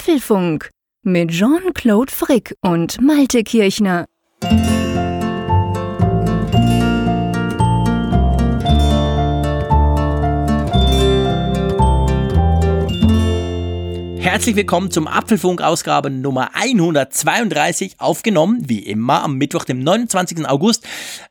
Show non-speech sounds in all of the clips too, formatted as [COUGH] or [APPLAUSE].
Apfelfunk mit Jean-Claude Frick und Malte Kirchner. Herzlich willkommen zum Apfelfunk-Ausgabe Nummer 132, aufgenommen, wie immer, am Mittwoch, dem 29. August.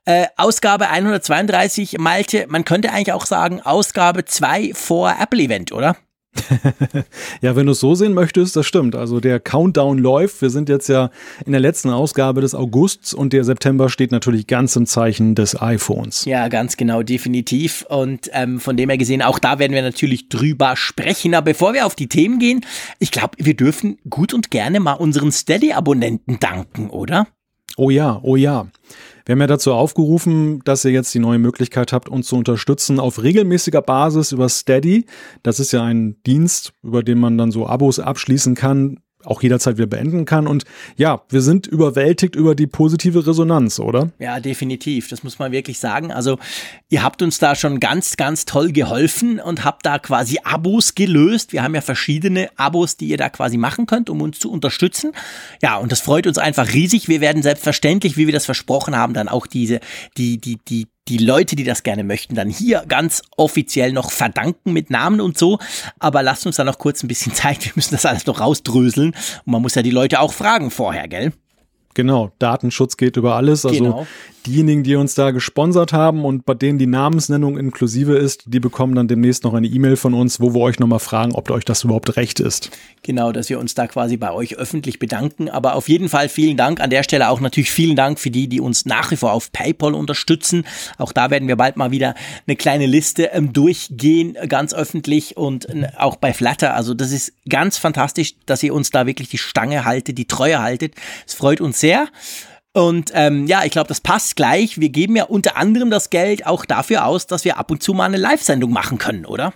Äh, Ausgabe 132, Malte, man könnte eigentlich auch sagen, Ausgabe 2 vor Apple-Event, oder? [LAUGHS] ja, wenn du es so sehen möchtest, das stimmt. Also der Countdown läuft. Wir sind jetzt ja in der letzten Ausgabe des Augusts und der September steht natürlich ganz im Zeichen des iPhones. Ja, ganz genau, definitiv. Und ähm, von dem her gesehen, auch da werden wir natürlich drüber sprechen. Aber bevor wir auf die Themen gehen, ich glaube, wir dürfen gut und gerne mal unseren Steady-Abonnenten danken, oder? Oh ja, oh ja. Wir haben ja dazu aufgerufen, dass ihr jetzt die neue Möglichkeit habt, uns zu unterstützen auf regelmäßiger Basis über Steady. Das ist ja ein Dienst, über den man dann so Abos abschließen kann, auch jederzeit wieder beenden kann. Und ja, wir sind überwältigt über die positive Resonanz, oder? Ja, definitiv. Das muss man wirklich sagen. Also ihr habt uns da schon ganz, ganz toll geholfen und habt da quasi Abos gelöst. Wir haben ja verschiedene Abos, die ihr da quasi machen könnt, um uns zu unterstützen. Ja, und das freut uns einfach riesig. Wir werden selbstverständlich, wie wir das versprochen haben, dann auch diese, die, die, die die Leute, die das gerne möchten, dann hier ganz offiziell noch verdanken mit Namen und so. Aber lasst uns da noch kurz ein bisschen [LAUGHS] Zeit. Wir müssen das alles noch rausdröseln. Und man muss ja die Leute auch fragen vorher, gell? Genau, Datenschutz geht über alles. Also genau diejenigen, die uns da gesponsert haben und bei denen die Namensnennung inklusive ist, die bekommen dann demnächst noch eine E-Mail von uns, wo wir euch nochmal fragen, ob euch das überhaupt recht ist. Genau, dass wir uns da quasi bei euch öffentlich bedanken. Aber auf jeden Fall vielen Dank an der Stelle auch natürlich vielen Dank für die, die uns nach wie vor auf PayPal unterstützen. Auch da werden wir bald mal wieder eine kleine Liste ähm, durchgehen, ganz öffentlich und äh, auch bei Flatter. Also das ist ganz fantastisch, dass ihr uns da wirklich die Stange haltet, die Treue haltet. Es freut uns sehr. Und ähm, ja, ich glaube, das passt gleich. Wir geben ja unter anderem das Geld auch dafür aus, dass wir ab und zu mal eine Live-Sendung machen können, oder?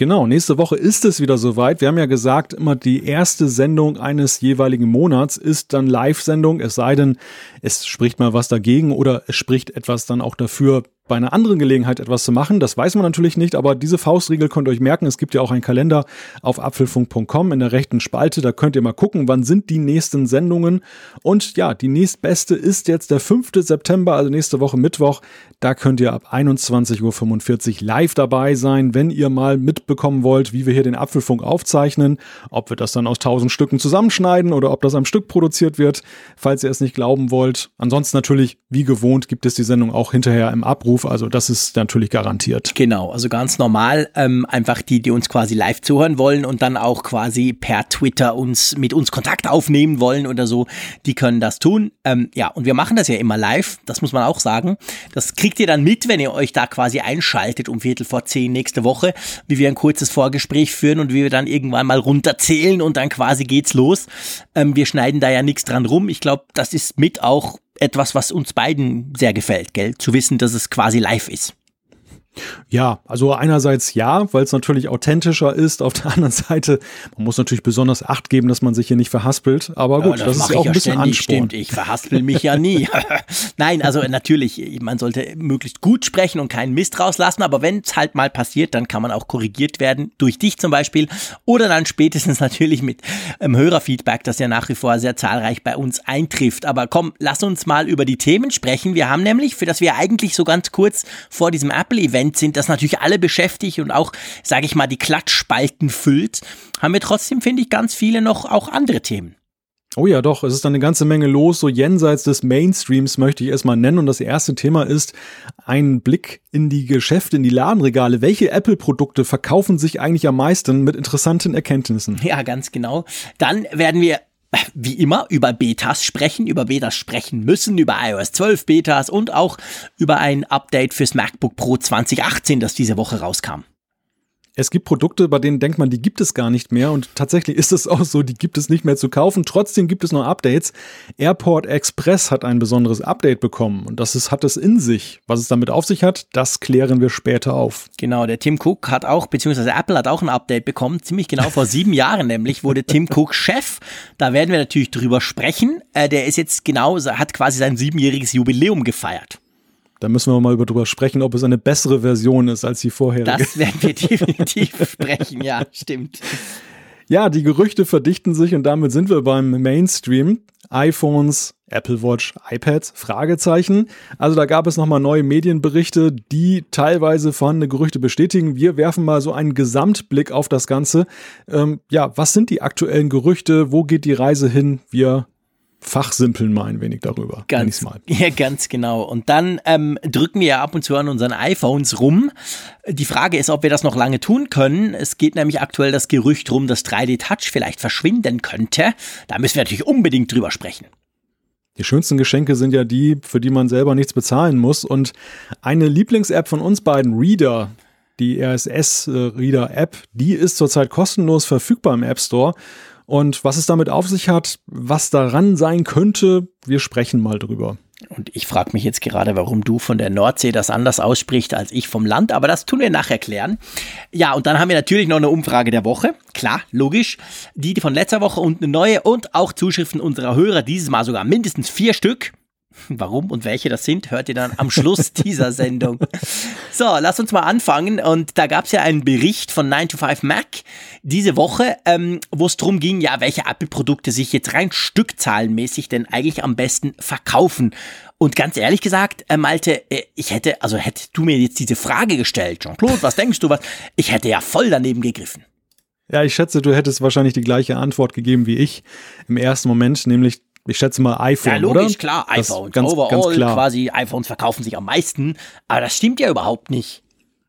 Genau, nächste Woche ist es wieder soweit. Wir haben ja gesagt, immer die erste Sendung eines jeweiligen Monats ist dann Live-Sendung, es sei denn, es spricht mal was dagegen oder es spricht etwas dann auch dafür, bei einer anderen Gelegenheit etwas zu machen. Das weiß man natürlich nicht, aber diese Faustregel könnt ihr euch merken. Es gibt ja auch einen Kalender auf apfelfunk.com in der rechten Spalte. Da könnt ihr mal gucken, wann sind die nächsten Sendungen. Und ja, die nächstbeste ist jetzt der 5. September, also nächste Woche Mittwoch. Da könnt ihr ab 21.45 Uhr live dabei sein, wenn ihr mal mitbekommen wollt, wie wir hier den Apfelfunk aufzeichnen. Ob wir das dann aus tausend Stücken zusammenschneiden oder ob das am Stück produziert wird, falls ihr es nicht glauben wollt. Ansonsten natürlich, wie gewohnt, gibt es die Sendung auch hinterher im Abruf Aufruf. Also das ist natürlich garantiert. Genau, also ganz normal. Ähm, einfach die, die uns quasi live zuhören wollen und dann auch quasi per Twitter uns mit uns Kontakt aufnehmen wollen oder so, die können das tun. Ähm, ja, und wir machen das ja immer live. Das muss man auch sagen. Das kriegt ihr dann mit, wenn ihr euch da quasi einschaltet um Viertel vor zehn nächste Woche, wie wir ein kurzes Vorgespräch führen und wie wir dann irgendwann mal runterzählen und dann quasi geht's los. Ähm, wir schneiden da ja nichts dran rum. Ich glaube, das ist mit auch etwas, was uns beiden sehr gefällt, gell? Zu wissen, dass es quasi live ist. Ja, also einerseits ja, weil es natürlich authentischer ist. Auf der [LAUGHS] anderen Seite, man muss natürlich besonders Acht geben, dass man sich hier nicht verhaspelt. Aber gut, ja, das, das ist ja auch ein bisschen ständig, Ansporn. Stimmt, ich verhaspel mich ja nie. [LAUGHS] Nein, also natürlich, man sollte möglichst gut sprechen und keinen Mist rauslassen. Aber wenn es halt mal passiert, dann kann man auch korrigiert werden durch dich zum Beispiel oder dann spätestens [LAUGHS] natürlich mit ähm, Hörerfeedback, das ja nach wie vor sehr zahlreich bei uns eintrifft. Aber komm, lass uns mal über die Themen sprechen. Wir haben nämlich, für das wir eigentlich so ganz kurz vor diesem Apple-Event Event sind, das natürlich alle beschäftigt und auch, sage ich mal, die Klatschspalten füllt, haben wir trotzdem, finde ich, ganz viele noch auch andere Themen. Oh ja, doch, es ist eine ganze Menge los, so jenseits des Mainstreams möchte ich erstmal nennen. Und das erste Thema ist ein Blick in die Geschäfte, in die Ladenregale. Welche Apple-Produkte verkaufen sich eigentlich am meisten mit interessanten Erkenntnissen? Ja, ganz genau. Dann werden wir wie immer über Betas sprechen, über Betas sprechen müssen, über iOS 12 Betas und auch über ein Update fürs MacBook Pro 2018, das diese Woche rauskam. Es gibt Produkte, bei denen denkt man, die gibt es gar nicht mehr. Und tatsächlich ist es auch so, die gibt es nicht mehr zu kaufen. Trotzdem gibt es noch Updates. Airport Express hat ein besonderes Update bekommen. Und das ist, hat es in sich. Was es damit auf sich hat, das klären wir später auf. Genau, der Tim Cook hat auch, beziehungsweise Apple hat auch ein Update bekommen. Ziemlich genau vor sieben [LAUGHS] Jahren nämlich wurde Tim Cook Chef. Da werden wir natürlich drüber sprechen. Äh, der ist jetzt genau, hat quasi sein siebenjähriges Jubiläum gefeiert. Da müssen wir mal über drüber sprechen, ob es eine bessere Version ist als die vorherige. Das werden wir [LAUGHS] definitiv sprechen, ja, stimmt. Ja, die Gerüchte verdichten sich und damit sind wir beim Mainstream. iPhones, Apple Watch, iPads, Fragezeichen. Also da gab es nochmal neue Medienberichte, die teilweise vorhandene Gerüchte bestätigen. Wir werfen mal so einen Gesamtblick auf das Ganze. Ähm, ja, was sind die aktuellen Gerüchte? Wo geht die Reise hin? Wir fachsimpeln mal ein wenig darüber. Ganz, mal. [LAUGHS] Ja, ganz genau. Und dann ähm, drücken wir ja ab und zu an unseren iPhones rum. Die Frage ist, ob wir das noch lange tun können. Es geht nämlich aktuell das Gerücht rum, dass 3D Touch vielleicht verschwinden könnte. Da müssen wir natürlich unbedingt drüber sprechen. Die schönsten Geschenke sind ja die, für die man selber nichts bezahlen muss. Und eine Lieblings-App von uns beiden, Reader, die RSS-Reader-App, die ist zurzeit kostenlos verfügbar im App Store. Und was es damit auf sich hat, was daran sein könnte, wir sprechen mal drüber. Und ich frage mich jetzt gerade, warum du von der Nordsee das anders aussprichst als ich vom Land, aber das tun wir nachher klären. Ja, und dann haben wir natürlich noch eine Umfrage der Woche. Klar, logisch. Die von letzter Woche und eine neue und auch Zuschriften unserer Hörer, dieses Mal sogar mindestens vier Stück. Warum und welche das sind, hört ihr dann am Schluss [LAUGHS] dieser Sendung. So, lass uns mal anfangen. Und da gab es ja einen Bericht von 9 to 5 Mac diese Woche, ähm, wo es darum ging, ja, welche Apple-Produkte sich jetzt rein stückzahlenmäßig denn eigentlich am besten verkaufen. Und ganz ehrlich gesagt, äh, Malte, äh, ich hätte, also hättest du mir jetzt diese Frage gestellt, Jean-Claude, was denkst du, was? Ich hätte ja voll daneben gegriffen. Ja, ich schätze, du hättest wahrscheinlich die gleiche Antwort gegeben wie ich im ersten Moment, nämlich ich schätze mal iPhone, Ja, logisch, oder? klar, Das iPhones. ganz, Overall ganz klar. quasi, iPhones verkaufen sich am meisten. Aber das stimmt ja überhaupt nicht.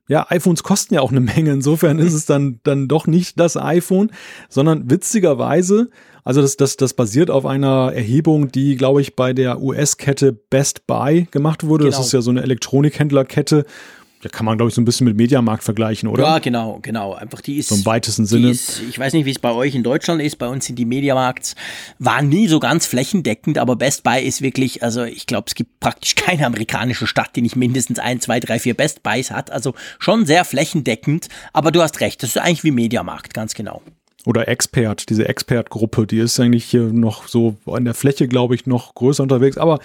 Ja, iPhones kosten ja auch eine Menge. Insofern ist es dann, dann doch nicht das iPhone, sondern witzigerweise, also das, das, das basiert auf einer Erhebung, die, glaube ich, bei der US-Kette Best Buy gemacht wurde. Das Genau. ist ja so eine Elektronikhändlerkette. Da kann man, glaube ich, so ein bisschen mit Mediamarkt vergleichen, oder? Ja, genau, genau. Einfach die ist. So im weitesten Sinne. Ist, ich weiß nicht, wie es bei euch in Deutschland ist. Bei uns sind die Mediamarkts waren nie so ganz flächendeckend, aber Best Buy ist wirklich, also ich glaube, es gibt praktisch keine amerikanische Stadt, die nicht mindestens ein, zwei, drei, vier Best Buys hat. Also schon sehr flächendeckend. Aber du hast recht, das ist eigentlich wie Mediamarkt, ganz genau. Oder Expert, diese Expert-Gruppe, die ist eigentlich hier noch so an der Fläche, glaube ich, noch größer unterwegs. Aber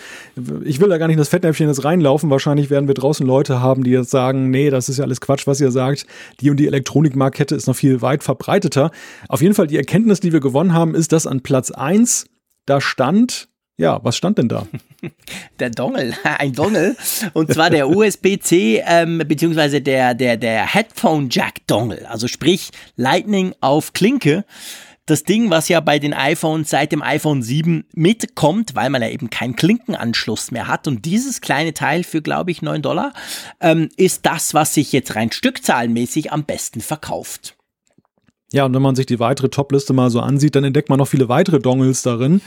ich will da gar nicht in das Fettnäpfchen jetzt reinlaufen. Wahrscheinlich werden wir draußen Leute haben, die jetzt sagen, nee, das ist ja alles Quatsch, was ihr sagt. Die und die Elektronikmarktkette ist noch viel weit verbreiteter. Auf jeden Fall die Erkenntnis, die wir gewonnen haben, ist, dass an Platz eins da stand, ja, was stand denn da? [LAUGHS] Der Dongle, [LAUGHS] ein Dongle. Und zwar der USB-C, ähm, beziehungsweise der, der, der Headphone Jack Dongle. Also sprich Lightning auf Klinke. Das Ding, was ja bei den iPhones seit dem iPhone 7 mitkommt, weil man ja eben keinen Klinkenanschluss mehr hat. Und dieses kleine Teil für, glaube ich, 9 Dollar, ähm, ist das, was sich jetzt rein stückzahlenmäßig am besten verkauft. Ja, und wenn man sich die weitere Topliste mal so ansieht, dann entdeckt man noch viele weitere Dongles darin.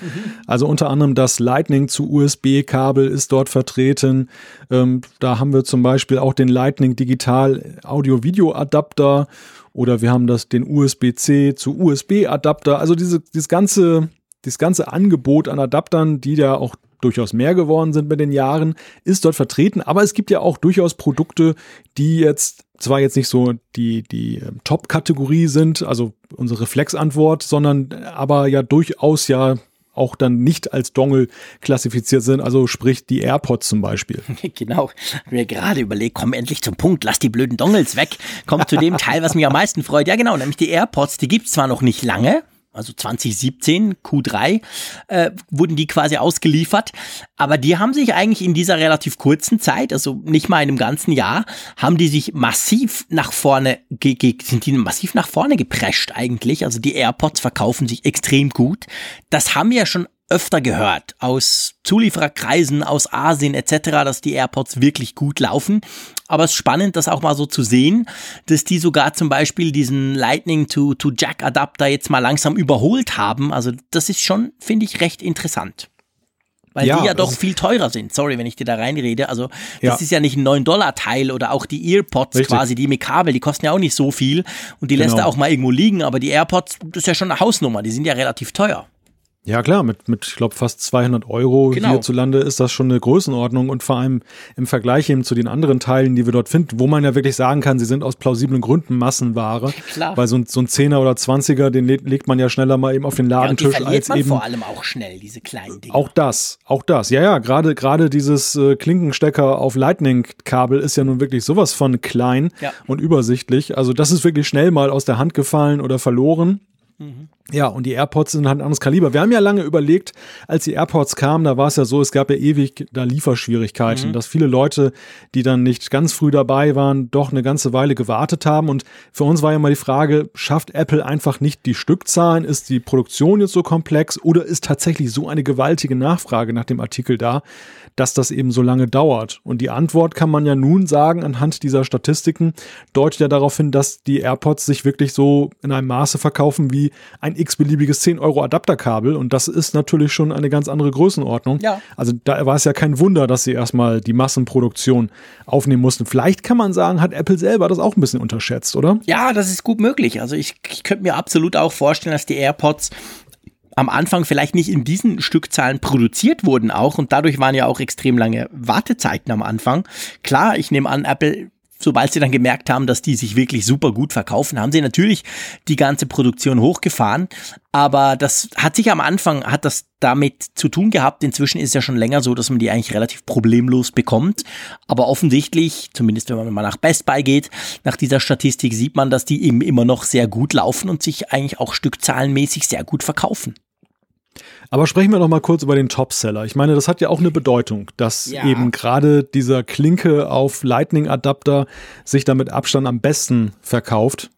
Also unter anderem das Lightning zu USB-Kabel ist dort vertreten. Ähm, da haben wir zum Beispiel auch den Lightning Digital Audio-Video-Adapter oder wir haben das den USB-C zu USB-Adapter. Also diese, dieses ganze, dieses ganze Angebot an Adaptern, die da auch durchaus mehr geworden sind mit den Jahren, ist dort vertreten. Aber es gibt ja auch durchaus Produkte, die jetzt zwar jetzt nicht so die, die ähm, Top-Kategorie sind, also unsere Reflexantwort, sondern äh, aber ja durchaus ja auch dann nicht als Dongle klassifiziert sind, also sprich die AirPods zum Beispiel. [LAUGHS] Genau. Hab mir gerade überlegt, komm endlich zum Punkt, lass die blöden Dongles weg. Komm zu dem Teil, was mich am meisten freut. Ja, genau, nämlich die AirPods, die gibt's zwar noch nicht lange, also 2017, Q3, äh, wurden die quasi ausgeliefert. Aber die haben sich eigentlich in dieser relativ kurzen Zeit, also nicht mal in einem ganzen Jahr, haben die sich massiv nach vorne, ge ge sind die massiv nach vorne geprescht eigentlich. Also die AirPods verkaufen sich extrem gut. Das haben wir ja schon öfter gehört aus Zuliefererkreisen, aus Asien etc., dass die AirPods wirklich gut laufen. Aber es ist spannend, das auch mal so zu sehen, dass die sogar zum Beispiel diesen Lightning to, to Jack Adapter jetzt mal langsam überholt haben. Also das ist schon, finde ich, recht interessant. Weil Ja, die ja doch also- viel teurer sind. Sorry, wenn ich dir da reinrede. Also das Ja. ist ja nicht ein 9-Dollar-Teil oder auch die Earpods Richtig. quasi, die mit Kabel, die kosten ja auch nicht so viel. Und die lässt Genau. er auch mal irgendwo liegen. Aber die AirPods, das ist ja schon eine Hausnummer. Die sind ja relativ teuer. Ja klar, mit, mit ich glaube fast 200 Euro Genau. hierzulande ist das schon eine Größenordnung und vor allem im Vergleich eben zu den anderen Teilen, die wir dort finden, wo man ja wirklich sagen kann, sie sind aus plausiblen Gründen Massenware. Klar. Weil so ein, so ein 10er oder 20er, den le legt man ja schneller mal eben auf den Ja, und die Ladentisch als man eben vor allem auch schnell, diese kleinen Dinge. Auch das, auch das. Ja, ja, gerade gerade dieses äh, Klinkenstecker auf Lightning-Kabel ist ja nun wirklich sowas von klein Ja. und übersichtlich. Also das ist wirklich schnell mal aus der Hand gefallen oder verloren. Mhm. Ja, und die AirPods sind halt ein anderes Kaliber. Wir haben ja lange überlegt, als die AirPods kamen, da war es ja so, es gab ja ewig da Lieferschwierigkeiten, mhm. dass viele Leute, die dann nicht ganz früh dabei waren, doch eine ganze Weile gewartet haben. Und für uns war ja mal die Frage, schafft Apple einfach nicht die Stückzahlen? Ist die Produktion jetzt so komplex oder ist tatsächlich so eine gewaltige Nachfrage nach dem Artikel da, dass das eben so lange dauert? Und die Antwort kann man ja nun sagen, anhand dieser Statistiken, deutet ja darauf hin, dass die AirPods sich wirklich so in einem Maße verkaufen wie ein x-beliebiges 10 Euro Adapterkabel. Und das ist natürlich schon eine ganz andere Größenordnung. Ja. Also da war es ja kein Wunder, dass sie erstmal die Massenproduktion aufnehmen mussten. Vielleicht kann man sagen, hat Apple selber das auch ein bisschen unterschätzt, oder? Ja, das ist gut möglich. Also ich, ich könnte mir absolut auch vorstellen, dass die AirPods am Anfang vielleicht nicht in diesen Stückzahlen produziert wurden auch und dadurch waren ja auch extrem lange Wartezeiten am Anfang. Klar, ich nehme an, Apple sobald sie dann gemerkt haben, dass die sich wirklich super gut verkaufen, haben sie natürlich die ganze Produktion hochgefahren. Aber das hat sich am Anfang, hat das damit zu tun gehabt. Inzwischen ist es ja schon länger so, dass man die eigentlich relativ problemlos bekommt. Aber offensichtlich, zumindest wenn man mal nach Best Buy geht, nach dieser Statistik sieht man, dass die eben immer noch sehr gut laufen und sich eigentlich auch stückzahlenmäßig sehr gut verkaufen. Aber sprechen wir noch mal kurz über den Topseller. Ich meine, das hat ja auch eine Bedeutung, dass ja. eben gerade dieser Klinke auf Lightning-Adapter sich damit Abstand am besten verkauft.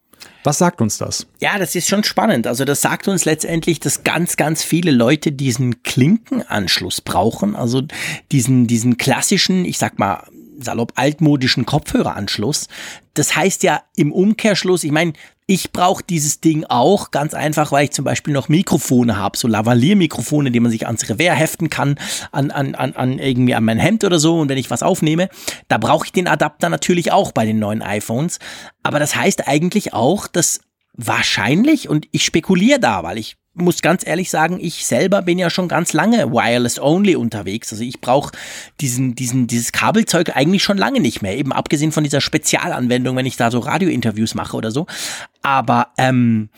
Was sagt uns das? Ja, das ist schon spannend. Also das sagt uns letztendlich, dass ganz, ganz viele Leute diesen Klinkenanschluss brauchen. Also diesen, diesen klassischen, ich sag mal, salopp altmodischen Kopfhöreranschluss. Das heißt ja im Umkehrschluss, ich meine, ich brauche dieses Ding auch ganz einfach, weil ich zum Beispiel noch Mikrofone habe, so Lavalier-Mikrofone, die man sich ans Revers heften kann, an, an, an, an irgendwie an mein Hemd oder so. Und wenn ich was aufnehme, da brauche ich den Adapter natürlich auch bei den neuen iPhones. Aber das heißt eigentlich auch, dass wahrscheinlich, und ich spekuliere da, weil ich muss ganz ehrlich sagen, ich selber bin ja schon ganz lange wireless only unterwegs. Also ich brauche diesen, diesen, dieses Kabelzeug eigentlich schon lange nicht mehr. Eben abgesehen von dieser Spezialanwendung, wenn ich da so Radiointerviews mache oder so. Aber ähm,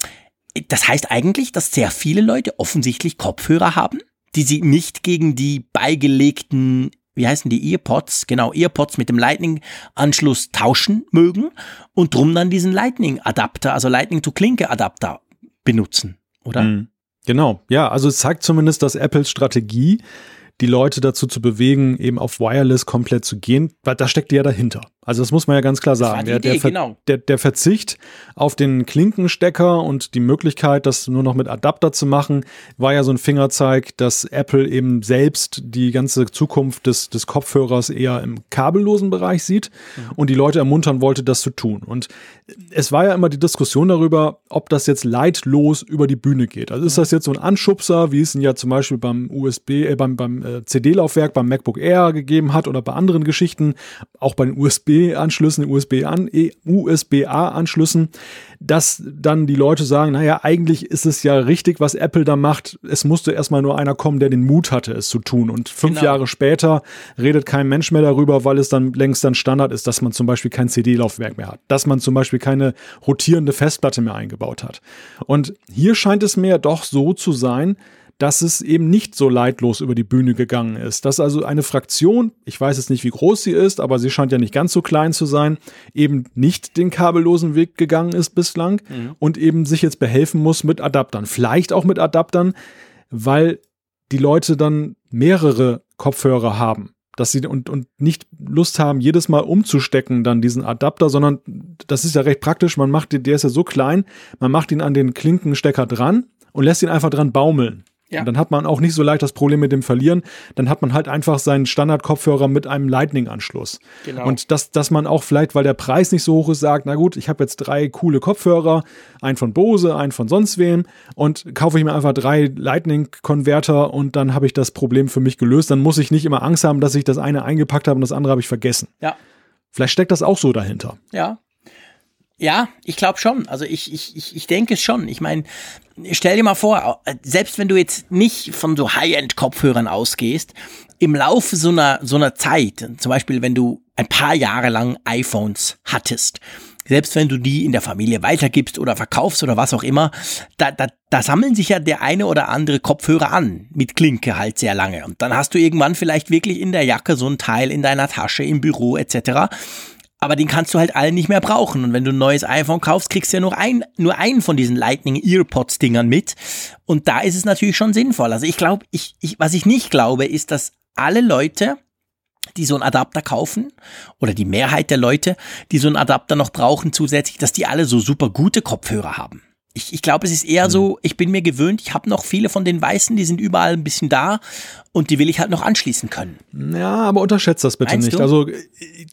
das heißt eigentlich, dass sehr viele Leute offensichtlich Kopfhörer haben, die sie nicht gegen die beigelegten wie heißen die Earpods, genau, Earpods mit dem Lightning-Anschluss tauschen mögen und drum dann diesen Lightning-Adapter, also Lightning-to-Klinke-Adapter benutzen oder? Mhm. Genau, ja, also es zeigt zumindest, dass Apples Strategie, die Leute dazu zu bewegen, eben auf Wireless komplett zu gehen, weil da steckt ja dahinter. Also das muss man ja ganz klar sagen. Der, der, Ver genau. der, der, Verzicht auf den Klinkenstecker und die Möglichkeit, das nur noch mit Adapter zu machen, war ja so ein Fingerzeig, dass Apple eben selbst die ganze Zukunft des, des Kopfhörers eher im kabellosen Bereich sieht mhm. und die Leute ermuntern wollte, das zu tun. Und es war ja immer die Diskussion darüber, ob das jetzt leidlos über die Bühne geht. Also ist mhm. das jetzt so ein Anschubser, wie es ihn ja zum Beispiel beim USB, äh, beim, beim äh, CD-Laufwerk, beim MacBook Air gegeben hat oder bei anderen Geschichten, auch bei den USB USB-Anschlüssen, USB-A-Anschlüssen, dass dann die Leute sagen, naja, eigentlich ist es ja richtig, was Apple da macht. Es musste erstmal nur einer kommen, der den Mut hatte, es zu tun. Und fünf genau. Jahre später redet kein Mensch mehr darüber, weil es dann längst dann Standard ist, dass man zum Beispiel kein CD-Laufwerk mehr hat, dass man zum Beispiel keine rotierende Festplatte mehr eingebaut hat. Und hier scheint es mir doch so zu sein, dass es eben nicht so leidlos über die Bühne gegangen ist. Dass also eine Fraktion, ich weiß jetzt nicht, wie groß sie ist, aber sie scheint ja nicht ganz so klein zu sein, eben nicht den kabellosen Weg gegangen ist bislang mhm. und eben sich jetzt behelfen muss mit Adaptern. Vielleicht auch mit Adaptern, weil die Leute dann mehrere Kopfhörer haben. Dass sie und, und nicht Lust haben, jedes Mal umzustecken, dann diesen Adapter, sondern das ist ja recht praktisch. Man macht den, der ist ja so klein, man macht ihn an den Klinkenstecker dran und lässt ihn einfach dran baumeln. Ja. Und dann hat man auch nicht so leicht das Problem mit dem Verlieren. Dann hat man halt einfach seinen Standard-Kopfhörer mit einem Lightning-Anschluss. Genau. Und dass, dass man auch vielleicht, weil der Preis nicht so hoch ist, sagt, na gut, ich habe jetzt drei coole Kopfhörer, einen von Bose, einen von sonst wem und kaufe ich mir einfach drei Lightning-Konverter und dann habe ich das Problem für mich gelöst. Dann muss ich nicht immer Angst haben, dass ich das eine eingepackt habe und das andere habe ich vergessen. Ja. Vielleicht steckt das auch so dahinter. Ja, ja, ich glaube schon. Also ich, ich, ich, ich denke es schon. Ich meine, stell dir mal vor, selbst wenn du jetzt nicht von so High-End-Kopfhörern ausgehst, im Laufe so einer, so einer Zeit, zum Beispiel wenn du ein paar Jahre lang iPhones hattest, selbst wenn du die in der Familie weitergibst oder verkaufst oder was auch immer, da, da, da sammeln sich ja der eine oder andere Kopfhörer an, mit Klinke halt sehr lange. Und dann hast du irgendwann vielleicht wirklich in der Jacke so ein Teil in deiner Tasche, im Büro etc. aber den kannst du halt allen nicht mehr brauchen. Und wenn du ein neues iPhone kaufst, kriegst du ja nur, ein, nur einen von diesen Lightning Earpods Dingern mit. Und da ist es natürlich schon sinnvoll. Also ich glaube, ich, ich, was ich nicht glaube, ist, dass alle Leute, die so einen Adapter kaufen, oder die Mehrheit der Leute, die so einen Adapter noch brauchen zusätzlich, dass die alle so super gute Kopfhörer haben. Ich, ich glaube, es ist eher so, hm. ich bin mir gewöhnt, ich habe noch viele von den Weißen, die sind überall ein bisschen da und die will ich halt noch anschließen können. Ja, aber unterschätzt das bitte Meinst nicht. Du? Also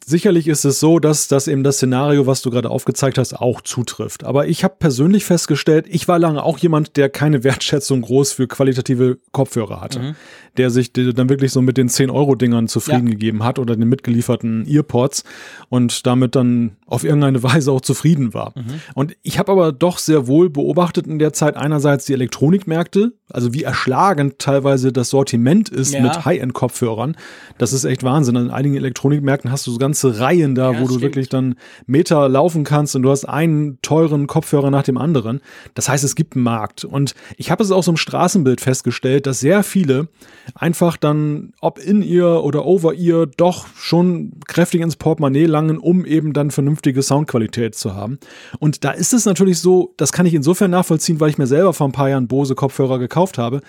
sicherlich ist es so, dass, dass eben das Szenario, was du gerade aufgezeigt hast, auch zutrifft. Aber ich habe persönlich festgestellt, ich war lange auch jemand, der keine Wertschätzung groß für qualitative Kopfhörer hatte. Mhm. Der sich dann wirklich so mit den 10-Euro-Dingern zufrieden ja. gegeben hat oder den mitgelieferten Earpods und damit dann auf irgendeine [LAUGHS] Weise auch zufrieden war. Mhm. Und ich habe aber doch sehr wohl beobachtet in der Zeit einerseits die Elektronikmärkte, also wie erschlagend teilweise das Sortiment ist ja. mit High-End-Kopfhörern. Das ist echt Wahnsinn. In einigen Elektronikmärkten hast du so ganze Reihen da, ja, wo du stimmt. wirklich dann Meter laufen kannst und du hast einen teuren Kopfhörer nach dem anderen. Das heißt, es gibt einen Markt. Und ich habe es auch so im Straßenbild festgestellt, dass sehr viele einfach dann, ob in ihr oder over ihr, doch schon kräftig ins Portemonnaie langen, um eben dann vernünftige Soundqualität zu haben. Und da ist es natürlich so, das kann ich insofern nachvollziehen, weil ich mir selber vor ein paar Jahren Bose Kopfhörer gekauft habe.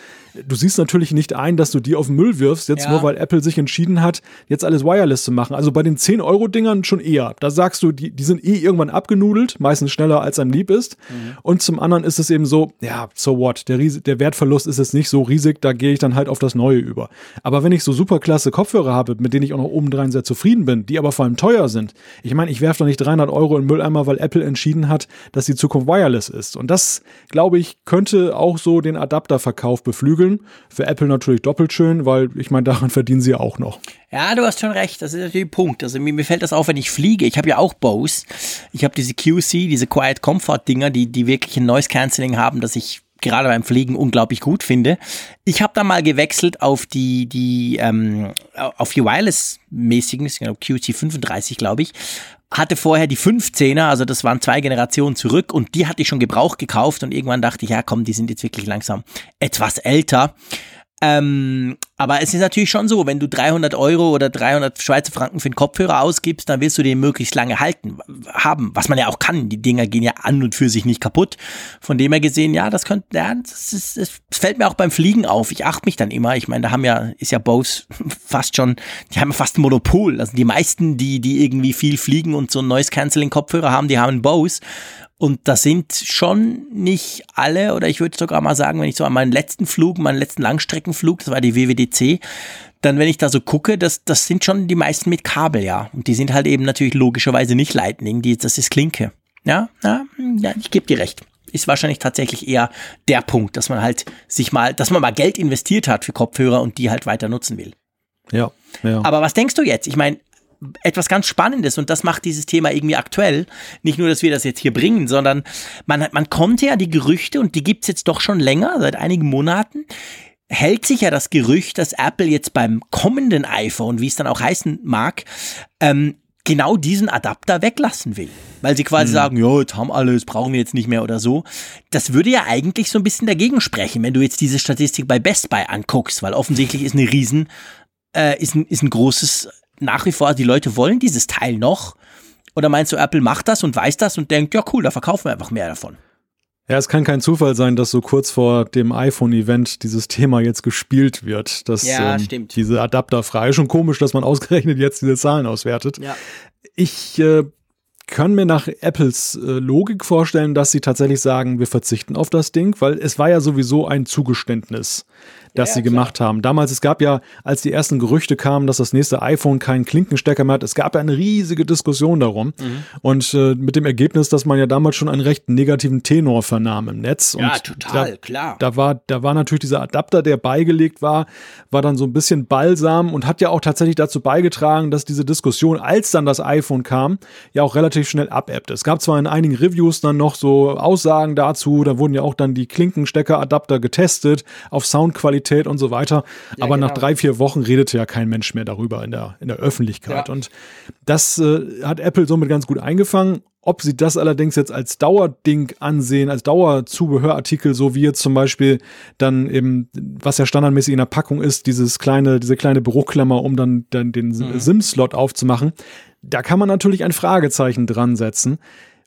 Du siehst natürlich nicht ein, dass du die auf den Müll wirfst, jetzt ja. nur weil Apple sich entschieden hat, jetzt alles wireless zu machen. Also bei den 10-Euro-Dingern schon eher. Da sagst du, die, die sind eh irgendwann abgenudelt, meistens schneller als einem lieb ist. Mhm. Und zum anderen ist es eben so, ja, so what, der, der Wertverlust ist jetzt nicht so riesig, da gehe ich dann halt auf das Neue über. Aber wenn ich so super klasse Kopfhörer habe, mit denen ich auch noch obendrein sehr zufrieden bin, die aber vor allem teuer sind, ich meine, ich werfe doch nicht 300 Euro in Mülleimer, weil Apple entschieden hat, dass die Zukunft wireless ist. Und das, glaube ich, könnte auch so den Adapterverkauf beflügeln. Für Apple natürlich doppelt schön, weil ich meine, daran verdienen sie auch noch. Ja, du hast schon recht, das ist natürlich ein Punkt. Also mir, mir fällt das auf, wenn ich fliege. Ich habe ja auch Bose. Ich habe diese QC, diese Quiet Comfort Dinger, die, die wirklich ein Noise Cancelling haben, das ich gerade beim Fliegen unglaublich gut finde. Ich habe da mal gewechselt auf die, die, ähm, auf die Wireless-mäßigen, QC35, glaube ich. Hatte vorher die 15er, also das waren zwei Generationen zurück und die hatte ich schon Gebrauch gekauft und irgendwann dachte ich, ja komm, die sind jetzt wirklich langsam etwas älter. Ähm, aber es ist natürlich schon so, wenn du 300 Euro oder 300 Schweizer Franken für einen Kopfhörer ausgibst, dann willst du den möglichst lange halten, haben, was man ja auch kann. Die Dinger gehen ja an und für sich nicht kaputt. Von dem her gesehen, ja, das könnte, ja, das, ist, das fällt mir auch beim Fliegen auf. Ich achte mich dann immer. Ich meine, da haben ja, ist ja Bose [LAUGHS] fast schon, die haben fast ein Monopol. Also die meisten, die, die irgendwie viel fliegen und so ein Noise Cancelling Kopfhörer haben, die haben einen Bose. Und das sind schon nicht alle, oder ich würde sogar mal sagen, wenn ich so an meinen letzten Flug, meinen letzten Langstreckenflug, das war die WWDC, dann wenn ich da so gucke, das, das sind schon die meisten mit Kabel, ja. Und die sind halt eben natürlich logischerweise nicht Lightning, die, das ist Klinke. Ja, ja, ja ich gebe dir recht. Ist wahrscheinlich tatsächlich eher der Punkt, dass man halt sich mal, dass man mal Geld investiert hat für Kopfhörer und die halt weiter nutzen will. Ja, ja. Aber was denkst du jetzt? Ich meine, etwas ganz Spannendes und das macht dieses Thema irgendwie aktuell. Nicht nur, dass wir das jetzt hier bringen, sondern man, man kommt ja die Gerüchte und die gibt's jetzt doch schon länger, seit einigen Monaten, hält sich ja das Gerücht, dass Apple jetzt beim kommenden iPhone, wie es dann auch heißen mag, ähm, genau diesen Adapter weglassen will. Weil sie quasi hm. sagen, ja, jetzt haben alle, das brauchen wir jetzt nicht mehr oder so. Das würde ja eigentlich so ein bisschen dagegen sprechen, wenn du jetzt diese Statistik bei Best Buy anguckst, weil offensichtlich ist eine riesen, äh, ist, ein, ist ein großes nach wie vor, die Leute wollen dieses Teil noch? Oder meinst du, Apple macht das und weiß das und denkt, ja cool, da verkaufen wir einfach mehr davon? Ja, es kann kein Zufall sein, dass so kurz vor dem iPhone-Event dieses Thema jetzt gespielt wird. Dass, ja, ähm, stimmt. Diese Adapterfrei. Schon komisch, dass man [LAUGHS] ausgerechnet jetzt diese Zahlen auswertet. Ja. Ich äh, kann mir nach Apples äh, Logik vorstellen, dass sie tatsächlich sagen, wir verzichten auf das Ding, weil es war ja sowieso ein Zugeständnis das ja, sie gemacht klar. haben. Damals, es gab ja, als die ersten Gerüchte kamen, dass das nächste iPhone keinen Klinkenstecker mehr hat, es gab ja eine riesige Diskussion darum. Mhm. Und äh, mit dem Ergebnis, dass man ja damals schon einen recht negativen Tenor vernahm im Netz. Ja, und total, da, klar. Da war, da war natürlich dieser Adapter, der beigelegt war, war dann so ein bisschen balsam und hat ja auch tatsächlich dazu beigetragen, dass diese Diskussion, als dann das iPhone kam, ja auch relativ schnell abebbte. Es gab zwar in einigen Reviews dann noch so Aussagen dazu, da wurden ja auch dann die Klinkenstecker-Adapter getestet auf Soundqualität Qualität und so weiter. Ja, Aber genau. nach drei, vier Wochen redete ja kein Mensch mehr darüber in der, in der Öffentlichkeit. Ja. Und das äh, hat Apple somit ganz gut eingefangen. Ob sie das allerdings jetzt als Dauerding ansehen, als Dauerzubehörartikel, so wie jetzt zum Beispiel dann eben, was ja standardmäßig in der Packung ist, dieses kleine, diese kleine Büroklammer, um dann, dann den mhm. SIM-Slot aufzumachen, da kann man natürlich ein Fragezeichen dran setzen.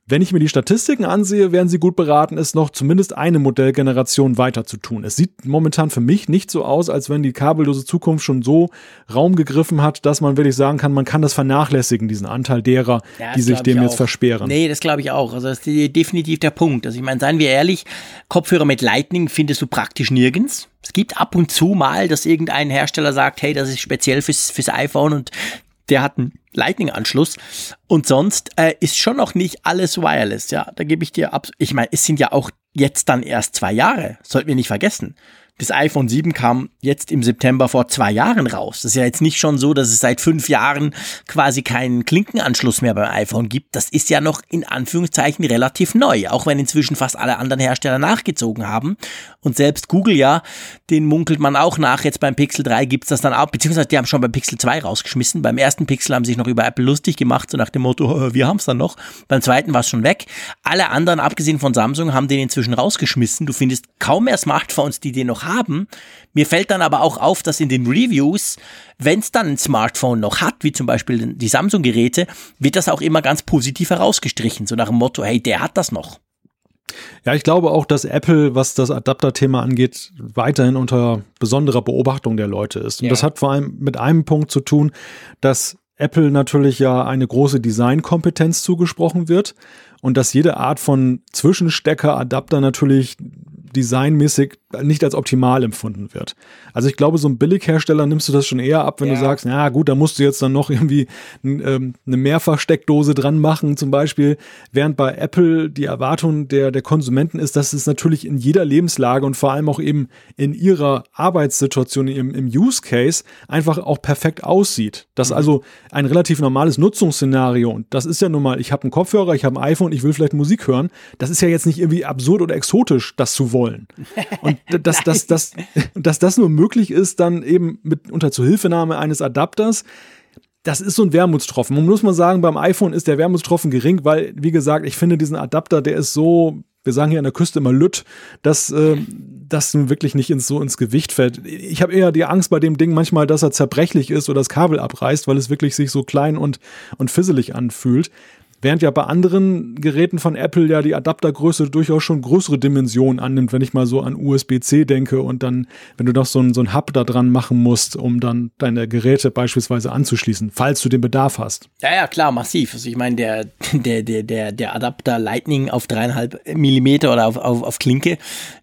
Wenn ich mir die Statistiken ansehe, wären sie gut beraten, es noch zumindest eine Modellgeneration weiter zu tun. Es sieht momentan für mich nicht so aus, als wenn die kabellose Zukunft schon so Raum gegriffen hat, dass man wirklich sagen kann, man kann das vernachlässigen, diesen Anteil derer, ja, die sich dem jetzt versperren. Nee, das glaube ich auch. Also das ist definitiv der Punkt. Also ich meine, seien wir ehrlich, Kopfhörer mit Lightning findest du praktisch nirgends. Es gibt ab und zu mal, dass irgendein Hersteller sagt, hey, das ist speziell fürs, fürs iPhone und der hat einen Lightning-Anschluss. Und sonst äh, ist schon noch nicht alles wireless. Ja, da gebe ich dir ab. Ich meine, es sind ja auch jetzt dann erst zwei Jahre. Sollten wir nicht vergessen. Das iPhone 7 kam jetzt im September vor zwei Jahren raus. Das ist ja jetzt nicht schon so, dass es seit fünf Jahren quasi keinen Klinkenanschluss mehr beim iPhone gibt. Das ist ja noch in Anführungszeichen relativ neu, auch wenn inzwischen fast alle anderen Hersteller nachgezogen haben. Und selbst Google ja, den munkelt man auch nach. Jetzt beim Pixel 3 gibt's das dann auch, beziehungsweise die haben schon beim Pixel 2 rausgeschmissen. Beim ersten Pixel haben sich noch über Apple lustig gemacht, so nach dem Motto, [LAUGHS] wir haben's dann noch. Beim zweiten war es schon weg. Alle anderen, abgesehen von Samsung, haben den inzwischen rausgeschmissen. Du findest kaum mehr Smartphones, die den noch haben. Mir fällt dann aber auch auf, dass in den Reviews, wenn es dann ein Smartphone noch hat, wie zum Beispiel die Samsung-Geräte, wird das auch immer ganz positiv herausgestrichen, so nach dem Motto, hey, der hat das noch. Ja, ich glaube auch, dass Apple, was das Adapter-Thema angeht, weiterhin unter besonderer Beobachtung der Leute ist. Und ja. das hat vor allem mit einem Punkt zu tun, dass Apple natürlich ja eine große Designkompetenz zugesprochen wird und dass jede Art von Zwischenstecker, Adapter natürlich designmäßig nicht als optimal empfunden wird. Also ich glaube, so ein Billighersteller nimmst du das schon eher ab, wenn ja. du sagst, na gut, da musst du jetzt dann noch irgendwie ähm, eine Mehrfachsteckdose dran machen, zum Beispiel. Während bei Apple die Erwartung der, der Konsumenten ist, dass es natürlich in jeder Lebenslage und vor allem auch eben in ihrer Arbeitssituation, im, im Use Case einfach auch perfekt aussieht. Das mhm. also ein relativ normales Nutzungsszenario und das ist ja nun mal, ich habe einen Kopfhörer, ich habe ein iPhone, ich will vielleicht Musik hören. Das ist ja jetzt nicht irgendwie absurd oder exotisch, das zu wollen. [LAUGHS] Und dass, dass, dass, dass das nur möglich ist, dann eben mit unter Zuhilfenahme eines Adapters. Das ist so ein Wermutstropfen. Man muss mal sagen, beim iPhone ist der Wermutstropfen gering, weil, wie gesagt, ich finde diesen Adapter, der ist so, wir sagen hier an der Küste immer Lütt, dass äh, das nun wirklich nicht ins, so ins Gewicht fällt. Ich habe eher die Angst bei dem Ding manchmal, dass er zerbrechlich ist oder das Kabel abreißt, weil es wirklich sich so klein und, und fisselig anfühlt. Während ja bei anderen Geräten von Apple ja die Adaptergröße durchaus schon größere Dimensionen annimmt, wenn ich mal so an USB-C denke und dann, wenn du noch so ein, so Hub da dran machen musst, um dann deine Geräte beispielsweise anzuschließen, falls du den Bedarf hast. Ja, ja, klar, massiv. Also ich meine, der, der, der, der, der Adapter Lightning auf dreieinhalb Millimeter oder auf, auf, auf Klinke,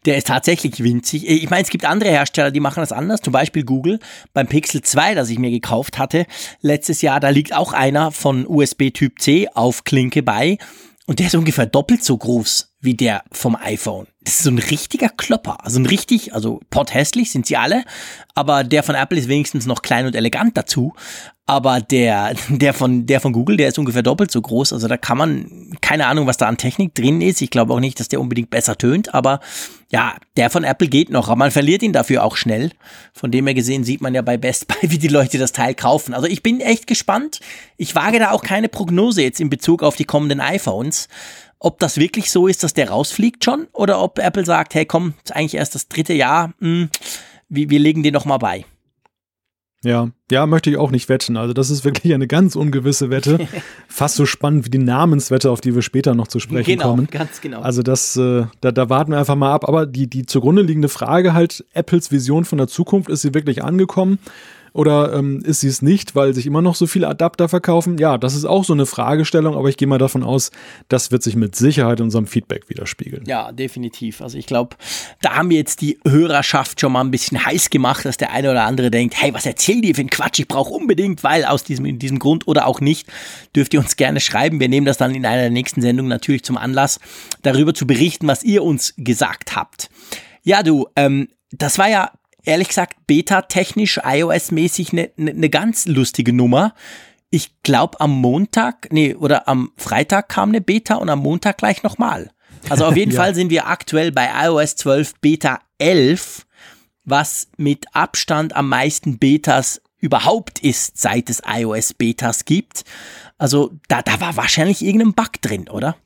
der ist tatsächlich winzig. Ich meine, es gibt andere Hersteller, die machen das anders, zum Beispiel Google. Beim Pixel 2, das ich mir gekauft hatte, letztes Jahr, da liegt auch einer von USB Typ C auf Klinke bei und der ist ungefähr doppelt so groß wie der vom iPhone. Das ist so ein richtiger Klopper. Also ein richtig, also potthässlich sind sie alle, aber der von Apple ist wenigstens noch klein und elegant dazu. Aber der, der von, der von Google, der ist ungefähr doppelt so groß. Also da kann man, keine Ahnung, was da an Technik drin ist. Ich glaube auch nicht, dass der unbedingt besser tönt, aber ja, der von Apple geht noch, aber man verliert ihn dafür auch schnell. Von dem her gesehen sieht man ja bei Best Buy, [LAUGHS] wie die Leute das Teil kaufen. Also ich bin echt gespannt. Ich wage da auch keine Prognose jetzt in Bezug auf die kommenden iPhones ob das wirklich so ist, dass der rausfliegt schon oder ob Apple sagt, hey komm, ist eigentlich erst das dritte Jahr, mh, hm, wir, legen den noch mal bei. Ja, ja, möchte ich auch nicht wetten. Also das ist wirklich eine ganz ungewisse Wette. [LAUGHS] Fast so spannend wie die Namenswette, auf die wir später noch zu sprechen genau, kommen. Ganz genau. Also das, äh, da, da warten wir einfach mal ab. Aber die, die zugrunde liegende Frage halt, Apples Vision von der Zukunft, ist sie wirklich angekommen? Oder ähm, ist sie es nicht, weil sich immer noch so viele Adapter verkaufen? Ja, das ist auch so eine Fragestellung, aber ich gehe mal davon aus, das wird sich mit Sicherheit in unserem Feedback widerspiegeln. Ja, definitiv. Also ich glaube, da haben wir jetzt die Hörerschaft schon mal ein bisschen heiß gemacht, dass der eine oder andere denkt, hey, was erzählen die für ein Quatsch? Ich brauche unbedingt, weil aus diesem, diesem Grund oder auch nicht, dürft ihr uns gerne schreiben. Wir nehmen das dann in einer der nächsten Sendungen natürlich zum Anlass, darüber zu berichten, was ihr uns gesagt habt. Ja, du, ähm, das war ja ehrlich gesagt beta-technisch, iOS-mäßig eine ne, ne ganz lustige Nummer. Ich glaube am Montag, nee, oder am Freitag kam eine Beta und am Montag gleich nochmal. Also auf [LAUGHS] jeden ja. Fall sind wir aktuell bei iOS 12 Beta 11, was mit Abstand am meisten Betas überhaupt ist, seit es iOS-Betas gibt. Also da, da war wahrscheinlich irgendein Bug drin, oder?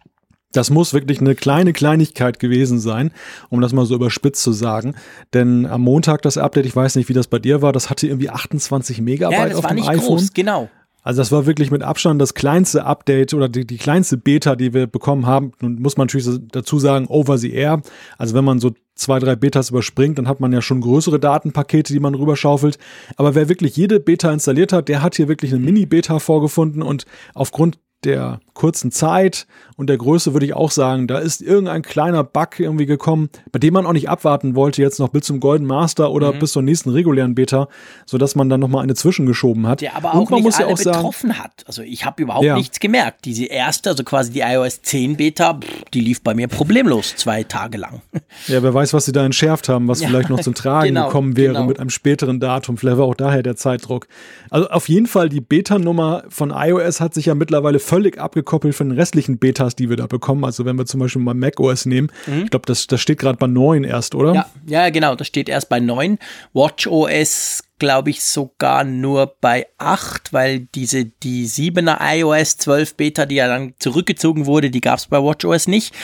Das muss wirklich eine kleine Kleinigkeit gewesen sein, um das mal so überspitzt zu sagen. Denn am Montag das Update, ich weiß nicht, wie das bei dir war, das hatte irgendwie 28 Megabyte ja, auf dem iPhone. Groß, genau. Also das war wirklich mit Abstand das kleinste Update oder die, die kleinste Beta, die wir bekommen haben. Nun muss man natürlich dazu sagen, over the air. Also wenn man so zwei, drei Betas überspringt, dann hat man ja schon größere Datenpakete, die man rüberschaufelt. Aber wer wirklich jede Beta installiert hat, der hat hier wirklich eine Mini-Beta vorgefunden und aufgrund der kurzen Zeit und der Größe würde ich auch sagen, da ist irgendein kleiner Bug irgendwie gekommen, bei dem man auch nicht abwarten wollte, jetzt noch bis zum Golden Master oder mhm. bis zur nächsten regulären Beta, sodass man dann nochmal eine zwischengeschoben hat. Der aber auch nicht alle ja auch betroffen sagen, hat. Also ich habe überhaupt ja. nichts gemerkt. Diese erste, also quasi die iOS 10 Beta, die lief bei mir problemlos zwei Tage lang. [LAUGHS] Ja, wer weiß, was sie da entschärft haben, was ja. vielleicht noch zum Tragen [LAUGHS] genau, gekommen wäre genau. mit einem späteren Datum. Vielleicht war auch daher der Zeitdruck. Also auf jeden Fall, die Beta-Nummer von iOS hat sich ja mittlerweile völlig abgekoppelt von den restlichen Betas, die wir da bekommen. Also wenn wir zum Beispiel mal macOS nehmen, mhm. ich glaube, das, das steht gerade bei 9 erst, oder? Ja, ja, genau, das steht erst bei 9. WatchOS glaube ich sogar nur bei 8, weil diese die 7er iOS 12 Beta, die ja dann zurückgezogen wurde, die gab es bei WatchOS nicht.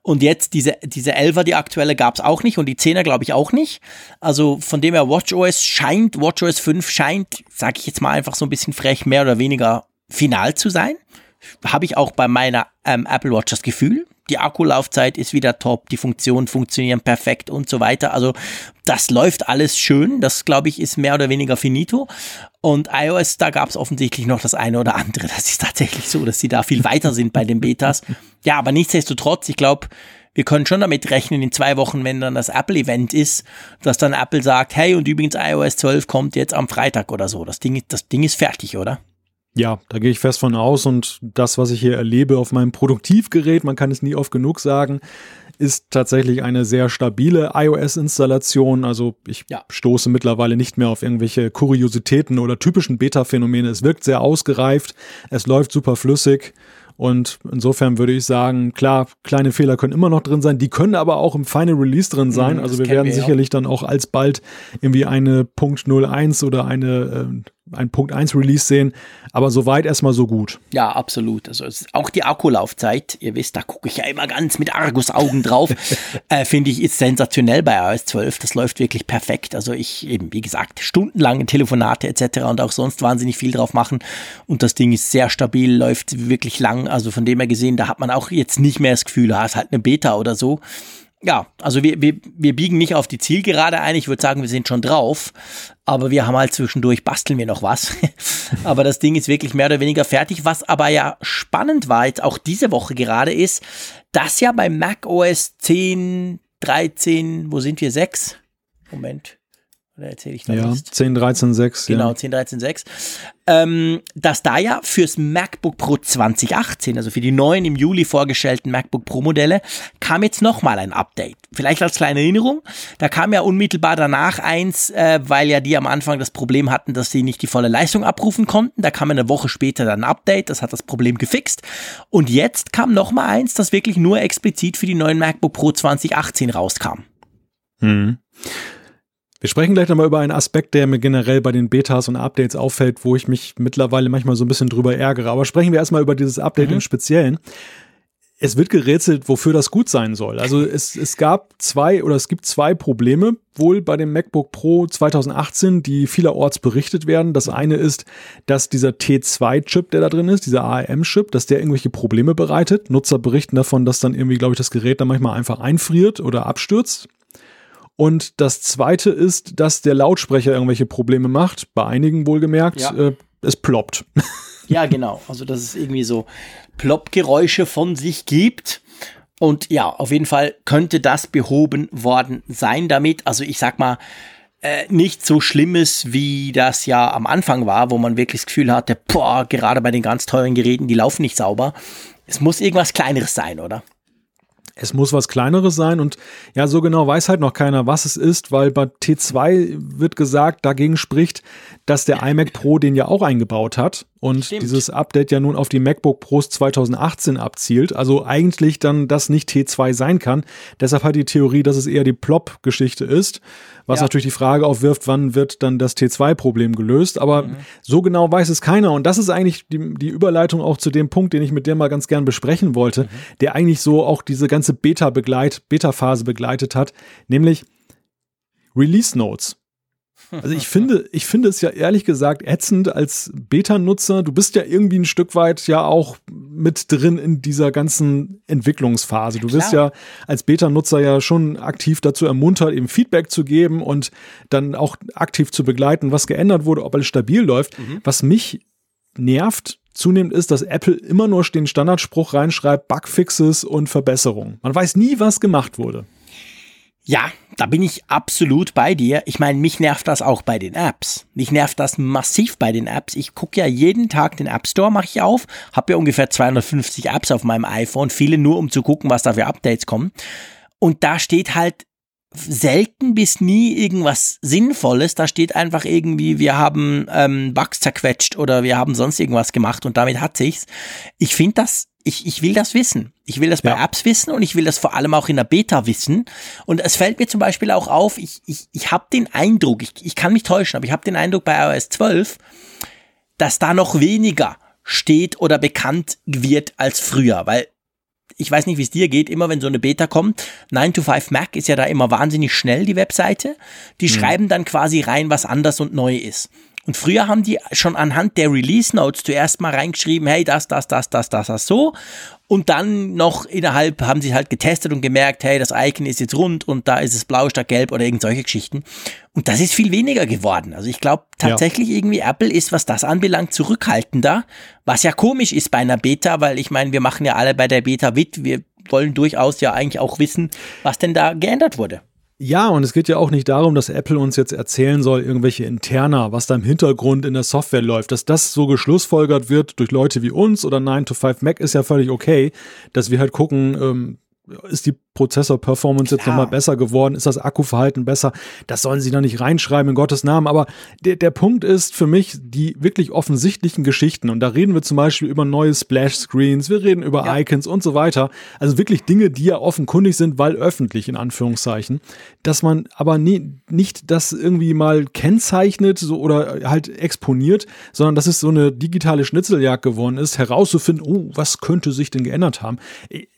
Und jetzt diese, diese 11er, die aktuelle, gab es auch nicht und die 10er glaube ich auch nicht. Also von dem her WatchOS scheint, WatchOS 5 scheint, sage ich jetzt mal einfach so ein bisschen frech, mehr oder weniger final zu sein habe ich auch bei meiner ähm, Apple Watch das Gefühl. Die Akkulaufzeit ist wieder top, die Funktionen funktionieren perfekt und so weiter. Also das läuft alles schön. Das, glaube ich, ist mehr oder weniger finito. Und iOS, da gab es offensichtlich noch das eine oder andere. Das ist tatsächlich so, dass sie da viel weiter sind bei den Betas. Ja, aber nichtsdestotrotz, ich glaube, wir können schon damit rechnen, in zwei Wochen, wenn dann das Apple-Event ist, dass dann Apple sagt, hey, und übrigens iOS 12 kommt jetzt am Freitag oder so. Das Ding, das Ding ist fertig, oder? Ja, da gehe ich fest von aus und das, was ich hier erlebe auf meinem Produktivgerät, man kann es nie oft genug sagen, ist tatsächlich eine sehr stabile iOS-Installation. Also ich ja. stoße mittlerweile nicht mehr auf irgendwelche Kuriositäten oder typischen Beta-Phänomene. Es wirkt sehr ausgereift, es läuft super flüssig und insofern würde ich sagen, klar, kleine Fehler können immer noch drin sein, die können aber auch im Final Release drin sein. Mhm, also wir werden wir sicherlich auch. dann auch alsbald irgendwie eine Punkt 01 oder eine äh, ein Punkt 1 Release sehen, aber soweit erstmal so gut. Ja, absolut. Also auch die Akkulaufzeit, ihr wisst, da gucke ich ja immer ganz mit Argusaugen drauf, [LAUGHS] äh, finde ich, ist sensationell bei iOS 12. Das läuft wirklich perfekt. Also ich eben, wie gesagt, stundenlange Telefonate etc. und auch sonst wahnsinnig viel drauf machen und das Ding ist sehr stabil, läuft wirklich lang. Also von dem her gesehen, da hat man auch jetzt nicht mehr das Gefühl, da ist halt eine Beta oder so ja, also wir, wir, wir biegen nicht auf die Zielgerade ein. Ich würde sagen, wir sind schon drauf. Aber wir haben halt zwischendurch, basteln wir noch was. [LAUGHS] aber das Ding ist wirklich mehr oder weniger fertig. Was aber ja spannend war, jetzt auch diese Woche gerade ist, dass ja bei Mac OS 10, 13, wo sind wir? 6? Moment. Oder erzähle ich da Ja, 10, 13, 6. Genau, ja. 10, 13, 6. Ähm, dass da ja fürs MacBook Pro 2018, also für die neuen im Juli vorgestellten MacBook Pro Modelle, kam jetzt nochmal ein Update. Vielleicht als kleine Erinnerung. Da kam ja unmittelbar danach eins, äh, weil ja die am Anfang das Problem hatten, dass sie nicht die volle Leistung abrufen konnten. Da kam eine Woche später dann ein Update, das hat das Problem gefixt. Und jetzt kam nochmal eins, das wirklich nur explizit für die neuen MacBook Pro 2018 rauskam. Hm. Wir sprechen gleich nochmal über einen Aspekt, der mir generell bei den Betas und Updates auffällt, wo ich mich mittlerweile manchmal so ein bisschen drüber ärgere. Aber sprechen wir erstmal über dieses Update mhm. im Speziellen. Es wird gerätselt, wofür das gut sein soll. Also es, es gab zwei oder es gibt zwei Probleme wohl bei dem MacBook Pro 2018, die vielerorts berichtet werden. Das eine ist, dass dieser T2-Chip, der da drin ist, dieser ARM-Chip, dass der irgendwelche Probleme bereitet. Nutzer berichten davon, dass dann irgendwie, glaube ich, das Gerät dann manchmal einfach einfriert oder abstürzt. Und das zweite ist, dass der Lautsprecher irgendwelche Probleme macht. Bei einigen wohlgemerkt, ja. äh, es ploppt. [LAUGHS] Ja, genau. Also, dass es irgendwie so Ploppgeräusche von sich gibt. Und ja, auf jeden Fall könnte das behoben worden sein damit. Also, ich sag mal, äh, nicht so schlimmes, wie das ja am Anfang war, wo man wirklich das Gefühl hatte, boah, gerade bei den ganz teuren Geräten, die laufen nicht sauber. Es muss irgendwas Kleineres sein, oder? Es muss was Kleineres sein und ja, so genau weiß halt noch keiner, was es ist, weil bei T2 wird gesagt, dagegen spricht, dass der iMac Pro den ja auch eingebaut hat und Stimmt. dieses Update ja nun auf die MacBook Pros 2018 abzielt. Also eigentlich dann das nicht T2 sein kann. Deshalb hat die Theorie, dass es eher die Plop-Geschichte ist, was ja. natürlich die Frage aufwirft, wann wird dann das T2-Problem gelöst. Aber mhm. so genau weiß es keiner. Und das ist eigentlich die, die Überleitung auch zu dem Punkt, den ich mit dir mal ganz gern besprechen wollte, mhm. der eigentlich so auch diese ganze Beta-Begleit, Beta-Phase begleitet hat, nämlich Release Notes. Also ich finde, ich finde es ja ehrlich gesagt ätzend als Beta-Nutzer. Du bist ja irgendwie ein Stück weit ja auch mit drin in dieser ganzen Entwicklungsphase. Du wirst ja als Beta-Nutzer ja schon aktiv dazu ermuntert, eben Feedback zu geben und dann auch aktiv zu begleiten, was geändert wurde, ob alles stabil läuft. Mhm. Was mich nervt zunehmend ist, dass Apple immer nur den Standardspruch reinschreibt, Bugfixes und Verbesserungen. Man weiß nie, was gemacht wurde. Ja, da bin ich absolut bei dir. Ich meine, mich nervt das auch bei den Apps. Mich nervt das massiv bei den Apps. Ich gucke ja jeden Tag den App Store, mache ich auf, habe ja ungefähr 250 Apps auf meinem iPhone, viele nur um zu gucken, was da für Updates kommen. Und da steht halt selten bis nie irgendwas Sinnvolles. Da steht einfach irgendwie, wir haben ähm, Bugs zerquetscht oder wir haben sonst irgendwas gemacht und damit hat sich's. Ich finde das ich, ich will das wissen. Ich will das bei ja. Apps wissen und ich will das vor allem auch in der Beta wissen. Und es fällt mir zum Beispiel auch auf, ich, ich, ich habe den Eindruck, ich, ich kann mich täuschen, aber ich habe den Eindruck bei iOS 12, dass da noch weniger steht oder bekannt wird als früher, weil ich weiß nicht, wie es dir geht, immer wenn so eine Beta kommt, 9 to 5 Mac ist ja da immer wahnsinnig schnell, die Webseite. Die mhm. schreiben dann quasi rein, was anders und neu ist. Und früher haben die schon anhand der Release Notes zuerst mal reingeschrieben, hey, das, das, das, das, das, das, so. Und dann noch innerhalb haben sie halt getestet und gemerkt, hey, das Icon ist jetzt rund und da ist es blau statt gelb oder irgend solche Geschichten. Und das ist viel weniger geworden. Also ich glaube tatsächlich ja. irgendwie Apple ist, was das anbelangt, zurückhaltender. Was ja komisch ist bei einer Beta, weil ich meine, wir machen ja alle bei der Beta mit. Wir wollen durchaus ja eigentlich auch wissen, was denn da geändert wurde. Ja, und es geht ja auch nicht darum, dass Apple uns jetzt erzählen soll, irgendwelche Interna, was da im Hintergrund in der Software läuft. Dass das so geschlussfolgert wird durch Leute wie uns oder 9 to 5 Mac ist ja völlig okay, dass wir halt gucken, ähm, ist die Prozessor-Performance jetzt nochmal besser geworden? Ist das Akkuverhalten besser? Das sollen sie da nicht reinschreiben, in Gottes Namen. Aber der, der Punkt ist für mich die wirklich offensichtlichen Geschichten. Und da reden wir zum Beispiel über neue Splash-Screens, wir reden über ja. Icons und so weiter. Also wirklich Dinge, die ja offenkundig sind, weil öffentlich in Anführungszeichen. Dass man aber nie, nicht das irgendwie mal kennzeichnet so, oder halt exponiert, sondern dass es so eine digitale Schnitzeljagd geworden ist, herauszufinden, oh, was könnte sich denn geändert haben.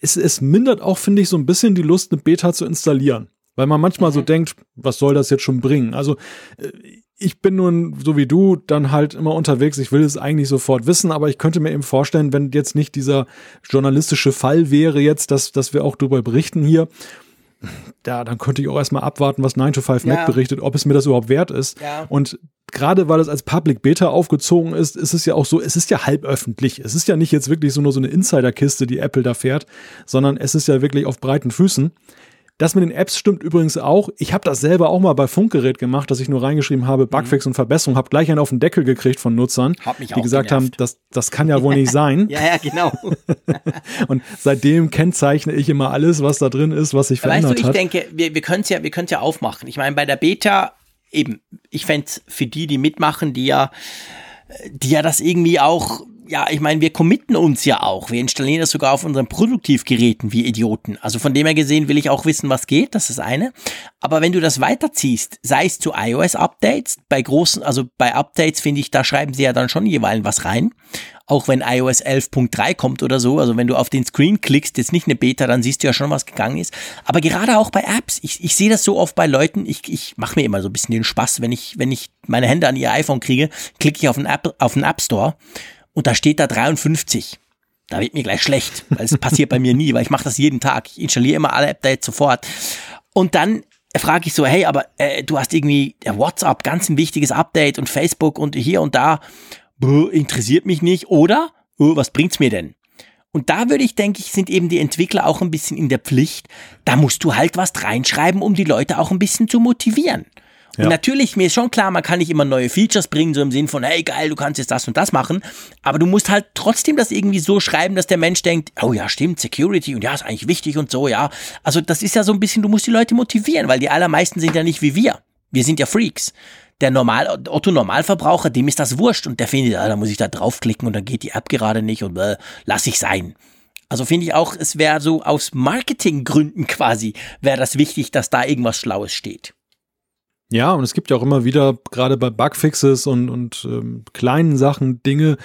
Es, es mindert auch, finde ich, so ein bisschen bisschen die Lust, eine Beta zu installieren. Weil man manchmal mhm. so denkt, was soll das jetzt schon bringen? Also äh, ich bin nun, so wie du, dann halt immer unterwegs. Ich will es eigentlich sofort wissen, aber ich könnte mir eben vorstellen, wenn jetzt nicht dieser journalistische Fall wäre jetzt, dass, dass wir auch darüber berichten hier, da, dann könnte ich auch erstmal abwarten, was 9 to 5 ja. Mac berichtet, ob es mir das überhaupt wert ist. Ja. Und gerade weil es als Public Beta aufgezogen ist, ist es ja auch so, es ist ja halb öffentlich. Es ist ja nicht jetzt wirklich so nur so eine Insider-Kiste, die Apple da fährt, sondern es ist ja wirklich auf breiten Füßen. Das mit den Apps stimmt übrigens auch. Ich habe das selber auch mal bei Funkgerät gemacht, dass ich nur reingeschrieben habe, Bugfix mhm. und Verbesserung, habe gleich einen auf den Deckel gekriegt von Nutzern, die gesagt genervt. haben, das, das kann ja wohl nicht sein. [LAUGHS] ja, ja, genau. [LAUGHS] und seitdem kennzeichne ich immer alles, was da drin ist, was sich verändert weißt du, ich hat. Ich denke, wir, wir können es ja, wir ja aufmachen. Ich meine, bei der Beta eben, ich fände für die, die mitmachen, die ja, die ja das irgendwie auch ja, ich meine, wir committen uns ja auch. Wir installieren das sogar auf unseren Produktivgeräten wie Idioten. Also von dem her gesehen will ich auch wissen, was geht. Das ist das eine. Aber wenn du das weiterziehst, sei es zu iOS-Updates, bei großen, also bei Updates finde ich, da schreiben sie ja dann schon jeweils was rein. Auch wenn iOS 11.3 kommt oder so. Also wenn du auf den Screen klickst, jetzt nicht eine Beta, dann siehst du ja schon, was gegangen ist. Aber gerade auch bei Apps. Ich, ich sehe das so oft bei Leuten. Ich, ich mache mir immer so ein bisschen den Spaß, wenn ich, wenn ich meine Hände an ihr iPhone kriege, klicke ich auf den App, auf den App Store und da steht da 53. Da wird mir gleich schlecht, weil es passiert bei mir nie, weil ich mache das jeden Tag. Ich installiere immer alle Updates sofort. Und dann frage ich so, hey, aber äh, du hast irgendwie WhatsApp, ganz ein wichtiges Update und Facebook und hier und da, Buh, interessiert mich nicht, oder? Buh, was bringt's mir denn? Und da würde ich, denke ich, sind eben die Entwickler auch ein bisschen in der Pflicht. Da musst du halt was reinschreiben, um die Leute auch ein bisschen zu motivieren. Und natürlich, mir ist schon klar, man kann nicht immer neue Features bringen, so im Sinn von, hey geil, du kannst jetzt das und das machen. Aber du musst halt trotzdem das irgendwie so schreiben, dass der Mensch denkt, oh ja, stimmt, Security und ja, ist eigentlich wichtig und so, ja. Also das ist ja so ein bisschen, du musst die Leute motivieren, weil die allermeisten sind ja nicht wie wir. Wir sind ja Freaks. Der Normal, Otto Normalverbraucher, dem ist das wurscht und der findet, ah, da muss ich da draufklicken und dann geht die App gerade nicht und äh, lass ich sein. Also finde ich auch, es wäre so aus Marketinggründen quasi, wäre das wichtig, dass da irgendwas Schlaues steht. Ja, und es gibt ja auch immer wieder, gerade bei Bugfixes und, und ähm, kleinen Sachen, Dinge,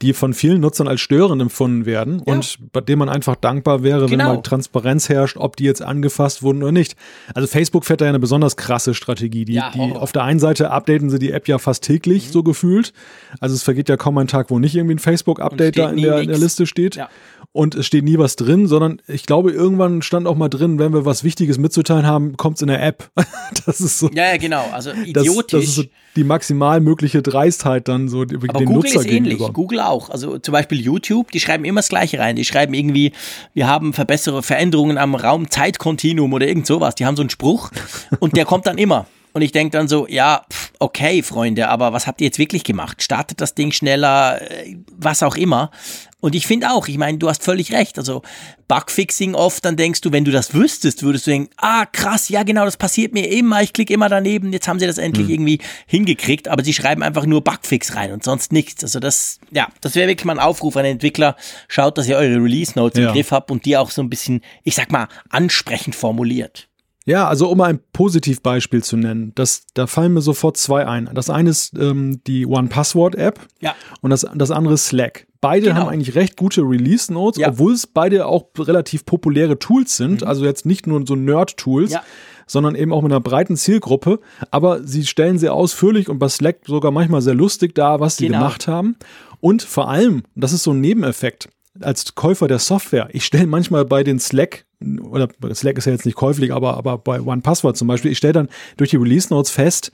die von vielen Nutzern als störend empfunden werden ja. und bei denen man einfach dankbar wäre, genau. wenn mal Transparenz herrscht, ob die jetzt angefasst wurden oder nicht. Also Facebook fährt da ja eine besonders krasse Strategie. Die, ja, die auf der einen Seite updaten sie die App ja fast täglich, mhm. so gefühlt. Also es vergeht ja kaum ein Tag, wo nicht irgendwie ein Facebook-Update da in der, in der, Liste steht. Ja und es steht nie was drin, sondern ich glaube, irgendwann stand auch mal drin, wenn wir was Wichtiges mitzuteilen haben, kommt es in der App. [LAUGHS] das ist so. Ja, ja, genau. Also idiotisch. Das, das ist so die maximal mögliche Dreistheit dann so den Google Nutzer ist ähnlich. Gegenüber. Google auch. Also zum Beispiel YouTube, die schreiben immer das Gleiche rein. Die schreiben irgendwie, wir haben verbessere Veränderungen am Raum-Zeitkontinuum oder irgend sowas. Die haben so einen Spruch [LAUGHS] und der kommt dann immer. Und ich denke dann so, ja, okay, Freunde, aber was habt ihr jetzt wirklich gemacht? Startet das Ding schneller, äh, was auch immer. Und ich finde auch, ich meine, du hast völlig recht. Also Bugfixing oft, dann denkst du, wenn du das wüsstest, würdest du denken, ah, krass, ja genau, das passiert mir immer, ich klicke immer daneben, jetzt haben sie das endlich mhm. irgendwie hingekriegt, aber sie schreiben einfach nur Bugfix rein und sonst nichts. Also das, ja, das wäre wirklich mal ein Aufruf an den Entwickler, schaut, dass ihr eure Release Notes ja. im Griff habt und die auch so ein bisschen, ich sag mal, ansprechend formuliert. Ja, also um ein Positivbeispiel zu nennen, das, da fallen mir sofort zwei ein. Das eine ist ähm, die One-Password-App ja. und das, das andere ist Slack. Beide genau. haben eigentlich recht gute Release-Notes, ja. obwohl es beide auch relativ populäre Tools sind. Mhm. Also jetzt nicht nur so Nerd-Tools. Ja sondern eben auch mit einer breiten Zielgruppe. Aber sie stellen sehr ausführlich und bei Slack sogar manchmal sehr lustig dar, was sie genau. gemacht haben. Und vor allem, das ist so ein Nebeneffekt, als Käufer der Software, ich stelle manchmal bei den Slack, oder Slack ist ja jetzt nicht käuflich, aber, aber bei OnePassword zum Beispiel, ich stelle dann durch die Release Notes fest,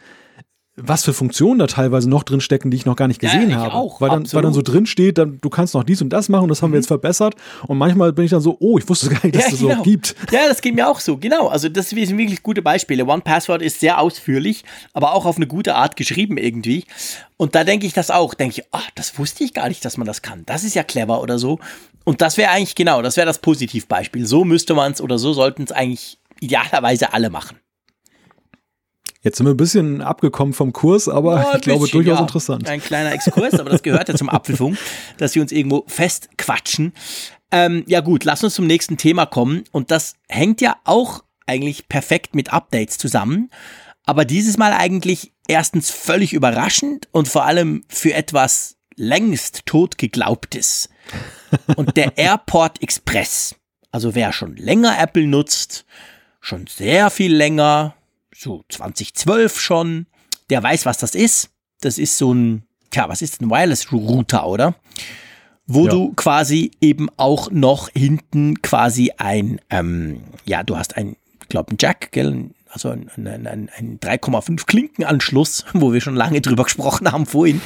was für Funktionen da teilweise noch drin stecken, die ich noch gar nicht gesehen ja, habe. Auch, weil, dann, weil dann so drin steht, dann, du kannst noch dies und das machen, das haben mhm. wir jetzt verbessert. Und manchmal bin ich dann so, oh, ich wusste gar nicht, dass ja, das genau. so gibt. Ja, das geht mir auch so, genau. Also das sind wirklich gute Beispiele. One Password ist sehr ausführlich, aber auch auf eine gute Art geschrieben irgendwie. Und da denke ich das auch, denke ich, ach, das wusste ich gar nicht, dass man das kann. Das ist ja clever oder so. Und das wäre eigentlich genau, das wäre das Positivbeispiel. So müsste man es oder so sollten es eigentlich idealerweise alle machen. Jetzt sind wir ein bisschen abgekommen vom Kurs, aber oh, [LAUGHS] ich glaube bisschen, durchaus ja. interessant. Ein kleiner Exkurs, aber das gehört ja zum Apfelfunk, [LAUGHS] dass wir uns irgendwo festquatschen. Ähm, ja gut, lass uns zum nächsten Thema kommen. Und das hängt ja auch eigentlich perfekt mit Updates zusammen. Aber dieses Mal eigentlich erstens völlig überraschend und vor allem für etwas längst tot geglaubtes. Und der [LAUGHS] Airport Express. Also wer schon länger Apple nutzt, schon sehr viel länger, so 2012 schon. Der weiß, was das ist. Das ist so ein, tja, was ist ein Wireless Router, oder? Wo ja. du quasi eben auch noch hinten quasi ein, ähm, ja, du hast ein, ich glaube, ein Jack, gell? Also ein, ein, ein, ein 3,5 Klinkenanschluss, [LAUGHS] wo wir schon lange drüber gesprochen haben vorhin,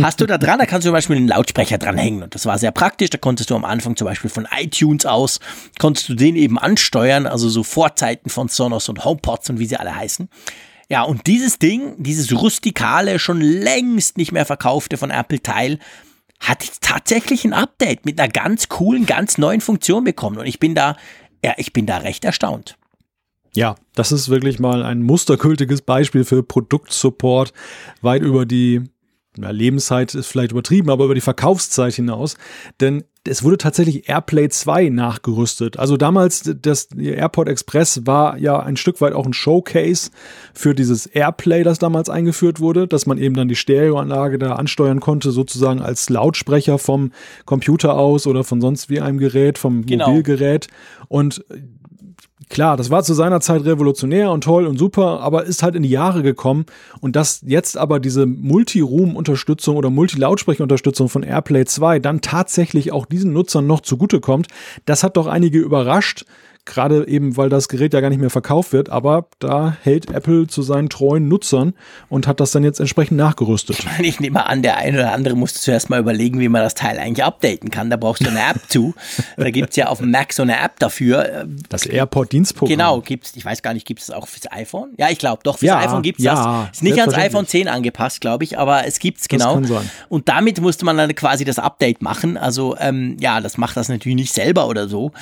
hast du da dran, da kannst du zum Beispiel einen Lautsprecher dranhängen. Und das war sehr praktisch, da konntest du am Anfang zum Beispiel von iTunes aus, konntest du den eben ansteuern, also so Vorzeiten von Sonos und HomePods und wie sie alle heißen. Ja, und dieses Ding, dieses rustikale, schon längst nicht mehr verkaufte von Apple Teil, hat jetzt tatsächlich ein Update mit einer ganz coolen, ganz neuen Funktion bekommen. Und ich bin da, ja, ich bin da recht erstaunt. Ja, das ist wirklich mal ein mustergültiges Beispiel für Produktsupport weit über die ja, Lebenszeit ist vielleicht übertrieben, aber über die Verkaufszeit hinaus. Denn es wurde tatsächlich AirPlay 2 nachgerüstet. Also damals, das Airport Express war ja ein Stück weit auch ein Showcase für dieses AirPlay, das damals eingeführt wurde, dass man eben dann die Stereoanlage da ansteuern konnte, sozusagen als Lautsprecher vom Computer aus oder von sonst wie einem Gerät, vom genau. Mobilgerät. Und Klar, das war zu seiner Zeit revolutionär und toll und super, aber ist halt in die Jahre gekommen. Und dass jetzt aber diese Multi-Room-Unterstützung oder Multi-Lautsprecher-Unterstützung von AirPlay 2 dann tatsächlich auch diesen Nutzern noch zugutekommt, das hat doch einige überrascht, gerade eben, weil das Gerät ja gar nicht mehr verkauft wird, aber da hält Apple zu seinen treuen Nutzern und hat das dann jetzt entsprechend nachgerüstet. Ich, meine, ich nehme an, der eine oder andere musste zuerst mal überlegen, wie man das Teil eigentlich updaten kann. Da brauchst du eine App zu. Da gibt's ja auf dem Mac so eine App dafür. Das AirPort-Dienstprogramm. Genau, gibt's, ich weiß gar nicht, gibt es auch fürs iPhone? Ja, ich glaube, doch, fürs Ja, iPhone gibt's ja, das. Ist nicht ans iPhone 10 angepasst, glaube ich, aber es gibt's Das genau. Und damit musste man dann quasi das Update machen. Also, ähm, ja, das macht das natürlich nicht selber oder so.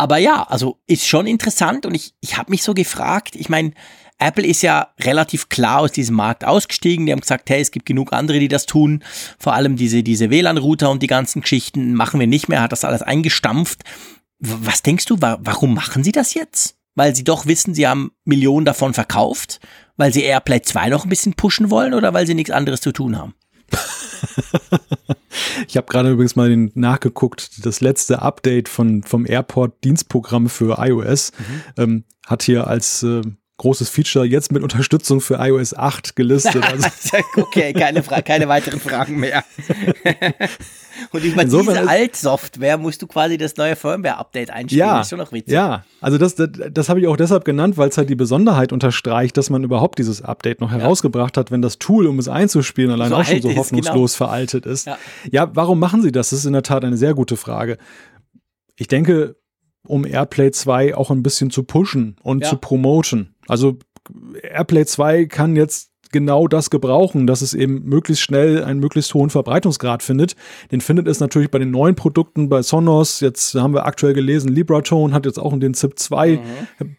Aber ja, also ist schon interessant und ich, ich habe mich so gefragt, ich meine, Apple ist ja relativ klar aus diesem Markt ausgestiegen. Die haben gesagt, hey, es gibt genug andere, die das tun. Vor allem diese, diese WLAN-Router und die ganzen Geschichten machen wir nicht mehr, hat das alles eingestampft. Was denkst du, wa warum machen sie das jetzt? Weil sie doch wissen, sie haben Millionen davon verkauft? Weil sie AirPlay 2 noch ein bisschen pushen wollen oder weil sie nichts anderes zu tun haben? [LAUGHS] Ich habe gerade übrigens mal nachgeguckt. Das letzte Update von, vom Airport-Dienstprogramm für iOS ähm, hat hier als äh, großes Feature jetzt mit Unterstützung für iOS 8 gelistet. [LAUGHS] Also okay, keine, Fra keine weiteren Fragen mehr. [LAUGHS] Und über Insofern diese Altsoftware musst du quasi das neue Firmware-Update einspielen. ja, Das ist schon noch witzig. ja, also das, das, das habe ich auch deshalb genannt, weil es halt die Besonderheit unterstreicht, dass man überhaupt dieses Update noch herausgebracht hat, wenn das Tool, um es einzuspielen, allein So auch schon so ist, hoffnungslos veraltet ist. Ja. ja, warum machen sie das? Das ist in der Tat eine sehr gute Frage. Ich denke, um Airplay 2 auch ein bisschen zu pushen und Ja. zu promoten. Also Airplay 2 kann jetzt genau das gebrauchen, dass es eben möglichst schnell einen möglichst hohen Verbreitungsgrad findet. Den findet es natürlich bei den neuen Produkten, bei Sonos. Jetzt haben wir aktuell gelesen, Libratone hat jetzt auch den ZIP 2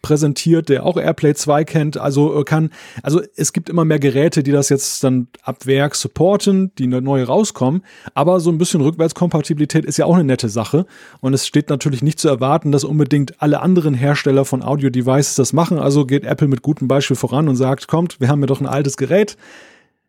präsentiert, der auch Airplay 2 kennt. Also äh, kann, also es gibt immer mehr Geräte, die das jetzt dann ab Werk supporten, die ne- neu rauskommen. Aber so ein bisschen Rückwärtskompatibilität ist ja auch eine nette Sache. Und es steht natürlich nicht zu erwarten, dass unbedingt alle anderen Hersteller von Audio-Devices das machen. Also geht Apple mit gutem Beispiel voran und sagt, kommt, wir haben ja doch ein altes Gerät.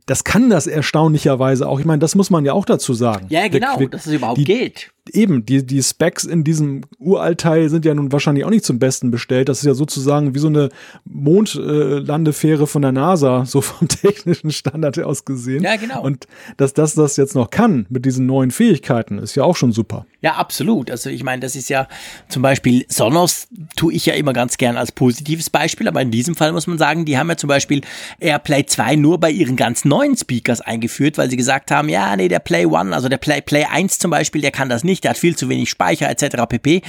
Das kann das erstaunlicherweise auch. Ich meine, das muss man ja auch dazu sagen. Ja, genau, Der- dass es überhaupt die- geht. Eben, die, die Specs in diesem Uralteil sind ja nun wahrscheinlich auch nicht zum Besten bestellt. Das ist ja sozusagen wie so eine Mondlandefähre von der NASA, so vom [LAUGHS] technischen Standard aus gesehen. Ja, genau. Und dass das das jetzt noch kann mit diesen neuen Fähigkeiten, ist ja auch schon super. Ja, absolut. Also ich meine, das ist ja zum Beispiel Sonos tue ich ja immer ganz gern als positives Beispiel, aber in diesem Fall muss man sagen, die haben ja zum Beispiel AirPlay 2 nur bei ihren ganz neuen Speakers eingeführt, weil sie gesagt haben, ja, nee, der Play One, also der Play, Play 1 zum Beispiel, der kann das nicht, der hat viel zu wenig Speicher etc. pp.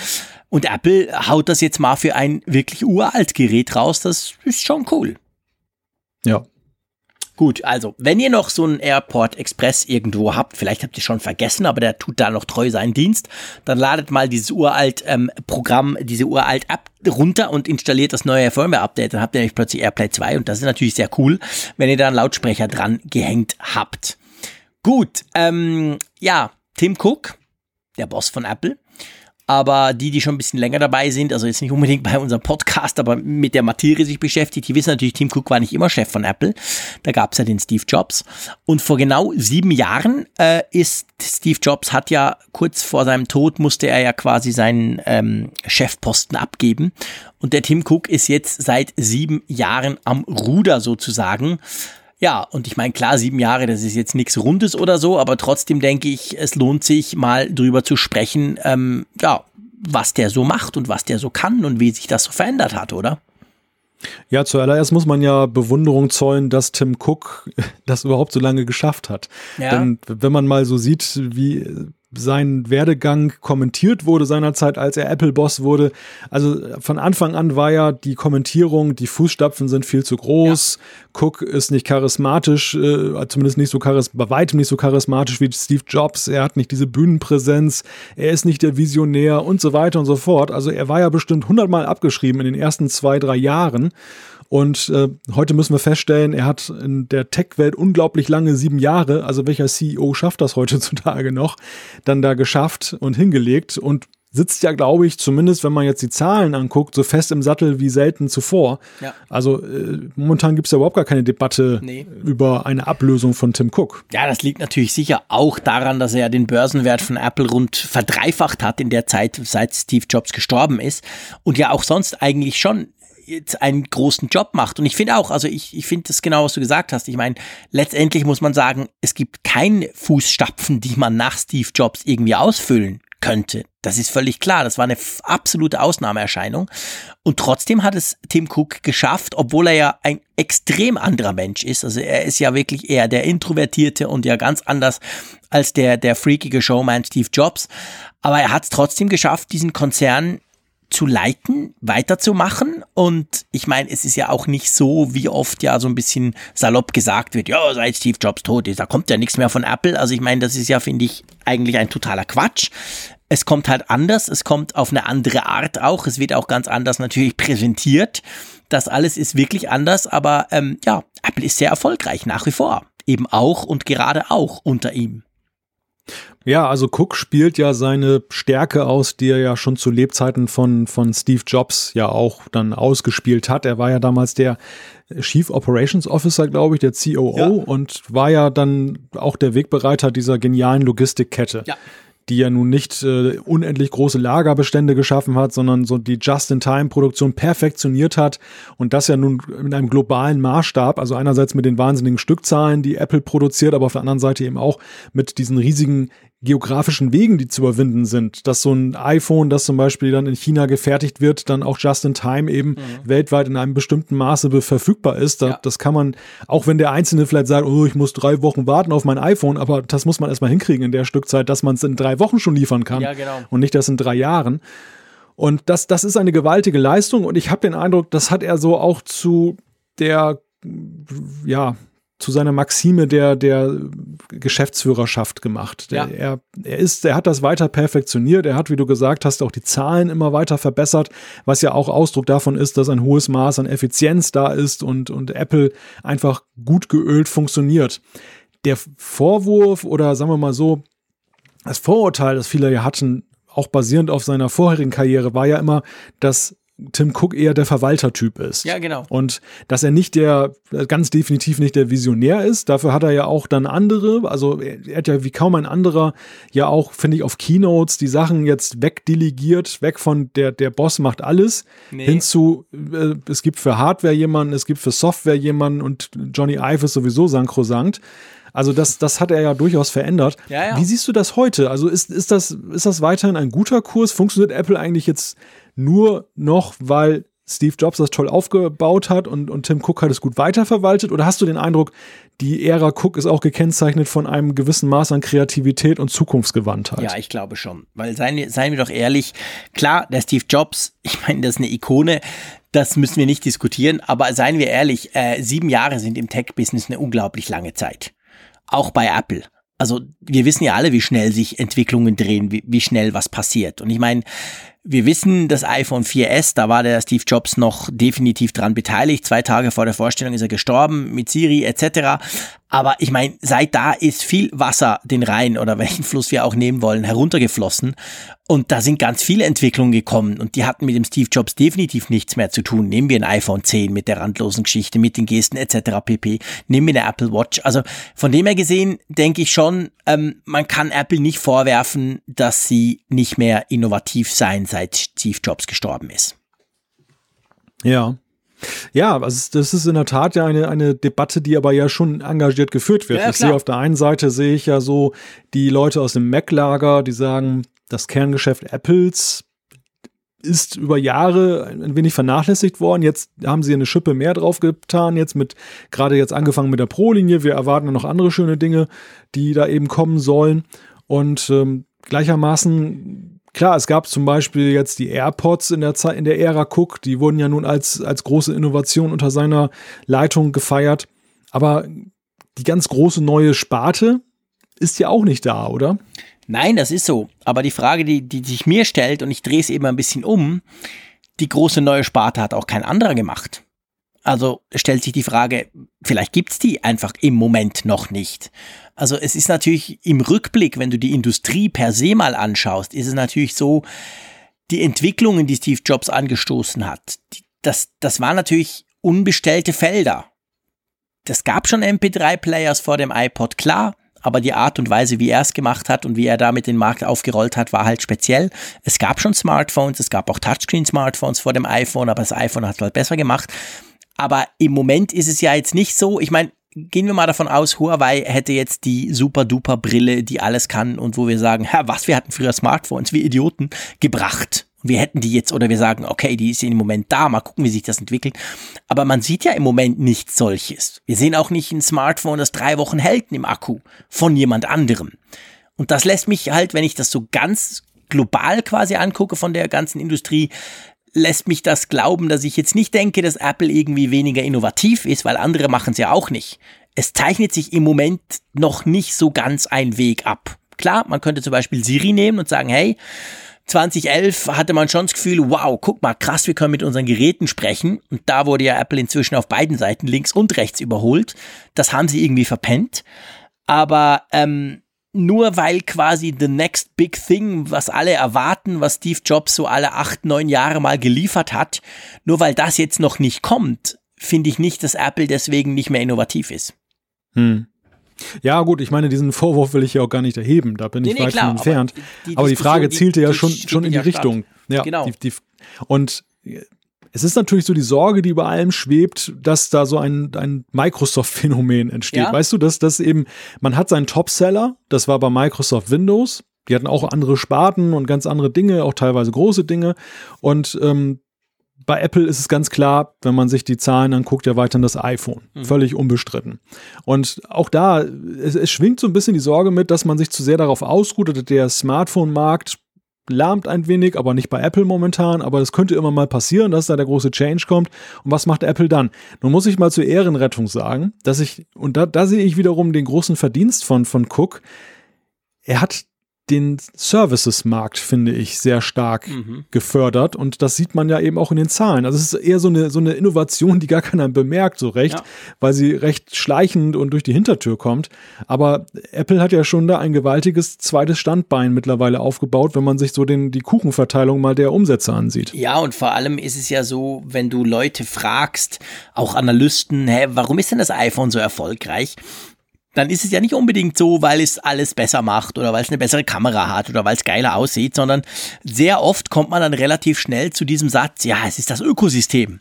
Und Apple haut das jetzt mal für ein wirklich uralt Gerät raus, das ist schon cool. Ja. Gut, also, wenn ihr noch so einen Airport Express irgendwo habt, vielleicht habt ihr schon vergessen, aber der tut da noch treu seinen Dienst, dann ladet mal dieses uralt ähm, Programm, diese uralt App runter und installiert das neue Firmware-Update. Dann habt ihr nämlich plötzlich AirPlay 2 und das ist natürlich sehr cool, wenn ihr da einen Lautsprecher dran gehängt habt. Gut, ähm, ja, Tim Cook, der Boss von Apple, aber die, die schon ein bisschen länger dabei sind, also jetzt nicht unbedingt bei unserem Podcast, aber mit der Materie sich beschäftigt, die wissen natürlich, Tim Cook war nicht immer Chef von Apple. Da gab es ja den Steve Jobs. Und vor genau sieben Jahren äh, ist Steve Jobs hat ja kurz vor seinem Tod musste er ja quasi seinen ähm, Chefposten abgeben. Und der Tim Cook ist jetzt seit sieben Jahren am Ruder sozusagen. Ja, und ich meine, klar, sieben Jahre, das ist jetzt nichts Rundes oder so, aber trotzdem denke ich, es lohnt sich mal drüber zu sprechen, ähm, ja, was der so macht und was der so kann und wie sich das so verändert hat, oder? Ja, zuallererst muss man ja Bewunderung zollen, dass Tim Cook [LAUGHS] das überhaupt so lange geschafft hat. Ja. Denn wenn man mal so sieht, wie sein Werdegang kommentiert wurde seinerzeit, als er Apple-Boss wurde, also von Anfang an war ja die Kommentierung, die Fußstapfen sind viel zu groß, Cook ist nicht charismatisch, äh, zumindest nicht so charis bei weitem nicht so charismatisch wie Steve Jobs, er hat nicht diese Bühnenpräsenz, er ist nicht der Visionär und so weiter und so fort. Also er war ja bestimmt hundertmal abgeschrieben in den ersten zwei, drei Jahren. Und äh, heute müssen wir feststellen, er hat in der Tech-Welt unglaublich lange sieben Jahre, also welcher CEO schafft das heutzutage noch, dann da geschafft und hingelegt und sitzt ja, glaube ich, zumindest wenn man jetzt die Zahlen anguckt, so fest im Sattel wie selten zuvor. Ja. Also äh, momentan gibt es ja überhaupt gar keine Debatte Nee. über eine Ablösung von Tim Cook. Ja, das liegt natürlich sicher auch daran, dass er ja den Börsenwert von Apple rund verdreifacht hat in der Zeit, seit Steve Jobs gestorben ist und ja auch sonst eigentlich schon jetzt einen großen Job macht. Und ich finde auch, also ich, ich finde das genau, was du gesagt hast. Ich meine, letztendlich muss man sagen, es gibt keine Fußstapfen, die man nach Steve Jobs irgendwie ausfüllen könnte. Das ist völlig klar. Das war eine absolute Ausnahmeerscheinung. Und trotzdem hat es Tim Cook geschafft, obwohl er ja ein extrem anderer Mensch ist. Also er ist ja wirklich eher der Introvertierte und ja ganz anders als der, der freakige Showman Steve Jobs. Aber er hat es trotzdem geschafft, diesen Konzern zu leiten, weiterzumachen. Und ich meine, es ist ja auch nicht so, wie oft ja so ein bisschen salopp gesagt wird, ja, seit Steve Jobs tot ist, da kommt ja nichts mehr von Apple. Also ich meine, das ist ja, finde ich, eigentlich ein totaler Quatsch. Es kommt halt anders, es kommt auf eine andere Art auch, es wird auch ganz anders natürlich [LAUGHS] präsentiert. Das alles ist wirklich anders, aber ähm, ja, Apple ist sehr erfolgreich nach wie vor. Eben auch und gerade auch unter ihm. Ja, also Cook spielt ja seine Stärke aus, die er ja schon zu Lebzeiten von, von Steve Jobs ja auch dann ausgespielt hat. Er war ja damals der Chief Operations Officer, glaube ich, der COO ja. und war ja dann auch der Wegbereiter dieser genialen Logistikkette. Ja die ja nun nicht äh, unendlich große Lagerbestände geschaffen hat, sondern so die Just-in-Time-Produktion perfektioniert hat und das ja nun in einem globalen Maßstab, also einerseits mit den wahnsinnigen Stückzahlen, die Apple produziert, aber auf der anderen Seite eben auch mit diesen riesigen geografischen Wegen, die zu überwinden sind, dass so ein iPhone, das zum Beispiel dann in China gefertigt wird, dann auch just in time eben mhm. weltweit in einem bestimmten Maße verfügbar ist. Da, ja. Das kann man, auch wenn der Einzelne vielleicht sagt, oh, ich muss drei Wochen warten auf mein iPhone, aber das muss man erstmal hinkriegen in der Stückzeit, dass man es in drei Wochen schon liefern kann ja, genau. und nicht das in drei Jahren. Und das, das ist eine gewaltige Leistung und ich habe den Eindruck, das hat er so auch zu der, ja, zu seiner Maxime der, der Geschäftsführerschaft gemacht. Ja. er, er ist, er hat das weiter perfektioniert. Er hat, wie du gesagt hast, auch die Zahlen immer weiter verbessert, was ja auch Ausdruck davon ist, dass ein hohes Maß an Effizienz da ist und, und Apple einfach gut geölt funktioniert. Der Vorwurf oder sagen wir mal so, das Vorurteil, das viele ja hatten, auch basierend auf seiner vorherigen Karriere, war ja immer, dass Tim Cook eher der Verwaltertyp ist. Ja, genau. Und dass er nicht der, ganz definitiv nicht der Visionär ist. Dafür hat er ja auch dann andere, also er hat ja wie kaum ein anderer ja auch, finde ich, auf Keynotes die Sachen jetzt wegdelegiert, weg von der, der Boss macht alles, nee. hin zu, äh, es gibt für Hardware jemanden, es gibt für Software jemanden und Johnny Ive ist sowieso sankrosankt. Also das, das hat er ja durchaus verändert. Ja, ja. Wie siehst du das heute? Also ist, ist, das, ist das weiterhin ein guter Kurs? Funktioniert Apple eigentlich jetzt nur noch, weil Steve Jobs das toll aufgebaut hat und, und Tim Cook hat es gut weiterverwaltet? Oder hast du den Eindruck, die Ära Cook ist auch gekennzeichnet von einem gewissen Maß an Kreativität und Zukunftsgewandtheit? Ja, ich glaube schon. Weil seien wir, seien wir doch ehrlich, klar, der Steve Jobs, [LAUGHS] ich meine, das ist eine Ikone, das müssen wir nicht diskutieren, aber seien wir ehrlich, äh, sieben Jahre sind im Tech-Business eine unglaublich lange Zeit. Auch bei Apple. Also wir wissen ja alle, wie schnell sich Entwicklungen drehen, wie, wie schnell was passiert. Und ich meine, wir wissen, das iPhone 4S, da war der Steve Jobs noch definitiv dran beteiligt. Zwei Tage vor der Vorstellung ist er gestorben mit Siri etc. Aber ich meine, seit da ist viel Wasser den Rhein oder welchen Fluss wir auch nehmen wollen, heruntergeflossen. Und da sind ganz viele Entwicklungen gekommen und die hatten mit dem Steve Jobs definitiv nichts mehr zu tun. Nehmen wir ein iPhone 10 mit der randlosen Geschichte, mit den Gesten etc. pp. Nehmen wir eine Apple Watch. Also von dem her gesehen denke ich schon, ähm, man kann Apple nicht vorwerfen, dass sie nicht mehr innovativ sein, seit Steve Jobs gestorben ist. Ja, ja, also das ist in der Tat ja eine, eine Debatte, die aber ja schon engagiert geführt wird. Ja, ich sehe auf der einen Seite sehe ich ja so die Leute aus dem Mac-Lager, die sagen, das Kerngeschäft Apples ist über Jahre ein wenig vernachlässigt worden. Jetzt haben sie eine Schippe mehr drauf getan, jetzt mit, gerade jetzt angefangen mit der Pro-Linie. Wir erwarten noch andere schöne Dinge, die da eben kommen sollen. Und ähm, gleichermaßen Klar, es gab zum Beispiel jetzt die AirPods in der Zeit, in der Ära Cook, die wurden ja nun als, als große Innovation unter seiner Leitung gefeiert. Aber die ganz große neue Sparte ist ja auch nicht da, oder? Nein, das ist so. Aber die Frage, die, die sich mir stellt, und ich drehe es eben ein bisschen um, die große neue Sparte hat auch kein anderer gemacht. Also stellt sich die Frage, vielleicht gibt's die einfach im Moment noch nicht. Also es ist natürlich im Rückblick, wenn du die Industrie per se mal anschaust, ist es natürlich so, die Entwicklungen, die Steve Jobs angestoßen hat, das, das waren natürlich unbestellte Felder. Das gab schon MP3-Players vor dem iPod, klar, aber die Art und Weise, wie er es gemacht hat und wie er damit den Markt aufgerollt hat, war halt speziell. Es gab schon Smartphones, es gab auch Touchscreen-Smartphones vor dem iPhone, aber das iPhone hat es halt besser gemacht. Aber im Moment ist es ja jetzt nicht so, ich meine, gehen wir mal davon aus, Huawei hätte jetzt die super duper Brille, die alles kann und wo wir sagen, Herr, was, wir hatten früher Smartphones, wir Idioten, gebracht. Wir hätten die jetzt oder wir sagen, okay, die ist im Moment da, mal gucken, wie sich das entwickelt. Aber man sieht ja im Moment nichts solches. Wir sehen auch nicht ein Smartphone, das drei Wochen hält im Akku von jemand anderem. Und das lässt mich halt, wenn ich das so ganz global quasi angucke von der ganzen Industrie, lässt mich das glauben, dass ich jetzt nicht denke, dass Apple irgendwie weniger innovativ ist, weil andere machen es ja auch nicht. Es zeichnet sich im Moment noch nicht so ganz ein Weg ab. Klar, man könnte zum Beispiel Siri nehmen und sagen, hey, 2011 hatte man schon das Gefühl, wow, guck mal, krass, wir können mit unseren Geräten sprechen. Und da wurde ja Apple inzwischen auf beiden Seiten links und rechts überholt. Das haben sie irgendwie verpennt. Aber ähm, nur weil quasi the next big thing, was alle erwarten, was Steve Jobs so alle acht, neun Jahre mal geliefert hat, nur weil das jetzt noch nicht kommt, finde ich nicht, dass Apple deswegen nicht mehr innovativ ist. Hm. Ja, gut, ich meine, diesen Vorwurf will ich ja auch gar nicht erheben, da bin nee, ich nee, weit klar, von entfernt. Aber die, aber die Frage zielte ja schon, schon in die Richtung. Ja, genau. Die, die, und es ist natürlich so die Sorge, die über allem schwebt, dass da so ein, ein Microsoft-Phänomen entsteht. Ja. Weißt du, dass das eben, man hat seinen Topseller, das war bei Microsoft Windows, die hatten auch andere Sparten und ganz andere Dinge, auch teilweise große Dinge. Und ähm, bei Apple ist es ganz klar, wenn man sich die Zahlen anguckt, ja weiterhin das iPhone. Mhm. Völlig unbestritten. Und auch da, es, es, schwingt so ein bisschen die Sorge mit, dass man sich zu sehr darauf ausruht, der Smartphone-Markt lahmt ein wenig, aber nicht bei Apple momentan, aber es könnte immer mal passieren, dass da der große Change kommt. Und was macht Apple dann? Nun muss ich mal zur Ehrenrettung sagen, dass ich, und da, da sehe ich wiederum den großen Verdienst von, von Cook, er hat den Services-Markt, finde ich, sehr stark mhm. gefördert. Und das sieht man ja eben auch in den Zahlen. Also es ist eher so eine, so eine Innovation, die gar keiner bemerkt, so recht, ja. weil sie recht schleichend und durch die Hintertür kommt. Aber Apple hat ja schon da ein gewaltiges zweites Standbein mittlerweile aufgebaut, wenn man sich so den, die Kuchenverteilung mal der Umsätze ansieht. Ja, und vor allem ist es ja so, wenn du Leute fragst, auch Analysten, hä, warum ist denn das iPhone so erfolgreich? Dann ist es ja nicht unbedingt so, weil es alles besser macht oder weil es eine bessere Kamera hat oder weil es geiler aussieht, sondern sehr oft kommt man dann relativ schnell zu diesem Satz, ja, es ist das Ökosystem.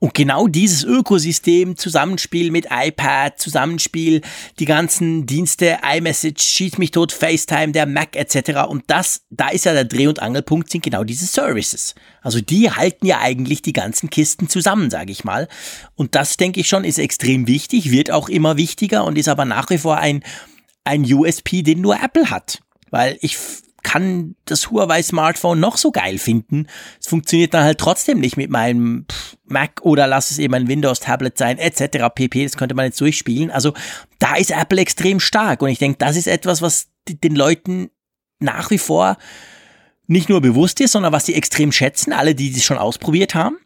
Und genau dieses Ökosystem, Zusammenspiel mit iPad, Zusammenspiel, die ganzen Dienste, iMessage, Schieß mich tot, FaceTime, der Mac etc. Und das, da ist ja der Dreh- und Angelpunkt, sind genau diese Services. Also die halten ja eigentlich die ganzen Kisten zusammen, sage ich mal. Und das, denke ich schon, ist extrem wichtig, wird auch immer wichtiger und ist aber nach wie vor ein, ein USP, den nur Apple hat. Weil ich kann das Huawei Smartphone noch so geil finden. Es funktioniert dann halt trotzdem nicht mit meinem Mac oder lass es eben ein Windows Tablet sein, etc. pp. Das könnte man jetzt durchspielen. Also da ist Apple extrem stark und ich denke, das ist etwas, was den Leuten nach wie vor nicht nur bewusst ist, sondern was sie extrem schätzen, alle, die es schon ausprobiert haben.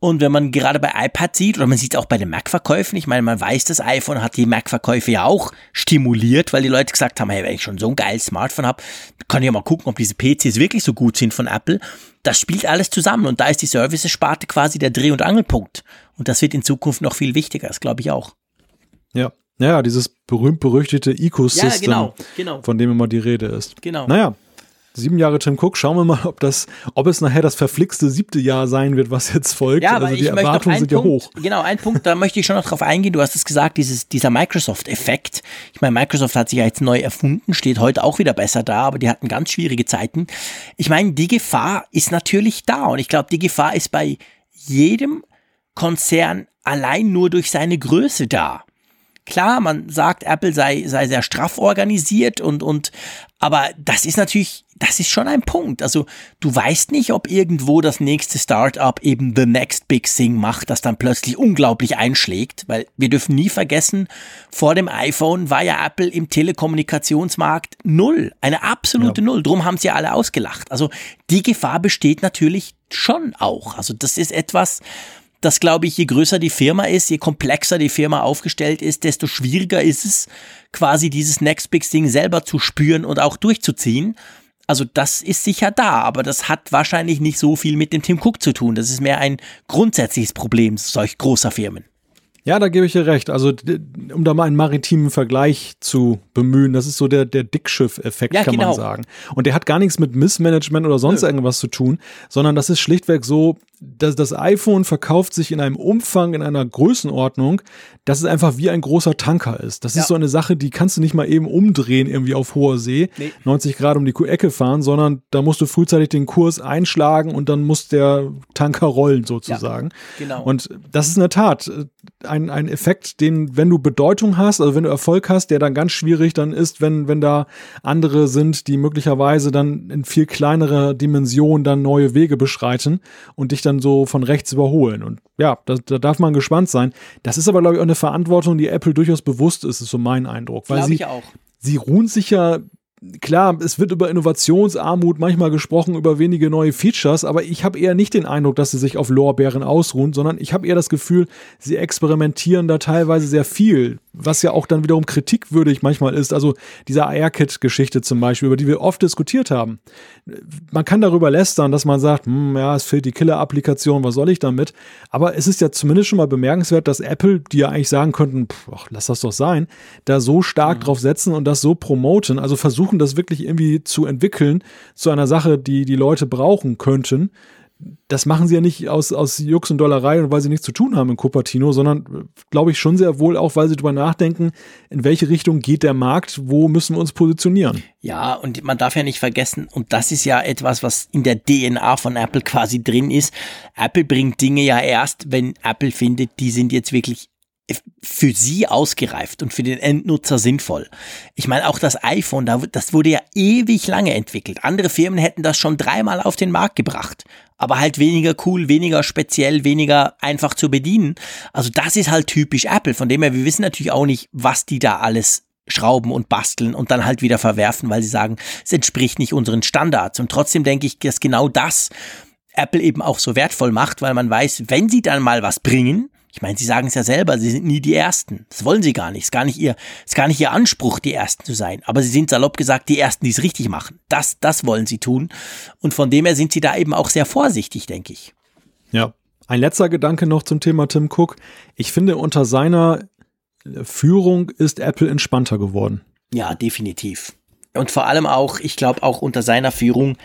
Und wenn man gerade bei iPad sieht, oder man sieht auch bei den Mac-Verkäufen, ich meine, man weiß, das iPhone hat die Mac-Verkäufe ja auch stimuliert, weil die Leute gesagt haben, hey, wenn ich schon so ein geiles Smartphone habe, kann ich ja mal gucken, ob diese PCs wirklich so gut sind von Apple. Das spielt alles zusammen und da ist die Services-Sparte quasi der Dreh- und Angelpunkt. Und das wird in Zukunft noch viel wichtiger, das glaube ich auch. Ja, ja, dieses berühmt-berüchtigte Ecosystem, ja, genau, genau. von dem immer die Rede ist. Genau. Naja, Sieben Jahre Tim Cook. Schauen wir mal, ob das, ob es nachher das verflixte siebte Jahr sein wird, was jetzt folgt. Ja, aber also die Erwartungen sind Punkt, ja hoch. Genau, ein Punkt, da möchte ich schon noch drauf eingehen. Du hast es gesagt, dieses, dieser Microsoft-Effekt. Ich meine, Microsoft hat sich ja jetzt neu erfunden, steht heute auch wieder besser da, aber die hatten ganz schwierige Zeiten. Ich meine, die Gefahr ist natürlich da und ich glaube, die Gefahr ist bei jedem Konzern allein nur durch seine Größe da. Klar, man sagt, Apple sei, sei sehr straff organisiert und, und, aber das ist natürlich, das ist schon ein Punkt. Also, du weißt nicht, ob irgendwo das nächste Startup eben the next big thing macht, das dann plötzlich unglaublich einschlägt, weil wir dürfen nie vergessen, vor dem iPhone war ja Apple im Telekommunikationsmarkt null, eine absolute ja. Null. Drum haben sie alle ausgelacht. Also, die Gefahr besteht natürlich schon auch. Also, das ist etwas, dass, glaube ich, je größer die Firma ist, je komplexer die Firma aufgestellt ist, desto schwieriger ist es, quasi dieses Next Big Thing selber zu spüren und auch durchzuziehen. Also das ist sicher da, aber das hat wahrscheinlich nicht so viel mit dem Tim Cook zu tun. Das ist mehr ein grundsätzliches Problem solch großer Firmen. Ja, da gebe ich dir recht. Also, um da mal einen maritimen Vergleich zu bemühen, das ist so der, der Dickschiff-Effekt, ja, kann genau. man sagen. Und der hat gar nichts mit Missmanagement oder sonst Nö. irgendwas zu tun, sondern das ist schlichtweg so, dass das iPhone verkauft sich in einem Umfang, in einer Größenordnung, dass es einfach wie ein großer Tanker ist. Das ja. ist so eine Sache, die kannst du nicht mal eben umdrehen irgendwie auf hoher See, nee. 90 Grad um die Ecke fahren, sondern da musst du frühzeitig den Kurs einschlagen und dann muss der Tanker rollen sozusagen. Ja, genau. Und das ist in der Tat ein, ein Effekt, den, wenn du Bedeutung hast, also wenn du Erfolg hast, der dann ganz schwierig dann ist, wenn, wenn da andere sind, die möglicherweise dann in viel kleinerer Dimension dann neue Wege beschreiten und dich dann so von rechts überholen. Und ja, da, da darf man gespannt sein. Das ist aber, glaube ich, auch eine Verantwortung, die Apple durchaus bewusst ist, ist so mein Eindruck. Weil sie, sie ruhen sich ja klar, es wird über Innovationsarmut manchmal gesprochen, über wenige neue Features, aber ich habe eher nicht den Eindruck, dass sie sich auf Lorbeeren ausruhen, sondern ich habe eher das Gefühl, sie experimentieren da teilweise sehr viel, was ja auch dann wiederum kritikwürdig manchmal ist. Also diese AirKit-Geschichte zum Beispiel, über die wir oft diskutiert haben. Man kann darüber lästern, dass man sagt, hm, ja, es fehlt die Killer-Applikation, was soll ich damit? Aber es ist ja zumindest schon mal bemerkenswert, dass Apple, die ja eigentlich sagen könnten, pff, ach, lass das doch sein, da so stark mhm. drauf setzen und das so promoten, also versuchen das wirklich irgendwie zu entwickeln zu einer Sache, die die Leute brauchen könnten das machen sie ja nicht aus, aus Jux und Dollerei und weil sie nichts zu tun haben in Cupertino, sondern glaube ich schon sehr wohl auch, weil sie darüber nachdenken, in welche Richtung geht der Markt, wo müssen wir uns positionieren. Ja, und man darf ja nicht vergessen, und das ist ja etwas, was in der DNA von Apple quasi drin ist. Apple bringt Dinge ja erst, wenn Apple findet, die sind jetzt wirklich für sie ausgereift und für den Endnutzer sinnvoll. Ich meine, auch das iPhone, das wurde ja ewig lange entwickelt. Andere Firmen hätten das schon dreimal auf den Markt gebracht, aber halt weniger cool, weniger speziell, weniger einfach zu bedienen. Also das ist halt typisch Apple. Von dem her, wir wissen natürlich auch nicht, was die da alles schrauben und basteln und dann halt wieder verwerfen, weil sie sagen, es entspricht nicht unseren Standards. Und trotzdem denke ich, dass genau das Apple eben auch so wertvoll macht, weil man weiß, wenn sie dann mal was bringen, ich meine, Sie sagen es ja selber, Sie sind nie die Ersten. Das wollen Sie gar nicht. Es ist gar nicht Ihr, ist gar nicht Ihr Anspruch, die Ersten zu sein. Aber Sie sind salopp gesagt die Ersten, die es richtig machen. Das, das wollen Sie tun. Und von dem her sind Sie da eben auch sehr vorsichtig, denke ich. Ja. Ein letzter Gedanke noch zum Thema Tim Cook. Ich finde, unter seiner Führung ist Apple entspannter geworden. Ja, definitiv. Und vor allem auch, ich glaube, auch unter seiner Führung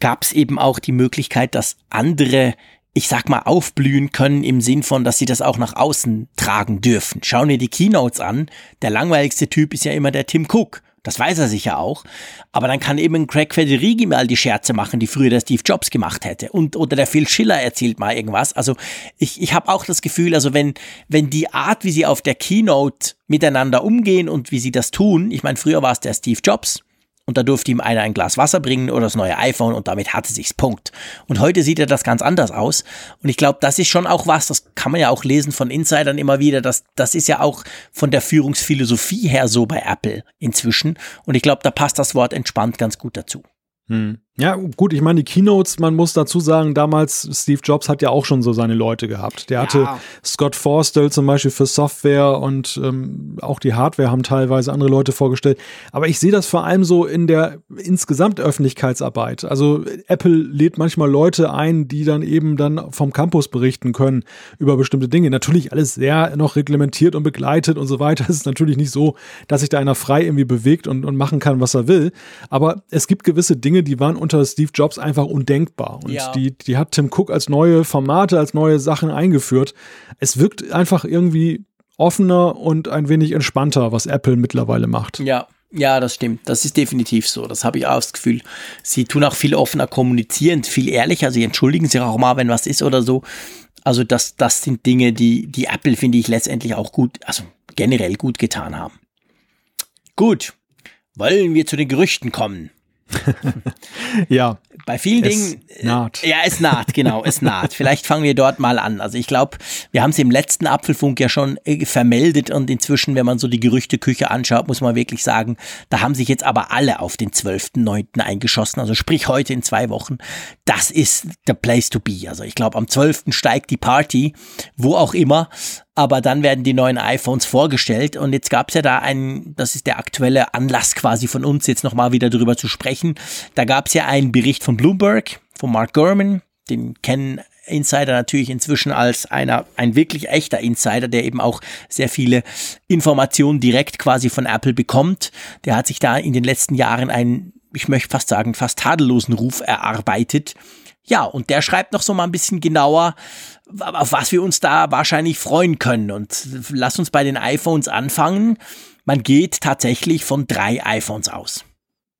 gab es eben auch die Möglichkeit, dass andere ich sag mal, aufblühen können im Sinn von, dass sie das auch nach außen tragen dürfen. Schauen wir die Keynotes an. Der langweiligste Typ ist ja immer der Tim Cook. Das weiß er sicher auch. Aber dann kann eben Craig Federighi mal die Scherze machen, die früher der Steve Jobs gemacht hätte. Und, oder der Phil Schiller erzählt mal irgendwas. Also ich, ich habe auch das Gefühl, also wenn, wenn die Art, wie sie auf der Keynote miteinander umgehen und wie sie das tun, ich meine, früher war es der Steve Jobs, und da durfte ihm einer ein Glas Wasser bringen oder das neue iPhone und damit hatte sich's Punkt. Und heute sieht er das ganz anders aus und ich glaube, das ist schon auch was, das kann man ja auch lesen von Insidern immer wieder, das, das ist ja auch von der Führungsphilosophie her so bei Apple inzwischen und ich glaube, da passt das Wort entspannt ganz gut dazu. Hm. Ja, gut, ich meine, die Keynotes, man muss dazu sagen, damals, Steve Jobs hat ja auch schon so seine Leute gehabt. Der ja. hatte Scott Forstall zum Beispiel für Software und ähm, auch die Hardware haben teilweise andere Leute vorgestellt. Aber ich sehe das vor allem so in der insgesamt Öffentlichkeitsarbeit. Also Apple lädt manchmal Leute ein, die dann eben dann vom Campus berichten können über bestimmte Dinge. Natürlich alles sehr noch reglementiert und begleitet und so weiter. [LAUGHS] Es ist natürlich nicht so, dass sich da einer frei irgendwie bewegt und, und machen kann, was er will. Aber es gibt gewisse Dinge, die waren unter Steve Jobs einfach undenkbar. Und ja. die, die hat Tim Cook als neue Formate, als neue Sachen eingeführt. Es wirkt einfach irgendwie offener und ein wenig entspannter, was Apple mittlerweile macht. Ja, ja, das stimmt. Das ist definitiv so. Das habe ich auch das Gefühl. Sie tun auch viel offener kommunizieren, viel ehrlicher. Sie entschuldigen sich auch mal, wenn was ist oder so. Also das, das sind Dinge, die, die Apple, finde ich, letztendlich auch gut, also generell gut getan haben. Gut. Wollen wir zu den Gerüchten kommen? [LAUGHS] ja. Bei vielen Dingen. Äh, naht. Ja, es naht, genau, es naht. Vielleicht fangen wir dort mal an. Also ich glaube, wir haben es im letzten Apfelfunk ja schon äh, vermeldet und inzwischen, wenn man so die Gerüchteküche anschaut, muss man wirklich sagen, da haben sich jetzt aber alle auf den 12.9. eingeschossen. Also sprich heute in zwei Wochen. Das ist the place to be. Also ich glaube, am 12. steigt die Party, wo auch immer aber dann werden die neuen iPhones vorgestellt und jetzt gab es ja da einen, das ist der aktuelle Anlass quasi von uns, jetzt nochmal wieder drüber zu sprechen. Da gab es ja einen Bericht von Bloomberg, von Mark Gurman, den kennen Insider natürlich inzwischen als einer, ein wirklich echter Insider, der eben auch sehr viele Informationen direkt quasi von Apple bekommt. Der hat sich da in den letzten Jahren einen, ich möchte fast sagen, fast tadellosen Ruf erarbeitet. Ja, und der schreibt noch so mal ein bisschen genauer, auf was wir uns da wahrscheinlich freuen können. Und lass uns bei den iPhones anfangen. Man geht tatsächlich von drei iPhones aus.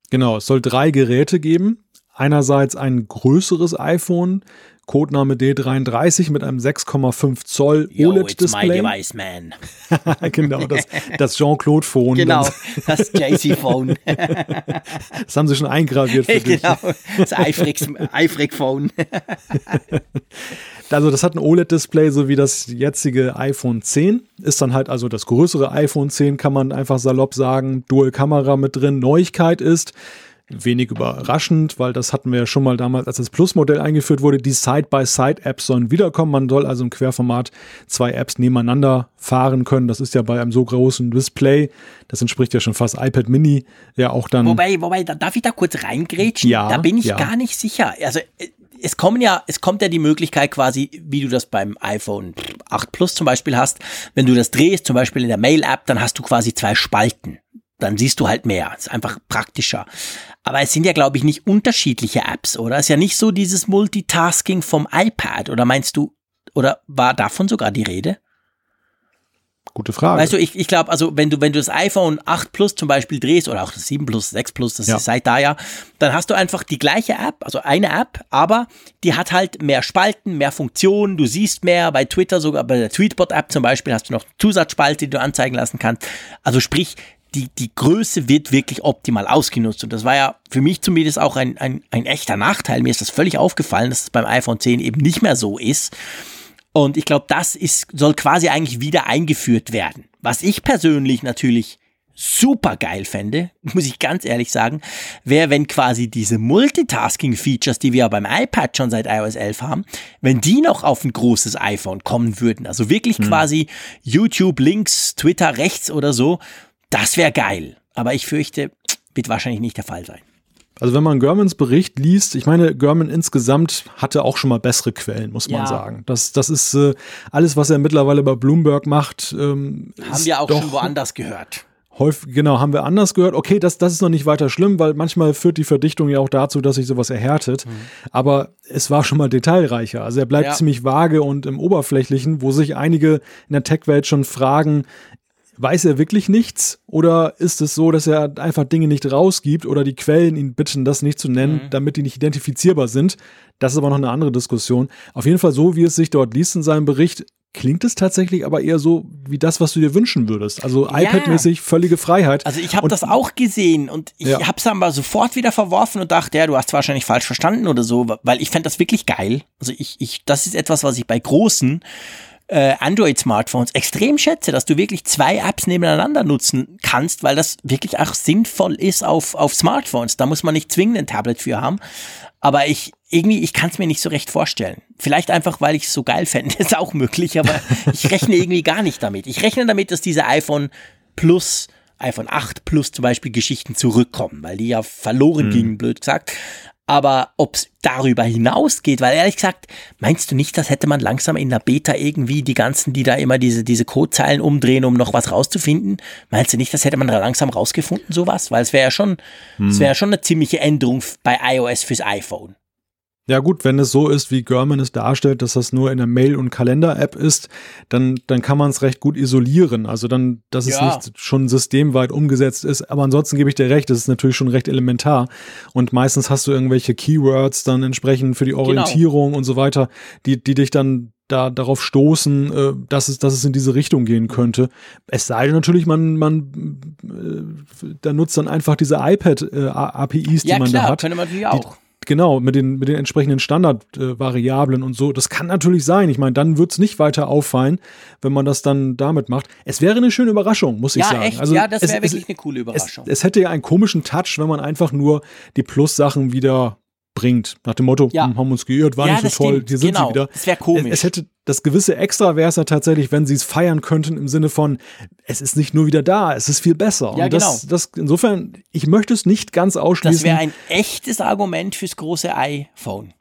Genau, es soll drei Geräte geben. Einerseits ein größeres iPhone, Codename D33 mit einem 6,5 Zoll OLED-Display. My device, man. [LAUGHS] genau, das, das Jean-Claude-Phone. Genau, das JC-Phone. [LAUGHS] das haben sie schon eingraviert für dich. Genau, das iFreak-Phone. [LAUGHS] also das hat ein OLED-Display, so wie das jetzige iPhone 10. Ist dann halt also das größere iPhone 10, kann man einfach salopp sagen. Dual-Kamera mit drin. Neuigkeit ist, wenig überraschend, weil das hatten wir ja schon mal damals, als das Plus-Modell eingeführt wurde. Die Side-by-Side-Apps sollen wiederkommen. Man soll also im Querformat zwei Apps nebeneinander fahren können. Das ist ja bei einem so großen Display, das entspricht ja schon fast iPad Mini, ja auch dann. Wobei, wobei, darf ich da kurz reingrätschen? Ja. Da bin ich ja. gar nicht sicher. Also, äh, es kommen ja, es kommt ja die Möglichkeit quasi, wie du das beim iPhone 8 Plus zum Beispiel hast, wenn du das drehst, zum Beispiel in der Mail-App, dann hast du quasi zwei Spalten dann siehst du halt mehr. Ist einfach praktischer. Aber es sind ja, glaube ich, nicht unterschiedliche Apps, oder? Es ist ja nicht so dieses Multitasking vom iPad, oder meinst du, oder war davon sogar die Rede? Gute Frage. Weißt du, ich, ich glaube, also wenn du, wenn du das iPhone 8 Plus zum Beispiel drehst oder auch das 7 Plus, 6 Plus, das ja. ist seit da ja, dann hast du einfach die gleiche App, also eine App, aber die hat halt mehr Spalten, mehr Funktionen, du siehst mehr, bei Twitter sogar, bei der Tweetbot-App zum Beispiel hast du noch Zusatzspalte, die du anzeigen lassen kannst. Also sprich, die, die Größe wird wirklich optimal ausgenutzt. Und das war ja für mich zumindest auch ein, ein, ein echter Nachteil. Mir ist das völlig aufgefallen, dass es beim iPhone 10 eben nicht mehr so ist. Und ich glaube, das ist, soll quasi eigentlich wieder eingeführt werden. Was ich persönlich natürlich super geil fände, [LAUGHS] muss ich ganz ehrlich sagen, wäre, wenn quasi diese Multitasking-Features, die wir ja beim iPad schon seit iOS 11 haben, wenn die noch auf ein großes iPhone kommen würden. Also wirklich hm. quasi YouTube links, Twitter rechts oder so. Das wäre geil. Aber ich fürchte, [TSK] wird wahrscheinlich nicht der Fall sein. Also wenn man Germans Bericht liest, ich meine, German insgesamt hatte auch schon mal bessere Quellen, muss man ja. sagen. Das, das ist äh, alles, was er mittlerweile bei Bloomberg macht. Ähm, haben wir auch schon woanders gehört. Häufig, genau, haben wir anders gehört. Okay, das, das ist noch nicht weiter schlimm, weil manchmal führt die Verdichtung ja auch dazu, dass sich sowas erhärtet. Mhm. Aber es war schon mal detailreicher. Also er bleibt ja. ziemlich vage und im Oberflächlichen, wo sich einige in der Tech-Welt schon fragen, Weiß er wirklich nichts? Oder ist es so, dass er einfach Dinge nicht rausgibt oder die Quellen ihn bitten, das nicht zu nennen, mhm. damit die nicht identifizierbar sind? Das ist aber noch eine andere Diskussion. Auf jeden Fall so, wie es sich dort liest in seinem Bericht, klingt es tatsächlich aber eher so wie das, was du dir wünschen würdest. Also ja. iPad-mäßig völlige Freiheit. Also ich habe das auch gesehen und ich ja. habe es aber sofort wieder verworfen und dachte, ja, du hast wahrscheinlich falsch verstanden oder so, weil ich fände das wirklich geil. Also ich, ich, das ist etwas, was ich bei großen äh, Android-Smartphones extrem schätze, dass du wirklich zwei Apps nebeneinander nutzen kannst, weil das wirklich auch sinnvoll ist auf, auf Smartphones. Da muss man nicht zwingend ein Tablet für haben. Aber ich irgendwie, ich kann es mir nicht so recht vorstellen. Vielleicht einfach, weil ich es so geil fände, [LAUGHS] ist auch möglich, aber ich rechne irgendwie gar nicht damit. Ich rechne damit, dass diese iPhone Plus iPhone 8 Plus zum Beispiel Geschichten zurückkommen, weil die ja verloren mhm. gingen, blöd gesagt. Aber ob es darüber hinausgeht, weil ehrlich gesagt, meinst du nicht, das hätte man langsam in der Beta irgendwie die ganzen, die da immer diese, diese Codezeilen umdrehen, um noch was rauszufinden? Meinst du nicht, das hätte man da langsam rausgefunden, sowas? Weil es wäre ja schon, es hm. wäre schon eine ziemliche Änderung bei iOS fürs iPhone. Ja gut, wenn es so ist, wie German es darstellt, dass das nur in der Mail- und Kalender-App ist, dann, dann kann man es recht gut isolieren. Also dann, dass ja. es nicht schon systemweit umgesetzt ist. Aber ansonsten gebe ich dir recht, das ist natürlich schon recht elementar. Und meistens hast du irgendwelche Keywords dann entsprechend für die genau. Orientierung genau. und so weiter, die, die dich dann da darauf stoßen, äh, dass es, dass es in diese Richtung gehen könnte. Es sei denn natürlich, man, man äh, da nutzt dann einfach diese iPad-APIs, äh, die man klar, da hat. Könnte man natürlich auch. Genau, mit den, mit den entsprechenden Standardvariablen äh, und so. Das kann natürlich sein. Ich meine, dann wird es nicht weiter auffallen, wenn man das dann damit macht. Es wäre eine schöne Überraschung, muss ja, ich sagen. Echt? Also ja, das wäre wirklich eine coole Überraschung. Es, es, hätte ja einen komischen Touch, wenn man einfach nur die Plus-Sachen wieder bringt. Nach dem Motto, ja. Hm, haben uns geirrt, war ja, nicht so toll, stimmt. hier sind genau. sie wieder. Das wäre komisch. Es, es, hätte das gewisse Extra wäre es ja tatsächlich, wenn sie es feiern könnten im Sinne von, es ist nicht nur wieder da, es ist viel besser. Ja, Und das, genau. das, insofern, ich möchte es nicht ganz ausschließen. Das wäre ein echtes Argument fürs große iPhone.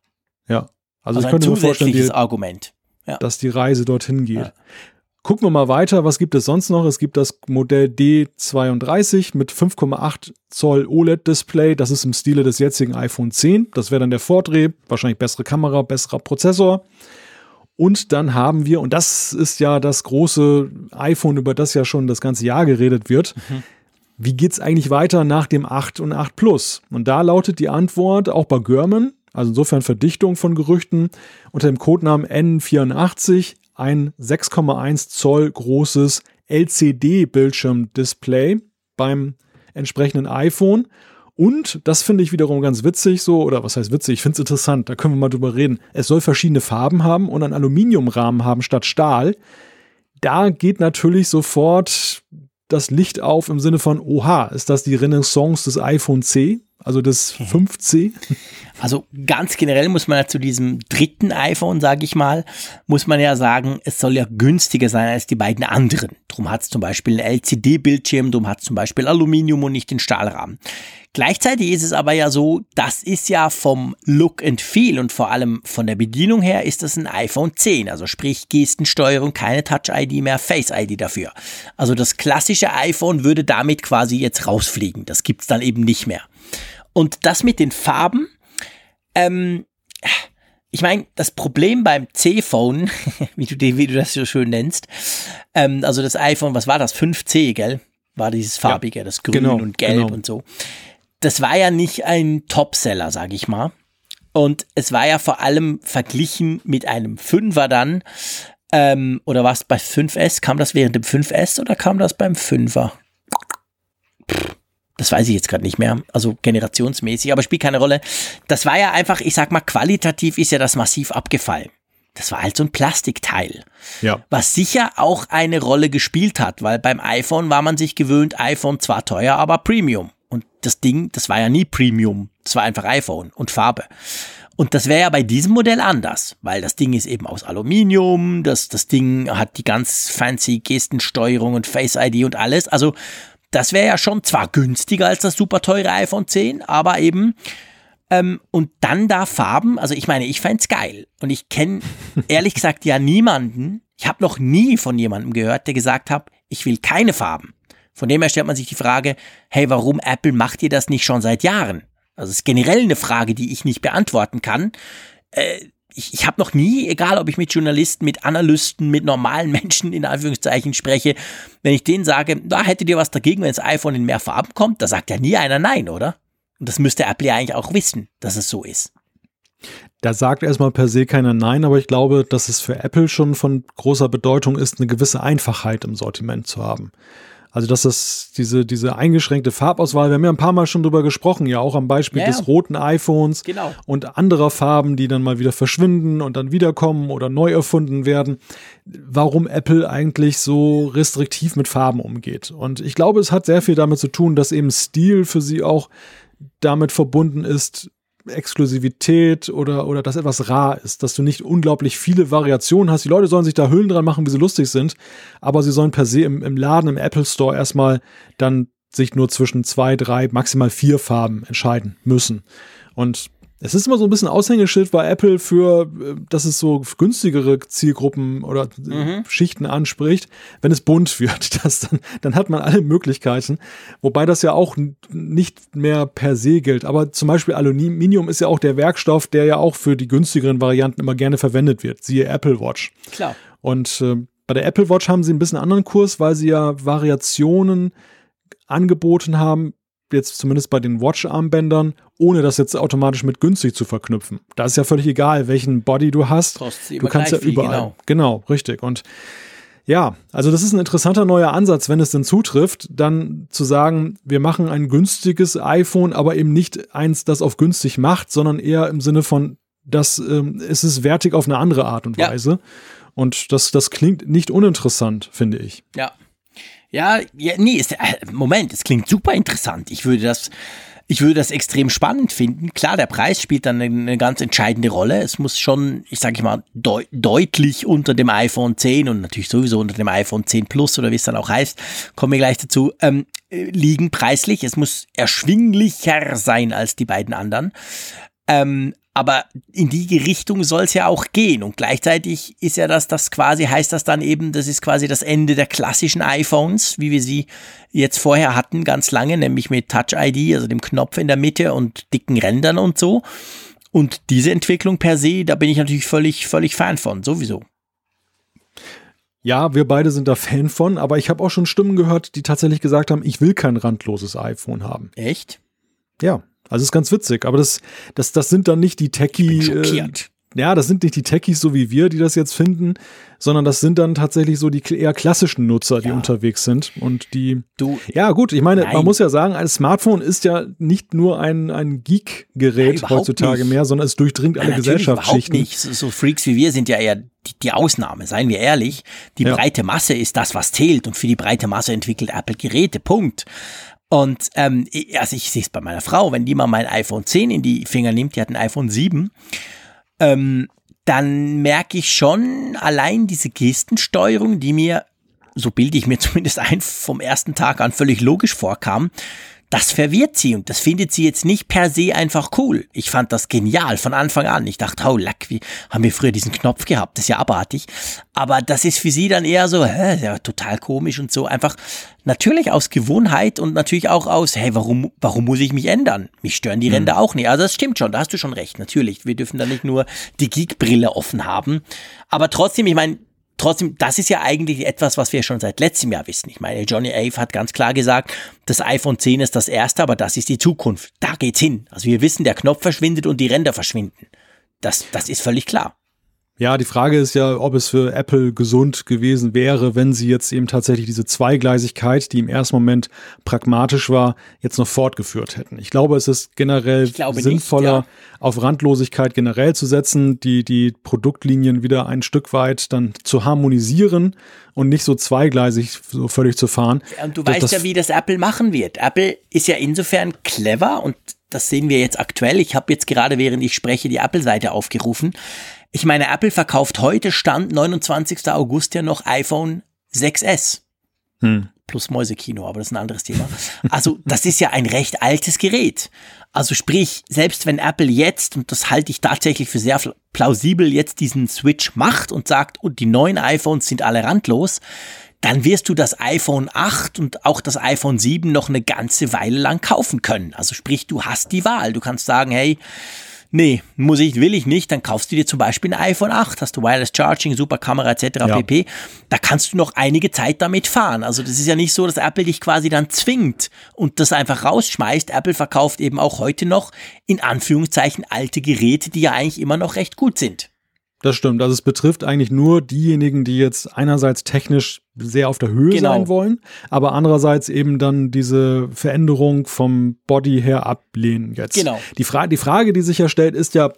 Ja. Also, also ich könnte mir vorstellen, die, Argument. Ja. dass die Reise dorthin geht. Gucken wir mal weiter. Was gibt es sonst noch? Es gibt das Modell D32 mit 5,8 Zoll OLED-Display. Das ist im Stile des jetzigen iPhone 10. Das wäre dann der Vordreh. Wahrscheinlich bessere Kamera, besserer Prozessor. Und dann haben wir, und das ist ja das große iPhone, über das ja schon das ganze Jahr geredet wird. Mhm. Wie geht's eigentlich weiter nach dem 8 und 8 Plus? Und da lautet die Antwort auch bei German, also insofern Verdichtung von Gerüchten, unter dem Codenamen N84 ein 6,1 Zoll großes LCD-Bildschirmdisplay beim entsprechenden iPhone. Und das finde ich wiederum ganz witzig, so, oder was heißt witzig? Ich finde es interessant, da können wir mal drüber reden. Es soll verschiedene Farben haben und einen Aluminiumrahmen haben statt Stahl. Da geht natürlich sofort das Licht auf im Sinne von, oha, ist das die Renaissance des iPhone C? Also das 5C? Also ganz generell muss man ja zu diesem dritten iPhone, sage ich mal, muss man ja sagen, es soll ja günstiger sein als die beiden anderen. Drum hat es zum Beispiel einen LCD-Bildschirm, drum hat es zum Beispiel Aluminium und nicht den Stahlrahmen. Gleichzeitig ist es aber ja so, das ist ja vom Look and Feel und vor allem von der Bedienung her ist das ein iPhone 10, also sprich Gestensteuerung, keine Touch-ID mehr, Face-ID dafür. Also das klassische iPhone würde damit quasi jetzt rausfliegen. Das gibt's dann eben nicht mehr. Und das mit den Farben, ähm, ich meine, das Problem beim C-Phone, [LAUGHS] wie du, wie du das so schön nennst, ähm, also das iPhone, was war das? 5C, gell? War dieses farbige, ja, das Grün genau, und Gelb genau. und so. Das war ja nicht ein Topseller, sag ich mal. Und es war ja vor allem verglichen mit einem Fünfer dann, ähm, oder was bei 5S? Kam das während dem 5S oder kam das beim Fünfer? Das weiß ich jetzt gerade nicht mehr, also generationsmäßig, aber spielt keine Rolle. Das war ja einfach, ich sag mal, qualitativ ist ja das massiv abgefallen. Das war halt so ein Plastikteil. Ja. Was sicher auch eine Rolle gespielt hat, weil beim iPhone war man sich gewöhnt, iPhone zwar teuer, aber Premium. Und das Ding, das war ja nie Premium. Das war einfach iPhone und Farbe. Und das wäre ja bei diesem Modell anders, weil das Ding ist eben aus Aluminium, das, das Ding hat die ganz fancy Gestensteuerung und Face ID und alles. Also das wäre ja schon zwar günstiger als das super teure iPhone 10, aber eben ähm, und dann da Farben, also ich meine, ich fände geil. Und ich kenne [LAUGHS] ehrlich gesagt ja niemanden, ich habe noch nie von jemandem gehört, der gesagt hat, ich will keine Farben. Von dem her stellt man sich die Frage, hey, warum Apple macht ihr das nicht schon seit Jahren? Also es ist generell eine Frage, die ich nicht beantworten kann. Äh, ich, ich habe noch nie, egal ob ich mit Journalisten, mit Analysten, mit normalen [LAUGHS] Menschen in Anführungszeichen spreche, wenn ich denen sage, da hättet ihr was dagegen, wenn das iPhone in mehr Farben kommt, da sagt ja nie einer Nein, oder? Und das müsste Apple ja eigentlich auch wissen, dass es so ist. Da sagt erstmal per se keiner Nein, aber ich glaube, dass es für Apple schon von großer Bedeutung ist, eine gewisse Einfachheit im Sortiment zu haben. Also, dass das diese, diese eingeschränkte Farbauswahl, wir haben ja ein paar Mal schon drüber gesprochen, ja auch am Beispiel ja, des roten iPhones genau. und anderer Farben, die dann mal wieder verschwinden und dann wiederkommen oder neu erfunden werden. Warum Apple eigentlich so restriktiv mit Farben umgeht. Und ich glaube, es hat sehr viel damit zu tun, dass eben Stil für sie auch damit verbunden ist, Exklusivität oder, oder dass etwas rar ist, dass du nicht unglaublich viele Variationen hast. Die Leute sollen sich da Hüllen dran machen, wie sie lustig sind, aber sie sollen per se im, im Laden, im Apple Store erstmal dann sich nur zwischen zwei, drei, maximal vier Farben entscheiden müssen. Und es ist immer so ein bisschen Aushängeschild bei Apple für, äh, dass es so günstigere Zielgruppen oder äh, mhm. Schichten anspricht. Wenn es bunt [LAUGHS] wird, das dann, dann hat man alle Möglichkeiten. Wobei das ja auch nicht mehr per se gilt. Aber zum Beispiel Aluminium ist ja auch der Werkstoff, der ja auch für die günstigeren Varianten immer gerne verwendet wird. Siehe Apple Watch. Klar. Und äh, bei der Apple Watch haben sie ein bisschen anderen Kurs, weil sie ja Variationen angeboten haben, jetzt zumindest bei den Watch-Armbändern, ohne das jetzt automatisch mit günstig zu verknüpfen. Da ist ja völlig egal, welchen Body du hast. Du kannst ja überall. Genau. genau, richtig. Und ja, also das ist ein interessanter neuer Ansatz, wenn es denn zutrifft, dann zu sagen, wir machen ein günstiges iPhone, aber eben nicht eins, das auf günstig macht, sondern eher im Sinne von, dass ähm, es ist wertig auf eine andere Art und Weise. Ja. Und das, das klingt nicht uninteressant, finde ich. Ja, ja, ja nee, ist, äh, Moment, es klingt super interessant. Ich würde das, ich würde das extrem spannend finden. Klar, der Preis spielt dann eine, ganz entscheidende Rolle. Es muss schon, ich sage mal, deut deutlich unter dem iPhone 10 und natürlich sowieso unter dem iPhone 10 Plus oder wie es dann auch heißt, kommen wir gleich dazu, ähm, liegen preislich. Es muss erschwinglicher sein als die beiden anderen. Ähm, Aber in die Richtung soll es ja auch gehen. Und gleichzeitig ist ja das, das quasi, heißt das dann eben, das ist quasi das Ende der klassischen iPhones, wie wir sie jetzt vorher hatten, ganz lange, nämlich mit Touch ID, also dem Knopf in der Mitte und dicken Rändern und so. Und diese Entwicklung per se, da bin ich natürlich völlig, völlig Fan von, sowieso. Ja, wir beide sind da Fan von, aber ich habe auch schon Stimmen gehört, die tatsächlich gesagt haben, ich will kein randloses iPhone haben. Echt? Ja, also ist ganz witzig, aber das, das, das sind dann nicht die Techie. Äh, ja, das sind nicht die Techies so wie wir, die das jetzt finden, sondern das sind dann tatsächlich so die eher klassischen Nutzer, die ja. unterwegs sind und die. Du. Ja, gut, ich meine, Nein. man muss ja sagen, ein Smartphone ist ja nicht nur ein, ein Geek-Gerät heutzutage nicht. mehr, sondern es durchdringt alle Gesellschaftsschichten. nicht. So Freaks wie wir sind ja eher die, die Ausnahme, seien wir ehrlich. Die ja. breite Masse ist das, was zählt und für die breite Masse entwickelt Apple Geräte. Punkt. Und ähm, also ich sehe es bei meiner Frau, wenn die mal mein iPhone 10 in die Finger nimmt, die hat ein iPhone 7 ähm, dann merke ich schon allein diese Gestensteuerung, die mir, so bilde ich mir [LAUGHS] zumindest ein, vom ersten Tag an völlig logisch vorkam, das verwirrt sie und das findet sie jetzt nicht per se einfach cool. Ich fand das genial von Anfang an. Ich dachte, oh, lack, wie haben wir früher diesen Knopf gehabt? Das ist ja abartig. Aber das ist für sie dann eher so, hä, ja, total komisch und so. Einfach natürlich aus Gewohnheit und natürlich auch aus, hey, warum, warum muss ich mich ändern? Mich stören die Ränder mhm. auch nicht. Also das stimmt schon, da hast du schon recht, natürlich. Wir dürfen da nicht nur die Geek-Brille offen haben. Aber trotzdem, ich meine, trotzdem, das ist ja eigentlich etwas, was wir schon seit letztem Jahr wissen. Ich meine, Johnny Ave hat ganz klar gesagt, das iPhone 10 ist das erste, aber das ist die Zukunft. Da geht's hin. Also wir wissen, der Knopf verschwindet und die Ränder verschwinden. Das, das ist völlig klar. Ja, die Frage ist ja, ob es für Apple gesund gewesen wäre, wenn sie jetzt eben tatsächlich diese Zweigleisigkeit, die im ersten Moment pragmatisch war, jetzt noch fortgeführt hätten. Ich glaube, es ist generell sinnvoller, nicht, ja. auf Randlosigkeit generell zu setzen, die, die Produktlinien wieder ein Stück weit dann zu harmonisieren und nicht so zweigleisig so völlig zu fahren. Und du weißt ja, wie das Apple machen wird. Apple ist ja insofern clever und das sehen wir jetzt aktuell. Ich habe jetzt gerade, während ich spreche, die Apple-Seite aufgerufen. Ich meine, Apple verkauft heute Stand 29. August ja noch iPhone 6S. Hm. Plus Mäusekino, aber das ist ein anderes Thema. Also, das ist ja ein recht altes Gerät. Also sprich, selbst wenn Apple jetzt, und das halte ich tatsächlich für sehr plausibel, jetzt diesen Switch macht und sagt, und die neuen iPhones sind alle randlos, dann wirst du das iPhone 8 und auch das iPhone 7 noch eine ganze Weile lang kaufen können. Also sprich, du hast die Wahl. Du kannst sagen, hey, nee, muss ich, will ich nicht, dann kaufst du dir zum Beispiel ein iPhone 8, hast du Wireless Charging, super Kamera etc. Ja. pp. Da kannst du noch einige Zeit damit fahren. Also das ist ja nicht so, dass Apple dich quasi dann zwingt und das einfach rausschmeißt. Apple verkauft eben auch heute noch in Anführungszeichen alte Geräte, die ja eigentlich immer noch recht gut sind. Das stimmt. Also es betrifft eigentlich nur diejenigen, die jetzt einerseits technisch sehr auf der Höhe genau. sein wollen, aber andererseits eben dann diese Veränderung vom Body her ablehnen jetzt. Genau. Die, Fra die Frage, die sich ja stellt, ist ja,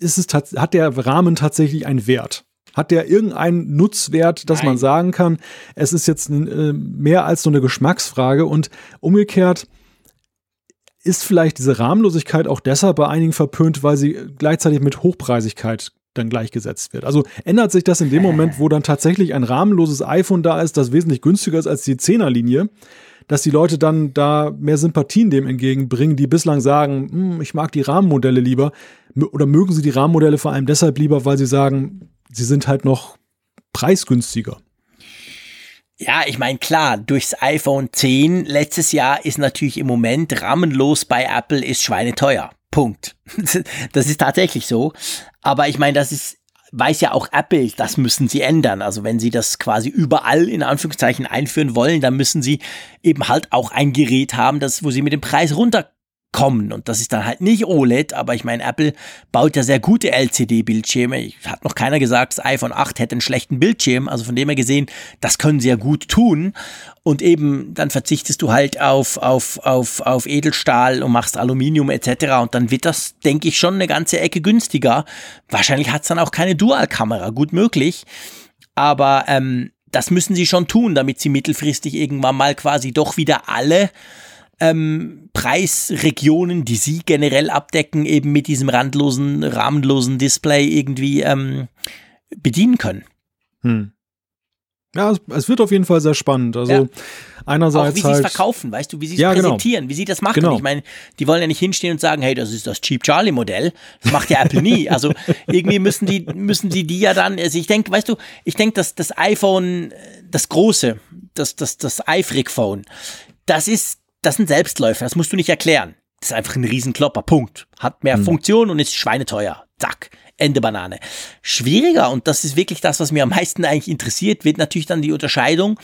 ist es hat der Rahmen tatsächlich einen Wert? Hat der irgendeinen Nutzwert, dass Nein. man sagen kann, es ist jetzt äh, mehr als nur eine Geschmacksfrage und umgekehrt, ist vielleicht diese Rahmenlosigkeit auch deshalb bei einigen verpönt, weil sie gleichzeitig mit Hochpreisigkeit dann gleichgesetzt wird. Also ändert sich das in dem Moment, wo dann tatsächlich ein rahmenloses iPhone da ist, das wesentlich günstiger ist als die 10er-Linie, dass die Leute dann da mehr Sympathien dem entgegenbringen, die bislang sagen, hm, ich mag die Rahmenmodelle lieber oder mögen sie die Rahmenmodelle vor allem deshalb lieber, weil sie sagen, sie sind halt noch preisgünstiger. Ja, ich meine, klar, durchs iPhone 10 letztes Jahr ist natürlich im Moment rahmenlos bei Apple ist schweineteuer. Punkt. [LAUGHS] Das ist tatsächlich so. Aber ich meine, das ist, weiß ja auch Apple, das müssen sie ändern. Also wenn sie das quasi überall in Anführungszeichen einführen wollen, dann müssen sie eben halt auch ein Gerät haben, das, wo sie mit dem Preis runter kommen. Und das ist dann halt nicht OLED, aber ich meine, Apple baut ja sehr gute LCD-Bildschirme. Hat noch keiner gesagt, das iPhone 8 hätte einen schlechten Bildschirm. Also von dem her gesehen, das können sie ja gut tun. Und eben, dann verzichtest du halt auf, auf, auf, auf Edelstahl und machst Aluminium etc. Und dann wird das, denke ich, schon eine ganze Ecke günstiger. Wahrscheinlich hat es dann auch keine Dualkamera, gut möglich. Aber ähm, das müssen sie schon tun, damit sie mittelfristig irgendwann mal quasi doch wieder alle ähm, Preisregionen, die sie generell abdecken, eben mit diesem randlosen, rahmenlosen Display irgendwie ähm, bedienen können. Hm. Ja, es, es, wird auf jeden Fall sehr spannend. Also ja. einerseits auch wie sie halt, es verkaufen, weißt du, wie sie es ja, genau. präsentieren, genau. wie sie das machen. Genau. Ich meine, die wollen ja nicht hinstehen und sagen, hey, das ist das Cheap Charlie Modell. Das macht ja Apple nie. Also irgendwie müssen die müssen sie die ja dann. Also ich denke, weißt du, ich denke, dass das iPhone, das große, das das das iFrick Phone, das ist das sind Selbstläufer. Das musst du nicht erklären. Das ist einfach ein Riesenklopper. Punkt. Hat mehr hm. Funktion und ist schweineteuer. Zack. Ende Banane. Schwieriger, und das ist wirklich das, was mir am meisten eigentlich interessiert, wird natürlich dann die Unterscheidung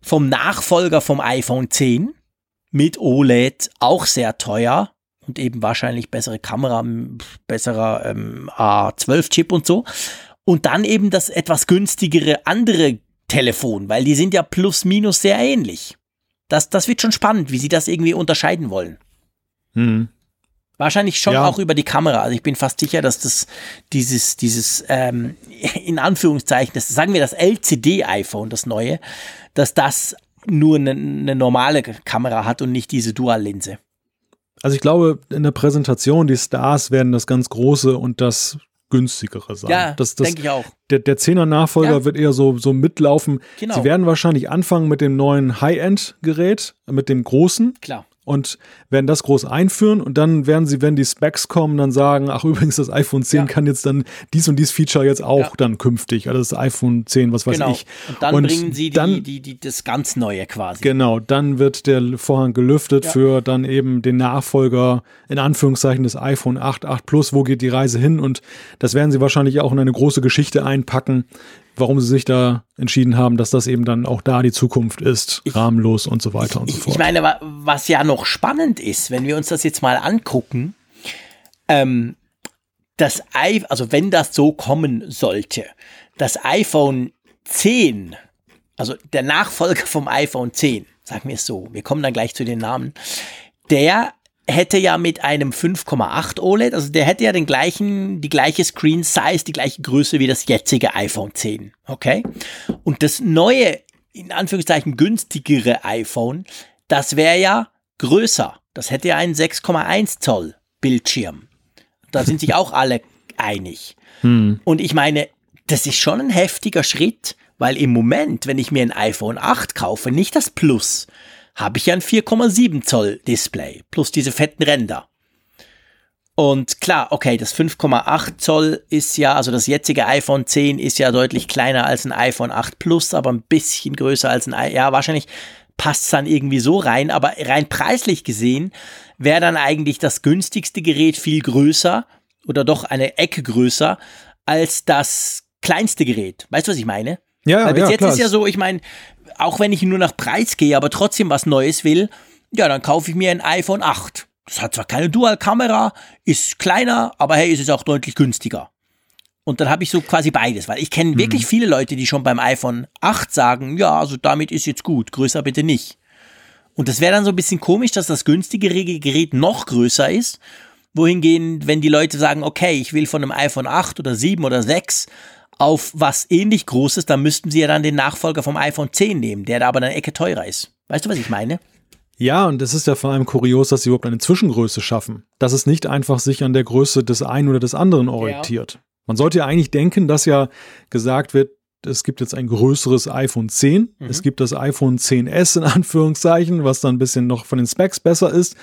vom Nachfolger vom iPhone 10 mit OLED auch sehr teuer und eben wahrscheinlich bessere Kamera, besserer ähm, A12-Chip und so. Und dann eben das etwas günstigere andere Telefon, weil die sind ja plus minus sehr ähnlich. Das, das wird schon spannend, wie sie das irgendwie unterscheiden wollen. Hm. Wahrscheinlich schon ja. auch über die Kamera. Also ich bin fast sicher, dass das dieses, dieses, ähm, [LAUGHS] in Anführungszeichen, das, sagen wir das LCD-iPhone, das neue, dass das nur eine, eine normale Kamera hat und nicht diese Dual-Linse. Also ich glaube, in der Präsentation, die Stars werden das ganz große und das günstigere sein. Ja, das, das, denke ich auch. Der, der 10er Nachfolger ja. wird eher so, so mitlaufen. Genau. Sie werden wahrscheinlich anfangen mit dem neuen High-End-Gerät, mit dem großen. Klar und werden das groß einführen und dann werden sie, wenn die Specs kommen, dann sagen, ach übrigens, das iPhone 10 ja. kann jetzt dann dies und dies Feature jetzt auch ja. dann künftig, also das iPhone 10, was weiß genau. ich. Und dann und bringen sie die, dann, die, die, das ganz Neue quasi. Genau, dann wird der Vorhang gelüftet ja. für dann eben den Nachfolger, in Anführungszeichen, des iPhone 8, 8 Plus, wo geht die Reise hin und das werden sie wahrscheinlich auch in eine große Geschichte einpacken, warum sie sich da entschieden haben, dass das eben dann auch da die Zukunft ist, ich, rahmenlos und so weiter und so fort. Ich meine, was ja noch spannend ist, wenn wir uns das jetzt mal angucken, ähm, das I also wenn das so kommen sollte, das iPhone 10, also der Nachfolger vom iPhone 10, sagen wir es so, wir kommen dann gleich zu den Namen, der hätte ja mit einem 5,8 OLED, also der hätte ja den gleichen, die gleiche Screen Size, die gleiche Größe wie das jetzige iPhone 10. Okay? Und das neue, in Anführungszeichen günstigere iPhone, das wäre ja größer. Das hätte ja einen 6,1 Zoll Bildschirm. Da sind sich auch alle einig. Hm. Und ich meine, das ist schon ein heftiger Schritt, weil im Moment, wenn ich mir ein iPhone 8 kaufe, nicht das Plus, habe ich ja ein 4,7 Zoll Display plus diese fetten Ränder. Und klar, okay, das 5,8 Zoll ist ja, also das jetzige iPhone 10 ist ja deutlich kleiner als ein iPhone 8 Plus, aber ein bisschen größer als ein, ja, wahrscheinlich passt es dann irgendwie so rein, aber rein preislich gesehen wäre dann eigentlich das günstigste Gerät viel größer oder doch eine Ecke größer als das kleinste Gerät. Weißt du, was ich meine? Ja, Weil bis ja, jetzt klar. ist ja so, ich meine, auch wenn ich nur nach Preis gehe, aber trotzdem was Neues will, ja, dann kaufe ich mir ein iPhone 8. Das hat zwar keine Dual-Kamera, ist kleiner, aber hey, ist es auch deutlich günstiger. Und dann habe ich so quasi beides, weil ich kenne mhm. wirklich viele Leute, die schon beim iPhone 8 sagen, ja, also damit ist jetzt gut, größer bitte nicht. Und das wäre dann so ein bisschen komisch, dass das günstigere Gerät noch größer ist. Wohingegen, wenn die Leute sagen, okay, ich will von einem iPhone 8 oder 7 oder 6 auf was ähnlich Großes, dann müssten sie ja dann den Nachfolger vom iPhone 10 nehmen, der da aber eine Ecke teurer ist. Weißt du, was ich meine? Ja, und es ist ja vor allem kurios, dass sie überhaupt eine Zwischengröße schaffen. Dass es nicht einfach sich an der Größe des einen oder des anderen orientiert. Ja. Man sollte ja eigentlich denken, dass ja gesagt wird, es gibt jetzt ein größeres iPhone 10. Mhm. Es gibt das iPhone 10S in [LAUGHS] Anführungszeichen, was dann ein bisschen noch von den Specs besser ist.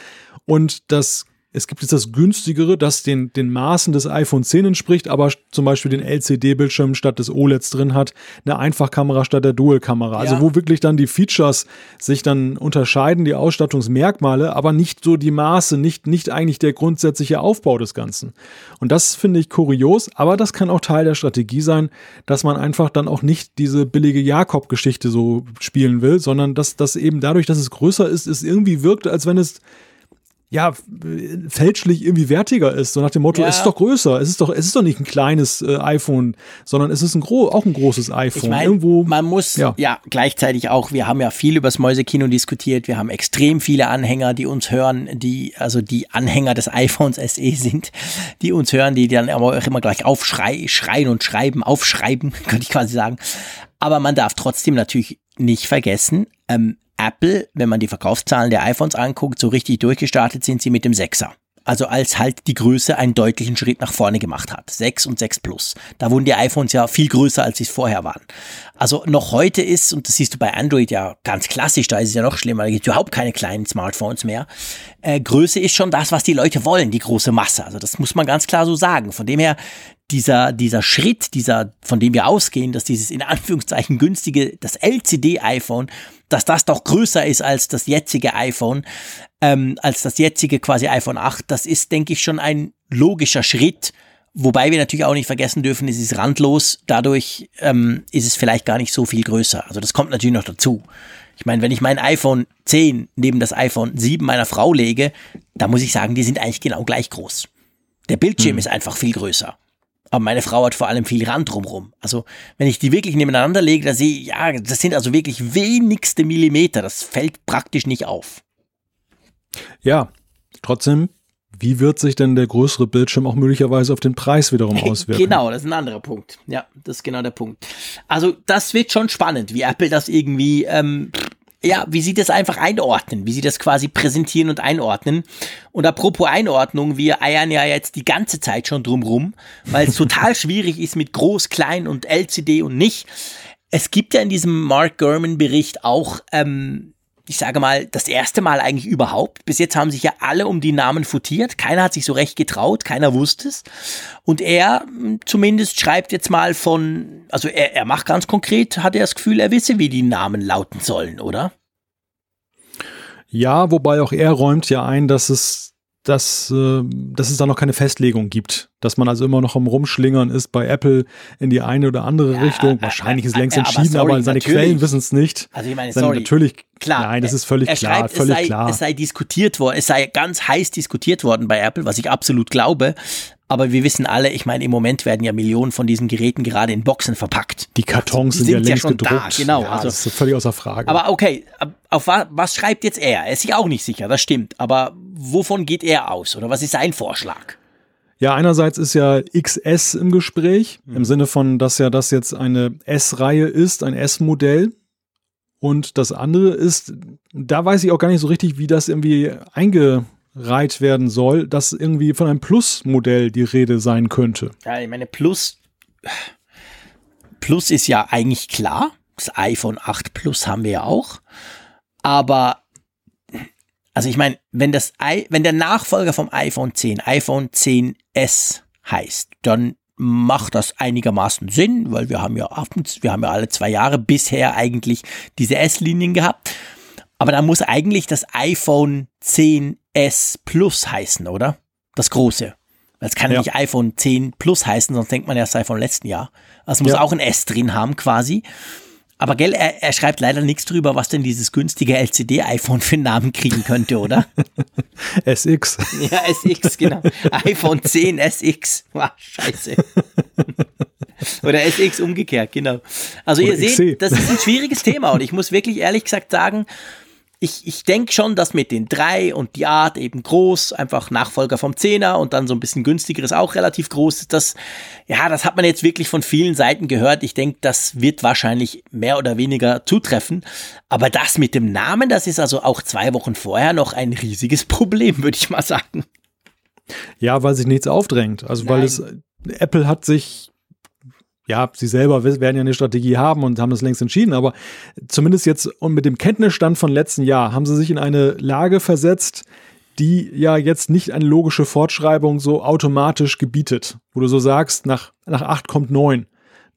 Und das es gibt jetzt das günstigere, das den, den Maßen des iPhone 10 entspricht, aber zum Beispiel den LCD-Bildschirm statt des OLEDs drin hat, eine Einfachkamera statt der Dual-Kamera. Also ja. Also wo wirklich dann die Features sich dann unterscheiden, die Ausstattungsmerkmale, aber nicht so die Maße, nicht, nicht eigentlich der grundsätzliche Aufbau des Ganzen. Und das finde ich kurios, aber das kann auch Teil der Strategie sein, dass man einfach dann auch nicht diese billige Jakob-Geschichte so spielen will, sondern dass das eben dadurch, dass es größer ist, es irgendwie wirkt, als wenn es ja, fälschlich irgendwie wertiger ist. So nach dem Motto, ja. es ist doch größer, es ist doch, es ist doch nicht ein kleines äh, iPhone, sondern es ist ein gro auch ein großes iPhone. Ich mein, Irgendwo, man muss ja. ja. gleichzeitig auch, wir haben ja viel über das Mäusekino diskutiert, wir haben extrem viele Anhänger, die uns hören, die, also die Anhänger des iPhones SE sind, die uns hören, die dann aber auch immer gleich aufschreien schreien und schreiben, aufschreiben, [LAUGHS] könnte ich quasi sagen. Aber man darf trotzdem natürlich nicht vergessen, ähm, Apple, wenn man die Verkaufszahlen der iPhones anguckt, so richtig durchgestartet sind sie mit dem 6er. Also als halt die Größe einen deutlichen Schritt nach vorne gemacht hat. 6 und 6 Plus. Da wurden die iPhones ja viel größer, als sie es vorher waren. Also noch heute ist, und das siehst du bei Android ja ganz klassisch, da ist es ja noch schlimmer, da gibt es überhaupt keine kleinen Smartphones mehr. Äh, Größe ist schon das, was die Leute wollen, die große Masse. Also das muss man ganz klar so sagen. Von dem her, dieser, dieser Schritt, dieser, von dem wir ausgehen, dass dieses in Anführungszeichen günstige, das LCD-iPhone, dass das doch größer ist als das jetzige iPhone, ähm, als das jetzige quasi iPhone 8, das ist, denke ich, schon ein logischer Schritt. Wobei wir natürlich auch nicht vergessen dürfen, es ist randlos, dadurch ähm, ist es vielleicht gar nicht so viel größer. Also das kommt natürlich noch dazu. Ich meine, wenn ich mein iPhone 10 neben das iPhone 7 meiner Frau lege, da muss ich sagen, die sind eigentlich genau gleich groß. Der Bildschirm hm. ist einfach viel größer. Aber meine Frau hat vor allem viel Rand drumherum. Also, wenn ich die wirklich nebeneinander lege, da sehe ich, ja, das sind also wirklich wenigste Millimeter. Das fällt praktisch nicht auf. Ja, trotzdem, wie wird sich denn der größere Bildschirm auch möglicherweise auf den Preis wiederum [LAUGHS] auswirken? Genau, das ist ein anderer Punkt. Ja, das ist genau der Punkt. Also, das wird schon spannend, wie Apple das irgendwie ähm, ja, wie sie das einfach einordnen, wie sie das quasi präsentieren und einordnen. Und apropos Einordnung, wir eiern ja jetzt die ganze Zeit schon drumrum, weil es [LAUGHS] total schwierig ist mit groß, klein und LCD und nicht. Es gibt ja in diesem Mark Gurman Bericht auch ähm, ich sage mal, das erste Mal eigentlich überhaupt. Bis jetzt haben sich ja alle um die Namen futiert. Keiner hat sich so recht getraut, keiner wusste es. Und er hm, zumindest schreibt jetzt mal von, also er, er macht ganz konkret, hat er das Gefühl, er wisse, wie die Namen lauten sollen, oder? Ja, wobei auch er räumt ja ein, dass es dass, äh, dass es da noch keine Festlegung gibt. Dass man also immer noch am Rumschlingern ist bei Apple in die eine oder andere ja, Richtung. Wahrscheinlich ist längst entschieden, aber, sorry, aber seine Quellen wissen es nicht. Also ich meine, sorry. Natürlich, klar. Nein, das ist völlig klar, schreibt, völlig es sei, klar. Es sei diskutiert worden, es sei ganz heiß diskutiert worden bei Apple, was ich absolut glaube. Aber wir wissen alle, ich meine, im Moment werden ja Millionen von diesen Geräten gerade in Boxen verpackt. Die Kartons sind, sind, ja längst ja schon gedruckt. Da, genau. Ja, also, das ist völlig außer Frage. Aber okay, auf was, was schreibt jetzt er? Er ist sich auch nicht sicher, das stimmt. Aber wovon geht er aus? Oder was ist sein Vorschlag? Ja, einerseits ist ja XS im Gespräch, mhm. im Sinne von, dass ja das jetzt eine S-Reihe ist, ein S-Modell. Und das andere ist, da weiß ich auch gar nicht so richtig, wie das irgendwie einge reit werden soll, dass irgendwie von einem Plus-Modell die Rede sein könnte. Ja, ich meine, Plus, Plus ist ja eigentlich klar. Das iPhone 8 Plus haben wir ja auch. Aber, also ich meine, wenn das, wenn der Nachfolger vom iPhone 10 iPhone 10s heißt, dann macht das einigermaßen Sinn, weil wir haben ja, wir haben ja alle zwei Jahre bisher eigentlich diese S-Linien gehabt. Aber da muss eigentlich das iPhone 10s Plus heißen, oder? Das große. Es kann ja nicht iPhone 10 Plus heißen, sonst denkt man ja, es sei vom letzten Jahr. Also muss ja. auch ein S drin haben quasi. Aber gell, er, er schreibt leider nichts drüber, was denn dieses günstige LCD-iPhone für einen Namen kriegen könnte, oder? [LAUGHS] SX. Ja, SX, genau. iPhone 10 SX. Wow, scheiße. Oder SX umgekehrt, genau. Also Oder ihr XC. seht, das ist ein schwieriges Thema und ich muss wirklich ehrlich gesagt sagen, ich, ich denke schon, dass mit den drei und die Art eben groß, einfach Nachfolger vom Zehner und dann so ein bisschen günstigeres auch relativ groß, das, ja, das hat man jetzt wirklich von vielen Seiten gehört. Ich denke, das wird wahrscheinlich mehr oder weniger zutreffen. Aber das mit dem Namen, das ist also auch zwei Wochen vorher noch ein riesiges [LAUGHS] Problem, würde ich mal sagen. Ja, weil sich nichts aufdrängt. Also, Nein. weil es, Apple hat sich ja, sie selber werden ja eine Strategie haben und haben das längst entschieden, aber zumindest jetzt und mit dem Kenntnisstand von letzten Jahr haben sie sich in eine Lage versetzt, die ja jetzt nicht eine logische Fortschreibung so automatisch gebietet, wo du so sagst, nach, nach acht kommt neun.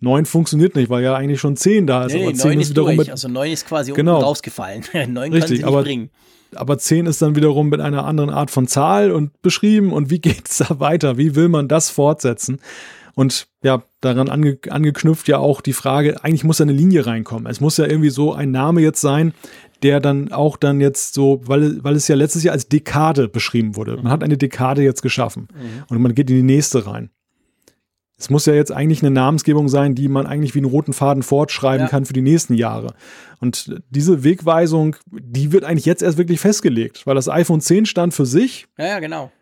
Neun funktioniert nicht, weil ja eigentlich schon zehn da ist. Nee, aber zehn ist, ist wiederum durch. Mit, also neun ist quasi genau. unten rausgefallen. [LAUGHS] neun Richtig, kann sie aber, bringen. Aber zehn ist dann wiederum mit einer anderen Art von Zahl und beschrieben. Und wie [LAUGHS] geht's da weiter? Wie will man das fortsetzen? Und ja, daran ange, angeknüpft ja auch die Frage, eigentlich muss da eine Linie reinkommen. Es muss ja irgendwie so ein Name jetzt sein, der dann auch dann jetzt so, weil, weil es ja letztes Jahr als Dekade beschrieben wurde. Man hat eine Dekade jetzt geschaffen mhm. und man geht in die nächste rein. Es muss ja jetzt eigentlich eine Namensgebung sein, die man eigentlich wie einen roten Faden fortschreiben ja. kann für die nächsten Jahre. Und diese Wegweisung, die wird eigentlich jetzt erst wirklich festgelegt, weil das iPhone 10 stand für sich. Ja, ja, genau.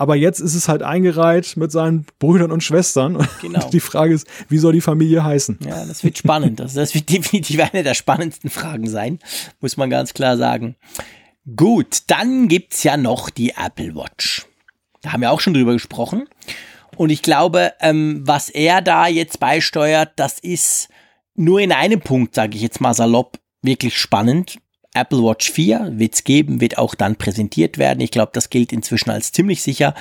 Aber jetzt ist es halt eingereiht mit seinen Brüdern und Schwestern. Genau. Und [LAUGHS] die Frage ist, wie soll die Familie heißen? Ja, das wird spannend. Also das wird definitiv eine der spannendsten Fragen sein, muss man ganz klar sagen. Gut, dann gibt's ja noch die Apple Watch. Da haben wir auch schon drüber gesprochen. Und ich glaube, ähm, was er da jetzt beisteuert, das ist nur in einem Punkt, sage ich jetzt mal salopp, wirklich spannend. Apple Watch 4 wird es geben, wird auch dann präsentiert werden. Ich glaube, das gilt inzwischen als ziemlich sicher.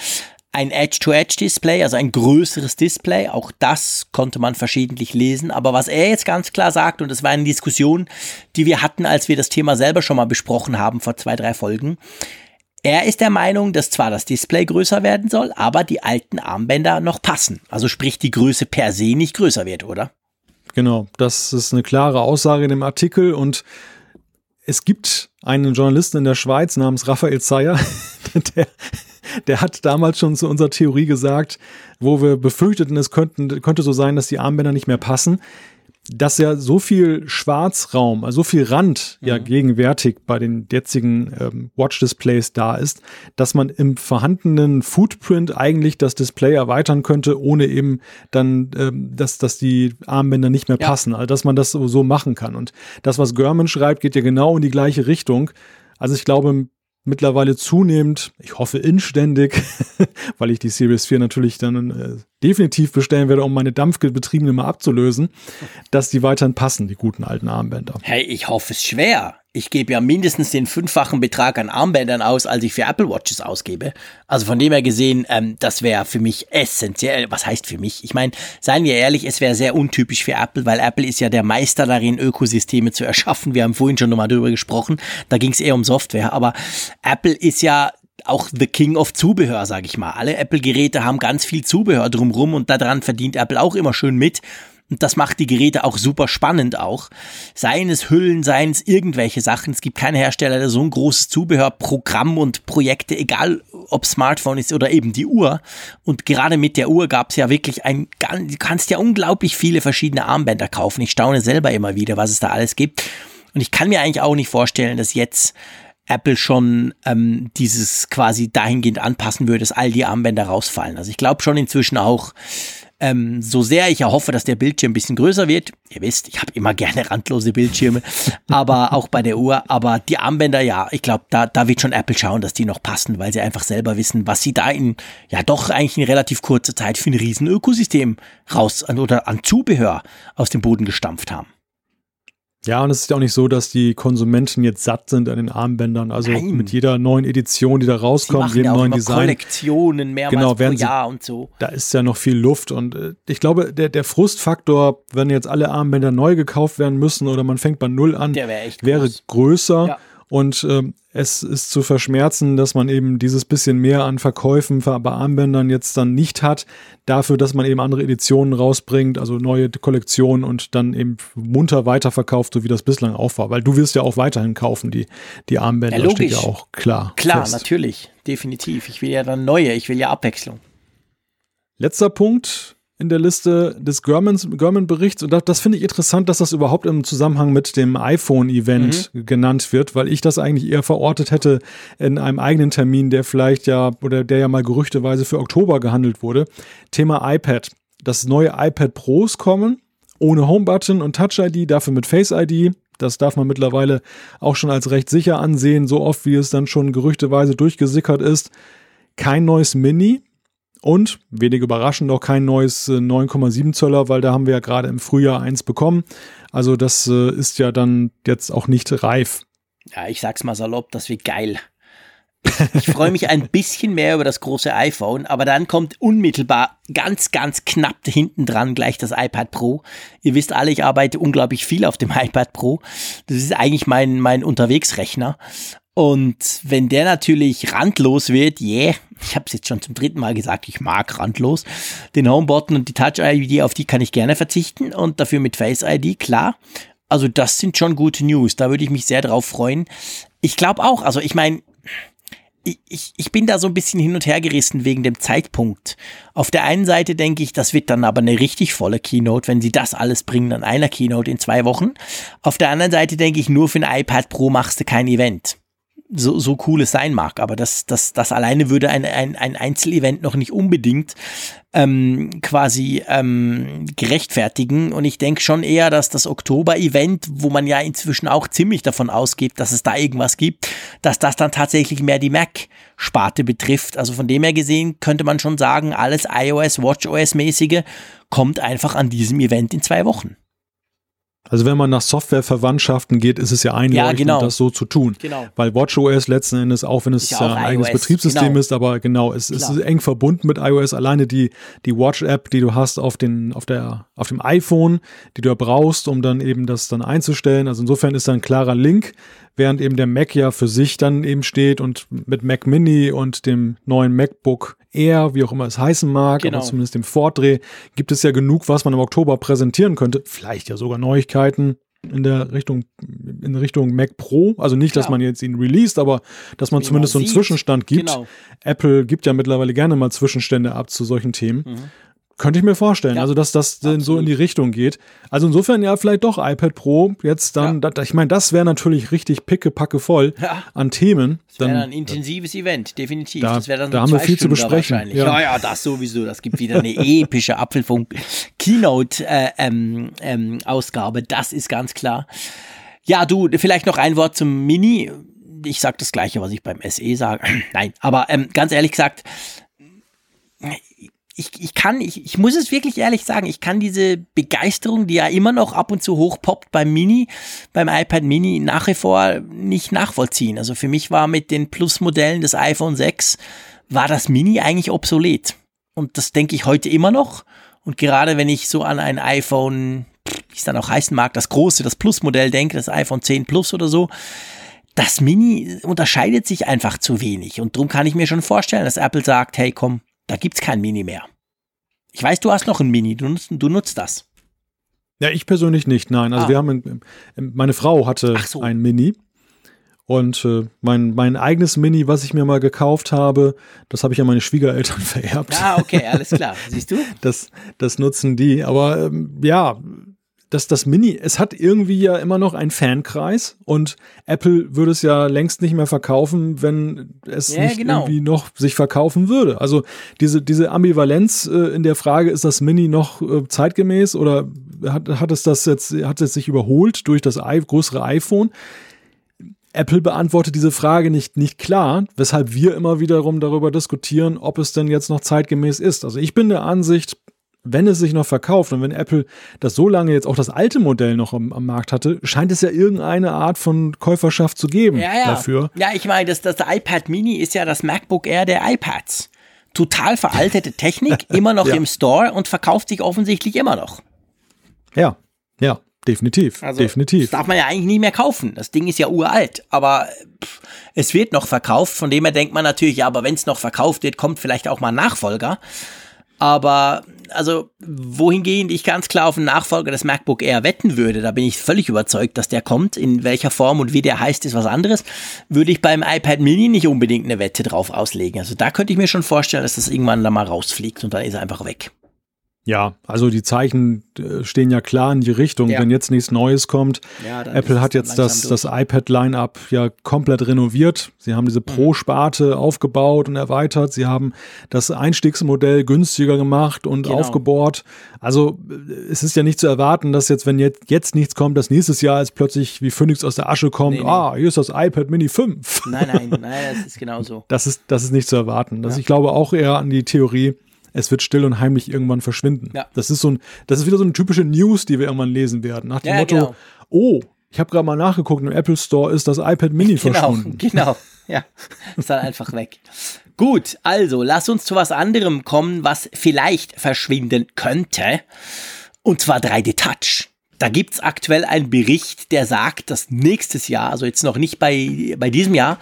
Ein Edge-to-Edge-Display, also ein größeres Display, auch das konnte man verschiedentlich lesen. Aber was er jetzt ganz klar sagt, und das war eine Diskussion, die wir hatten, als wir das Thema selber schon mal besprochen haben vor zwei, drei Folgen, er ist der Meinung, dass zwar das Display größer werden soll, aber die alten Armbänder noch passen. Also sprich, die Größe per se nicht größer wird, oder? Genau, das ist eine klare Aussage in dem Artikel und es gibt einen Journalisten in der Schweiz namens Raphael Zeyer, [LAUGHS] der, der hat damals schon zu unserer Theorie gesagt, wo wir befürchteten, es könnten, könnte so sein, dass die Armbänder nicht mehr passen dass ja so viel Schwarzraum, also so viel Rand mhm. ja gegenwärtig bei den jetzigen ähm, Watch-Displays da ist, dass man im vorhandenen Footprint eigentlich das Display erweitern könnte, ohne eben dann, ähm, dass, dass die Armbänder nicht mehr ja. passen. Also dass man das so, so machen kann. Und das, was Görman schreibt, geht ja genau in die gleiche Richtung. Also ich glaube, mittlerweile zunehmend, ich hoffe inständig, [LAUGHS] weil ich die Series 4 natürlich dann äh, definitiv bestellen werde, um meine Dampfbetriebene mal abzulösen, dass die weiterhin passen, die guten alten Armbänder. Hey, ich hoffe es schwer. Ich gebe ja mindestens den fünffachen Betrag an Armbändern aus, als ich für Apple Watches ausgebe. Also von dem her gesehen, ähm, das wäre für mich essentiell. Was heißt für mich? Ich meine, seien wir ehrlich, es wäre sehr untypisch für Apple, weil Apple ist ja der Meister darin, Ökosysteme zu erschaffen. Wir haben vorhin schon nochmal drüber gesprochen. Da ging es eher um Software. Aber Apple ist ja auch the King of Zubehör, sage ich mal. Alle Apple-Geräte haben ganz viel Zubehör drumrum und daran verdient Apple auch immer schön mit. Und das macht die Geräte auch super spannend auch. Seien es Hüllen, seien es irgendwelche Sachen. Es gibt keinen Hersteller, der so ein großes Zubehörprogramm und Projekte, egal ob Smartphone ist oder eben die Uhr. Und gerade mit der Uhr gab es ja wirklich ein, du kannst ja unglaublich viele verschiedene Armbänder kaufen. Ich staune selber immer wieder, was es da alles gibt. Und ich kann mir eigentlich auch nicht vorstellen, dass jetzt Apple schon ähm, dieses quasi dahingehend anpassen würde, dass all die Armbänder rausfallen. Also ich glaube schon inzwischen auch, ähm, so sehr ich erhoffe, dass der Bildschirm ein bisschen größer wird. Ihr wisst, ich habe immer [LAUGHS] gerne randlose Bildschirme, aber auch bei der Uhr. Aber die Armbänder, ja, ich glaube, da, da wird schon Apple schauen, dass die noch passen, weil sie einfach selber wissen, was sie da in, ja doch eigentlich in relativ kurzer Zeit für ein riesen Ökosystem raus oder an Zubehör aus dem Boden gestampft haben. Ja, und es ist ja auch nicht so, dass die Konsumenten jetzt satt sind an den Armbändern. Also Nein. mit jeder neuen Edition, die da rauskommt, jedem ja neuen Design. Kollektionen mehrmals genau, pro Jahr und so. Da ist ja noch viel Luft. Und äh, ich glaube, der, der Frustfaktor, wenn jetzt alle Armbänder neu gekauft werden müssen oder man fängt bei Null an, wär wäre größer. Ja. Und ähm, es ist zu verschmerzen, dass man eben dieses bisschen mehr an Verkäufen bei Armbändern jetzt dann nicht hat, dafür, dass man eben andere Editionen rausbringt, also neue Kollektionen und dann eben munter weiterverkauft, so wie das bislang auch war. Weil du wirst ja auch weiterhin kaufen, die, die Armbänder, ja, steht ja auch klar. Klar, fest. natürlich, definitiv. Ich will ja dann neue, ich will ja Abwechslung. Letzter Punkt, in der Liste des German-Berichts. Und das, das finde ich interessant, dass das überhaupt im Zusammenhang mit dem iPhone-Event mhm. genannt wird, weil ich das eigentlich eher verortet hätte in einem eigenen Termin, der vielleicht ja, oder der ja mal gerüchteweise für Oktober gehandelt wurde. Thema iPad. Das neue iPad Pros kommen, ohne Home-Button und Touch-ID, dafür mit Face-ID. Das darf man mittlerweile auch schon als recht sicher ansehen, so oft wie es dann schon gerüchteweise durchgesickert ist. Kein neues Mini, und wenig überraschend auch kein neues 9,7 äh, Zöller, weil da haben wir ja gerade im Frühjahr eins bekommen. Also das äh, ist ja dann jetzt auch nicht reif. Ja, ich sag's mal salopp, das wird geil. Ich freue mich ein bisschen mehr über das große iPhone, aber dann kommt unmittelbar ganz, ganz knapp hinten dran gleich das iPad Pro. Ihr wisst alle, ich arbeite unglaublich viel auf dem [LAUGHS] iPad Pro. Das ist eigentlich mein, mein Unterwegsrechner. Und wenn der natürlich randlos wird, yeah, ich habe es jetzt schon zum dritten Mal gesagt, ich mag randlos, den Homebutton und die Touch-ID, auf die kann ich gerne verzichten und dafür mit Face-ID, klar. Also das sind schon gute News, da würde ich mich sehr drauf freuen. Ich glaube auch, also ich meine, ich, ich, ich bin da so ein bisschen hin und her gerissen wegen dem Zeitpunkt. Auf der einen Seite denke ich, das wird dann aber eine richtig volle Keynote, wenn sie das alles bringen an einer Keynote in zwei Wochen. Auf der anderen Seite denke ich, nur für ein iPad Pro machst du kein Event so, so cool es sein mag. Aber das, das, das alleine würde ein, ein, ein Einzelevent noch nicht unbedingt ähm, quasi ähm, gerechtfertigen. Und ich denke schon eher, dass das Oktober-Event, wo man ja inzwischen auch ziemlich davon ausgeht, dass es da irgendwas gibt, dass das dann tatsächlich mehr die Mac-Sparte betrifft. Also von dem her gesehen könnte man schon sagen, alles iOS, WatchOS-mäßige kommt einfach an diesem Event in zwei Wochen. Also wenn man nach Softwareverwandtschaften geht, ist es ja einleuchtend, ja, genau. das so zu tun. Genau. Weil WatchOS letzten Endes, auch wenn es ja ein eigenes Betriebssystem genau. ist, aber genau, es, es, ist eng verbunden mit iOS. Alleine die, die Watch-App, die du hast auf, den, auf, der, auf dem iPhone, die du brauchst, um dann eben das dann einzustellen. Also insofern ist da ein klarer Link, während eben der Mac ja für sich dann eben steht und mit Mac Mini und dem neuen MacBook Air, wie auch immer es heißen mag, genau. aber zumindest dem Vordreh, gibt es ja genug, was man im Oktober präsentieren könnte. Vielleicht ja sogar Neuigkeiten in der Richtung, in Richtung Mac Pro. Also nicht, dass ja. man jetzt ihn released, aber dass man Wie zumindest man so einen Zwischenstand gibt. Genau. Apple gibt ja mittlerweile gerne mal Zwischenstände ab zu solchen Themen. Mhm. Könnte ich mir vorstellen, ja, also dass das absolut. so in die Richtung geht. Also insofern ja vielleicht doch iPad Pro jetzt dann, ja. ich meine, das wäre natürlich richtig pickepacke voll ja. an Themen. Das wäre ein intensives Event, definitiv. Da, das wäre dann da haben wir viel Stunden zu besprechen. Ja. ja, das sowieso. Das gibt wieder eine [LAUGHS] epische Apfelfunk Keynote äh, ähm, ähm, Ausgabe. Das ist ganz klar. Ja, du, vielleicht noch ein Wort zum Mini. Ich sage das Gleiche, was ich beim SE sage. [CLEARS THROAT] Nein, aber ähm, ganz ehrlich gesagt, ich, ich kann, ich, ich muss es wirklich ehrlich sagen, ich kann diese Begeisterung, die ja immer noch ab und zu hochpoppt beim Mini, beim iPad Mini nach wie vor nicht nachvollziehen. Also für mich war mit den Plus-Modellen des iPhone 6 war das Mini eigentlich obsolet. Und das denke ich heute immer noch. Und gerade wenn ich so an ein iPhone, wie es dann auch heißen mag, das große, das Plus-Modell denke, das iPhone 10 Plus oder so, das Mini unterscheidet sich einfach zu wenig. Und darum kann ich mir schon vorstellen, dass Apple sagt, hey komm, da gibt's kein Mini mehr. Ich weiß, du hast noch ein Mini, du nutzt, du nutzt das. Ja, ich persönlich nicht, nein. Also ah. wir haben, meine Frau hatte so. ein Mini. Und äh, mein, mein eigenes Mini, was ich mir mal gekauft habe, das habe ich an meine Schwiegereltern [LAUGHS] vererbt. Ah, okay, alles klar. Siehst du? Das, das nutzen die. Aber ähm, ja, dass das Mini, es hat irgendwie ja immer noch einen Fankreis und Apple würde es ja längst nicht mehr verkaufen, wenn es ja, nicht genau. irgendwie noch sich verkaufen würde. Also diese, diese Ambivalenz äh, in der Frage, ist das Mini noch äh, zeitgemäß oder hat, hat es das jetzt, hat es sich überholt durch das I größere iPhone? Apple beantwortet diese Frage nicht, nicht klar, weshalb wir immer wiederum darüber diskutieren, ob es denn jetzt noch zeitgemäß ist. Also ich bin der Ansicht, wenn es sich noch verkauft und wenn Apple das so lange jetzt auch das alte Modell noch am, am Markt hatte, scheint es ja irgendeine Art von Käuferschaft zu geben ja, ja. dafür. Ja, ich meine, das, das iPad Mini ist ja das MacBook Air der iPads. Total veraltete Technik, [LAUGHS] immer noch ja. im Store und verkauft sich offensichtlich immer noch. Ja, ja. Definitiv, also, definitiv. Das darf man ja eigentlich nie mehr kaufen. Das Ding ist ja uralt, aber pff, es wird noch verkauft. Von dem her denkt man natürlich, ja, aber wenn es noch verkauft wird, kommt vielleicht auch mal ein Nachfolger. Aber also wohingehend ich ganz klar auf den Nachfolger des MacBook Air wetten würde, da bin ich völlig überzeugt, dass der kommt. In welcher Form und wie der heißt, ist was anderes. Würde ich beim iPad Mini nicht unbedingt eine Wette drauf auslegen. Also da könnte ich mir schon vorstellen, dass das irgendwann da mal rausfliegt und dann ist er einfach weg. Ja, also die Zeichen äh, stehen ja klar in die Richtung, ja. wenn jetzt nichts Neues kommt. Ja, Apple hat jetzt das, das iPad-Line-up ja komplett renoviert. Sie haben diese mhm. Pro-Sparte aufgebaut und erweitert. Sie haben das Einstiegsmodell günstiger gemacht und genau. aufgebohrt. Also äh, es ist ja nicht zu erwarten, dass jetzt, wenn jetzt, jetzt nichts kommt, dass nächstes Jahr es plötzlich wie Phoenix aus der Asche kommt. Nee, nee. Ah, hier ist das iPad Mini 5. Nein, nein, nein, das ist genau so. [LAUGHS] Das ist, das ist nicht zu erwarten. Das, ja. Ich glaube auch eher an die Theorie, es wird still und heimlich irgendwann verschwinden. Ja. Das ist so ein, das ist wieder so eine typische News, die wir irgendwann lesen werden. Nach dem ja, Motto, genau. oh, ich habe gerade mal nachgeguckt, im Apple Store ist das iPad Mini [LAUGHS] genau, verschwunden. Genau, ja, ist dann einfach weg. Gut, also lass uns zu was anderem kommen, was vielleicht verschwinden könnte. Und zwar 3D Touch. Da gibt's aktuell einen Bericht, der sagt, dass nächstes Jahr, also jetzt noch nicht bei, bei diesem Jahr,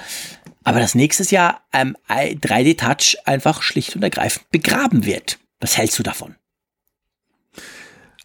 aber das nächstes Jahr ähm, 3D Touch einfach schlicht und ergreifend begraben wird. Was hältst du davon?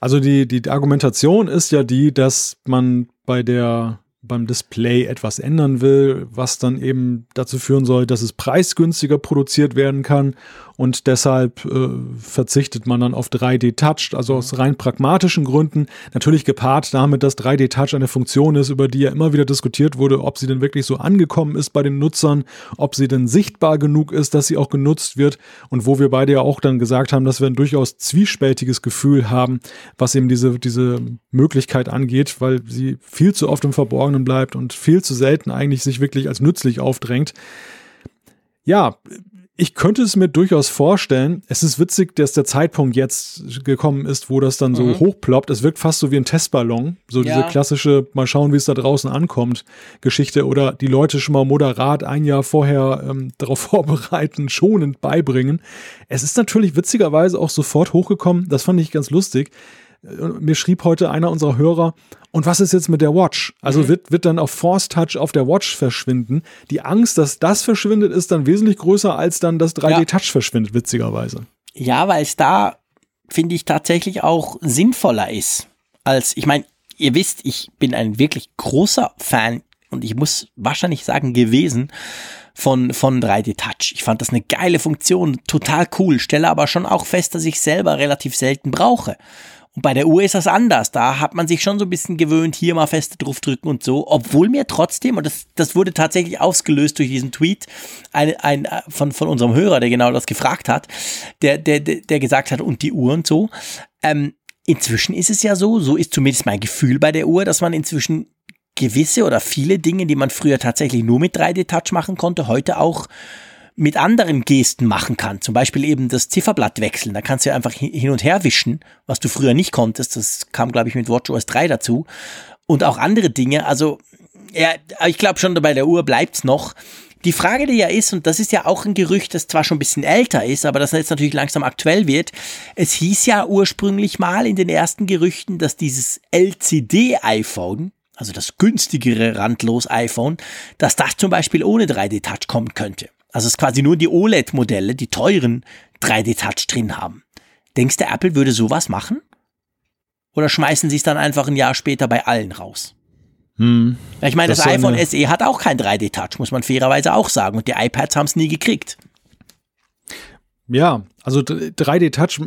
Also die, die Argumentation ist ja die, dass man bei der beim Display etwas ändern will, was dann eben dazu führen soll, dass es preisgünstiger produziert werden kann und deshalb äh, verzichtet man dann auf 3D Touch, also aus rein pragmatischen Gründen. Natürlich gepaart damit, dass 3D Touch eine Funktion ist, über die ja immer wieder diskutiert wurde, ob sie denn wirklich so angekommen ist bei den Nutzern, ob sie denn sichtbar genug ist, dass sie auch genutzt wird und wo wir beide ja auch dann gesagt haben, dass wir ein durchaus zwiespältiges Gefühl haben, was eben diese, diese Möglichkeit angeht, weil sie viel zu oft im Verborgenen bleibt und viel zu selten eigentlich sich wirklich als nützlich aufdrängt. Ja, ich könnte es mir durchaus vorstellen. Es ist witzig, dass der Zeitpunkt jetzt gekommen ist, wo das dann so mhm. hochploppt. Es wirkt fast so wie ein Testballon. So ja. diese klassische, mal schauen, wie es da draußen ankommt, Geschichte. Oder die Leute schon mal moderat ein Jahr vorher ähm, [LAUGHS] darauf vorbereiten, schonend beibringen. Es ist natürlich witzigerweise auch sofort hochgekommen. Das fand ich ganz lustig. Äh, mir schrieb heute einer unserer Hörer, und was ist jetzt mit der Watch? Also mhm. wird, wird dann auf Force Touch auf der Watch verschwinden. Die Angst, dass das verschwindet, ist dann wesentlich größer, als dann das 3D Touch ja. verschwindet, witzigerweise. Ja, weil es da, finde ich, tatsächlich auch sinnvoller ist. Als, ich meine, ihr wisst, ich bin ein wirklich großer Fan und ich muss wahrscheinlich sagen gewesen von, von 3D Touch. Ich fand das eine geile Funktion, total cool, stelle aber schon auch fest, dass ich selber relativ selten brauche. Und bei der Uhr ist das anders. Da hat man sich schon so ein bisschen gewöhnt, hier mal feste drauf drücken und so. Obwohl mir trotzdem, und das, das wurde tatsächlich ausgelöst durch diesen Tweet ein, ein, von, von unserem Hörer, der genau das gefragt hat, der, der, der gesagt hat, und die Uhr und so. Ähm, inzwischen ist es ja so, so ist zumindest mein Gefühl bei der Uhr, dass man inzwischen gewisse oder viele Dinge, die man früher tatsächlich nur mit 3D-Touch machen konnte, heute auch mit anderen Gesten machen kann. Zum Beispiel eben das Zifferblatt wechseln. Da kannst du ja einfach hin und her wischen, was du früher nicht konntest. Das kam, glaube ich, mit WatchOS 3 dazu. Und auch andere Dinge. Also, ja, ich glaube schon, bei der Uhr bleibt's noch. Die Frage, die ja ist, und das ist ja auch ein Gerücht, das zwar schon ein bisschen älter ist, aber das jetzt natürlich langsam aktuell wird. Es hieß ja ursprünglich mal in den ersten Gerüchten, dass dieses LCD-iPhone, also das günstigere randlos iPhone, dass das zum Beispiel ohne 3D-Touch kommen könnte. Also es quasi nur die OLED-Modelle, die teuren 3D-Touch drin haben. Denkst du, Apple würde sowas machen? Oder schmeißen sie es dann einfach ein Jahr später bei allen raus? Hm, ich meine, das, das iPhone SE hat auch kein 3D-Touch, muss man fairerweise auch sagen. Und die iPads haben es nie gekriegt. Ja, also 3D-Touch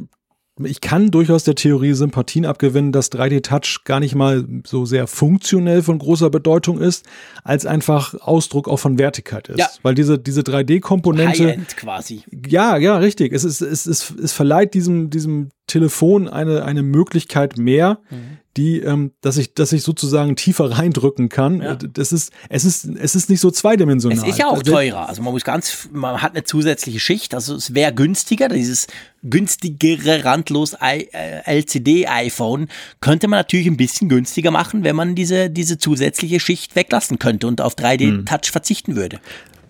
ich kann durchaus der Theorie Sympathien abgewinnen, dass 3D-Touch gar nicht mal so sehr funktionell von großer Bedeutung ist, als einfach Ausdruck auch von Wertigkeit ist. Ja. Weil diese, diese 3D-Komponente. quasi. Ja, ja, richtig. Es, ist, es, es, es verleiht diesem, diesem Telefon eine, eine Möglichkeit mehr, mhm die, ähm, dass ich, dass ich sozusagen tiefer reindrücken kann. Ja. Das ist, es ist, es ist nicht so zweidimensional. Es ist ja auch also, teurer. Also man muss ganz, man hat eine zusätzliche Schicht. Also es wäre günstiger, dieses günstigere randlos äh, LCD-iPhone könnte man natürlich ein bisschen günstiger machen, wenn man diese, diese zusätzliche Schicht weglassen könnte und auf 3D-Touch hm. verzichten würde.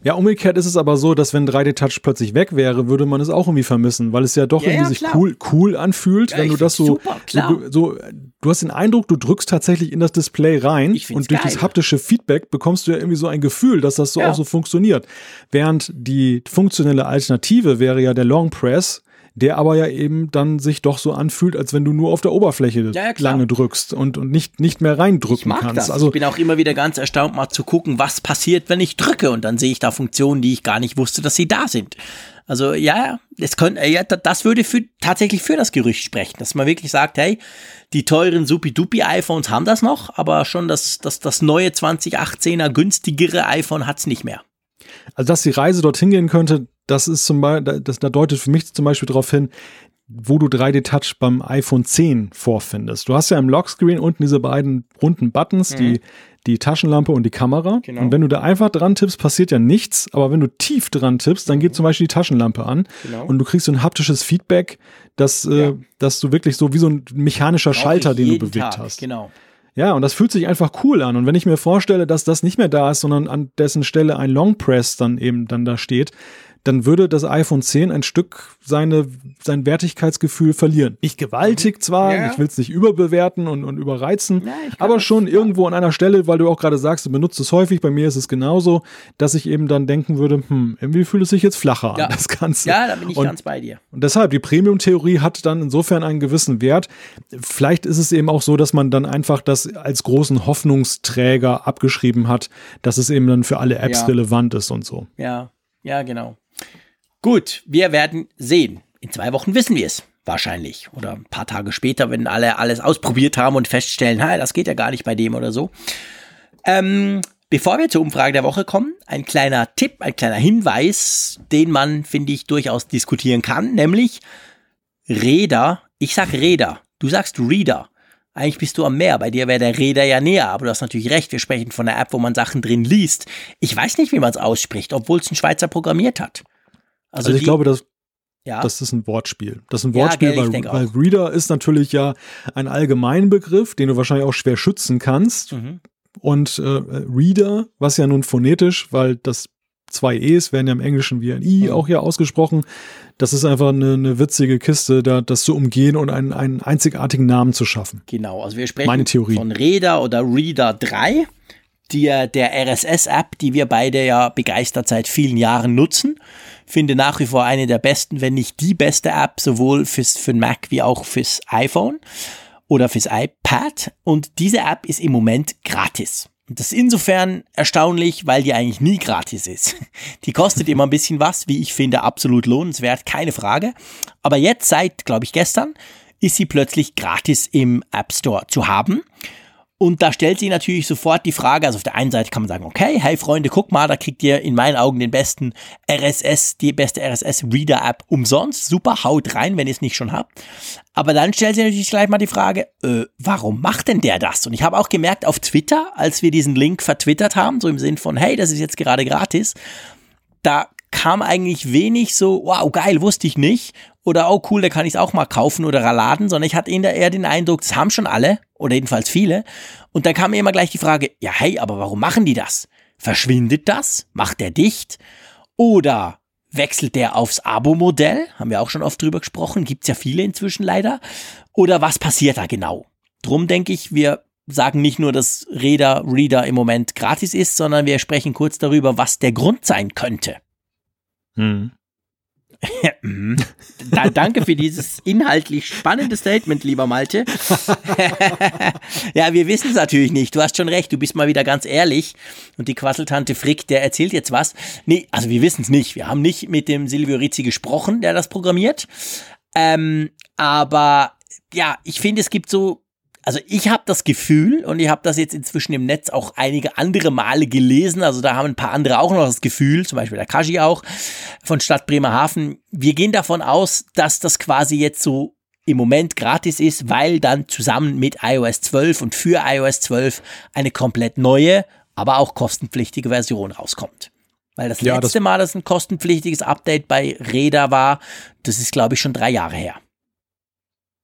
Ja, umgekehrt ist es aber so, dass wenn 3D-Touch plötzlich weg wäre, würde man es auch irgendwie vermissen, weil es ja doch ja, irgendwie ja, sich cool, cool anfühlt, ja, wenn du das so, super, so, so, du hast den Eindruck, du drückst tatsächlich in das Display rein und durch geil. das haptische Feedback bekommst du ja irgendwie so ein Gefühl, dass das so auch so funktioniert. Während die funktionelle Alternative wäre ja der Long Press, der aber ja eben dann sich doch so anfühlt, als wenn du nur auf der Oberfläche ja, ja, lange drückst und, und nicht, nicht mehr reindrücken ich kannst. Das. Also ich bin auch immer wieder ganz erstaunt, mal zu gucken, was passiert, wenn ich drücke und dann sehe ich da Funktionen, die ich gar nicht wusste, dass sie da sind. Also ja, es könnte, ja, das würde für, tatsächlich für das Gerücht sprechen, dass man wirklich sagt, hey, die teuren Supi-Dupi-iPhones haben das noch, aber schon das, das, das neue 2018er günstigere iPhone hat's nicht mehr. Also, dass die Reise dorthin gehen könnte, das ist zum Beispiel, das, da deutet für mich zum Beispiel darauf hin, wo du 3D-Touch beim iPhone 10 vorfindest. Du hast ja im Lockscreen unten diese beiden runden Buttons, mhm. die, die Taschenlampe und die Kamera. Genau. Und wenn du da einfach dran tippst, passiert ja nichts. Aber wenn du tief dran tippst, dann geht mhm. zum Beispiel die Taschenlampe an. Genau. Und du kriegst so ein haptisches Feedback, dass, äh, ja. äh, dass du wirklich so wie so ein mechanischer Brauch Schalter, den du bewegt Tag. hast. Genau. Ja, und das fühlt sich einfach cool an. Und wenn ich mir vorstelle, dass das nicht mehr da ist, sondern an dessen Stelle ein Long Press dann eben dann da steht, dann würde das iPhone 10 ein Stück seine, sein Wertigkeitsgefühl verlieren. Nicht gewaltig zwar, Ja. ich will es nicht überbewerten und, und überreizen, Ja, aber schon irgendwo an einer Stelle, weil du auch gerade sagst, du benutzt es häufig, bei mir ist es genauso, dass ich eben dann denken würde, hm, irgendwie fühlt es sich jetzt flacher Ja. an, das Ganze. Ja, da bin ich und, ganz bei dir. und deshalb, die Premium-Theorie hat dann insofern einen gewissen Wert. Vielleicht ist es eben auch so, dass man dann einfach das als großen Hoffnungsträger abgeschrieben hat, dass es eben dann für alle Apps relevant ist und so. Ja, ja, genau. Gut, wir werden sehen. In zwei Wochen wissen wir es. Wahrscheinlich. Oder ein paar Tage später, wenn alle alles ausprobiert haben und feststellen, ha, das geht ja gar nicht bei dem oder so. Ähm, bevor wir zur Umfrage der Woche kommen, ein kleiner Tipp, ein kleiner Hinweis, den man, finde ich, durchaus diskutieren kann, nämlich Räder. Ich sag Räder. Du sagst Reader. Eigentlich bist du am Meer. Bei dir wäre der Räder ja näher. Aber du hast natürlich recht. Wir sprechen von einer App, wo man Sachen drin liest. Ich weiß nicht, wie man es ausspricht, obwohl es ein Schweizer programmiert hat. Also, ich die- glaube, dass ja, das ist ein Wortspiel. Das ist ein Ja, Wortspiel, gell, ich weil, weil. Reader ist natürlich ja ein Allgemeinbegriff, den du wahrscheinlich auch schwer schützen kannst. Mhm. Und äh, Reader, was ja nun phonetisch, weil das zwei E's werden ja im Englischen wie ein I Mhm. auch hier ausgesprochen. Das ist einfach eine, eine witzige Kiste, da das zu umgehen und einen, einen einzigartigen Namen zu schaffen. Genau, also wir sprechen Meine Theorie. von Reader oder Reader 3, die, der RSS-App, die wir beide ja begeistert seit vielen Jahren nutzen. Finde nach wie vor eine der besten, wenn nicht die beste App, sowohl fürs, für den Mac wie auch fürs iPhone oder fürs iPad. Und diese App ist im Moment gratis. Und das ist insofern erstaunlich, weil die eigentlich nie gratis ist. [LAUGHS] Die kostet immer ein bisschen was, wie ich finde, absolut lohnenswert, keine Frage. Aber jetzt, seit, glaube ich, gestern, ist sie plötzlich gratis im App Store zu haben. Und da stellt sich natürlich sofort die Frage, also auf der einen Seite kann man sagen, okay, hey Freunde, guck mal, da kriegt ihr in meinen Augen den besten RSS, die beste RSS-Reader-App umsonst. Super, haut rein, wenn ihr es nicht schon habt. Aber dann stellt sich natürlich gleich mal die Frage, äh, warum macht denn der das? Und ich habe auch gemerkt auf Twitter, als wir diesen Link vertwittert haben, so im Sinn von, hey, das ist jetzt gerade gratis, da kam eigentlich wenig so, wow, geil, wusste ich nicht. Oder, oh cool, da kann ich es auch mal kaufen oder laden, sondern ich hatte eher den Eindruck, das haben schon alle, oder jedenfalls viele. Und dann kam mir immer gleich die Frage, ja, hey, aber warum machen die das? Verschwindet das? Macht der dicht? Oder wechselt der aufs Abo-Modell? Haben wir auch schon oft drüber gesprochen, gibt's ja viele inzwischen leider. Oder was passiert da genau? Drum denke ich, wir sagen nicht nur, dass Reader, Reader im Moment gratis ist, sondern wir sprechen kurz darüber, was der Grund sein könnte. Hm. Mhm. [LAUGHS] Da, danke für dieses inhaltlich spannende Statement, lieber Malte. [LAUGHS] ja, wir wissen es natürlich nicht. Du hast schon recht, du bist mal wieder ganz ehrlich. Und die Quasseltante Frick, der erzählt jetzt was. Nee, also wir wissen es nicht. Wir haben nicht mit dem Silvio Rizzi gesprochen, der das programmiert. Ähm, aber ja, ich finde, es gibt so also ich habe das Gefühl, und ich habe das jetzt inzwischen im Netz auch einige andere Male gelesen, also da haben ein paar andere auch noch das Gefühl, zum Beispiel der Kaji auch von Stadt Bremerhaven, wir gehen davon aus, dass das quasi jetzt so im Moment gratis ist, weil dann zusammen mit iOS 12 und für iOS 12 eine komplett neue, aber auch kostenpflichtige Version rauskommt. Weil das Ja, letzte das- Mal, dass ein kostenpflichtiges Update bei Reda war, das ist glaube ich schon drei Jahre her.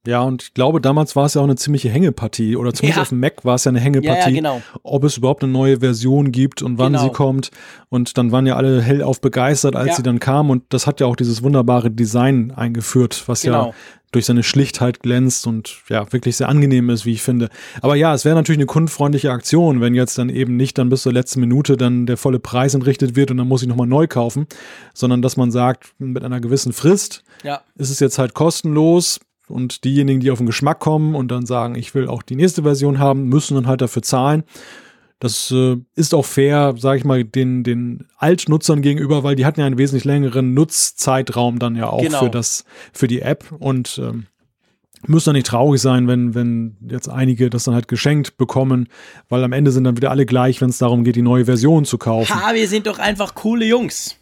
Ja, und ich glaube, damals war es ja auch eine ziemliche Hängepartie. Oder zumindest Ja. auf dem Mac war es ja eine Ja, Hängepartie. ja, genau. ob es überhaupt eine neue Version gibt und wann Genau. sie kommt. Und dann waren ja alle hellauf begeistert, als Ja. sie dann kam. Und das hat ja auch dieses wunderbare Design eingeführt, was Genau. ja durch seine Schlichtheit glänzt und ja, wirklich sehr angenehm ist, wie ich finde. Aber ja, es wäre natürlich eine kundenfreundliche Aktion, wenn jetzt dann eben nicht dann bis zur letzten Minute dann der volle Preis entrichtet wird und dann muss ich nochmal neu kaufen, sondern dass man sagt, mit einer gewissen Frist Ja. ist es jetzt halt kostenlos und diejenigen, die auf den Geschmack kommen und dann sagen, ich will auch die nächste Version haben, müssen dann halt dafür zahlen. Das äh, ist auch fair, sage ich mal, den, den Altnutzern gegenüber, weil die hatten ja einen wesentlich längeren Nutzzeitraum dann ja auch Genau. für das, für die App und ähm, müssen dann nicht traurig sein, wenn, wenn jetzt einige das dann halt geschenkt bekommen, weil am Ende sind dann wieder alle gleich, wenn es darum geht, die neue Version zu kaufen. Ha, wir sind doch einfach coole Jungs.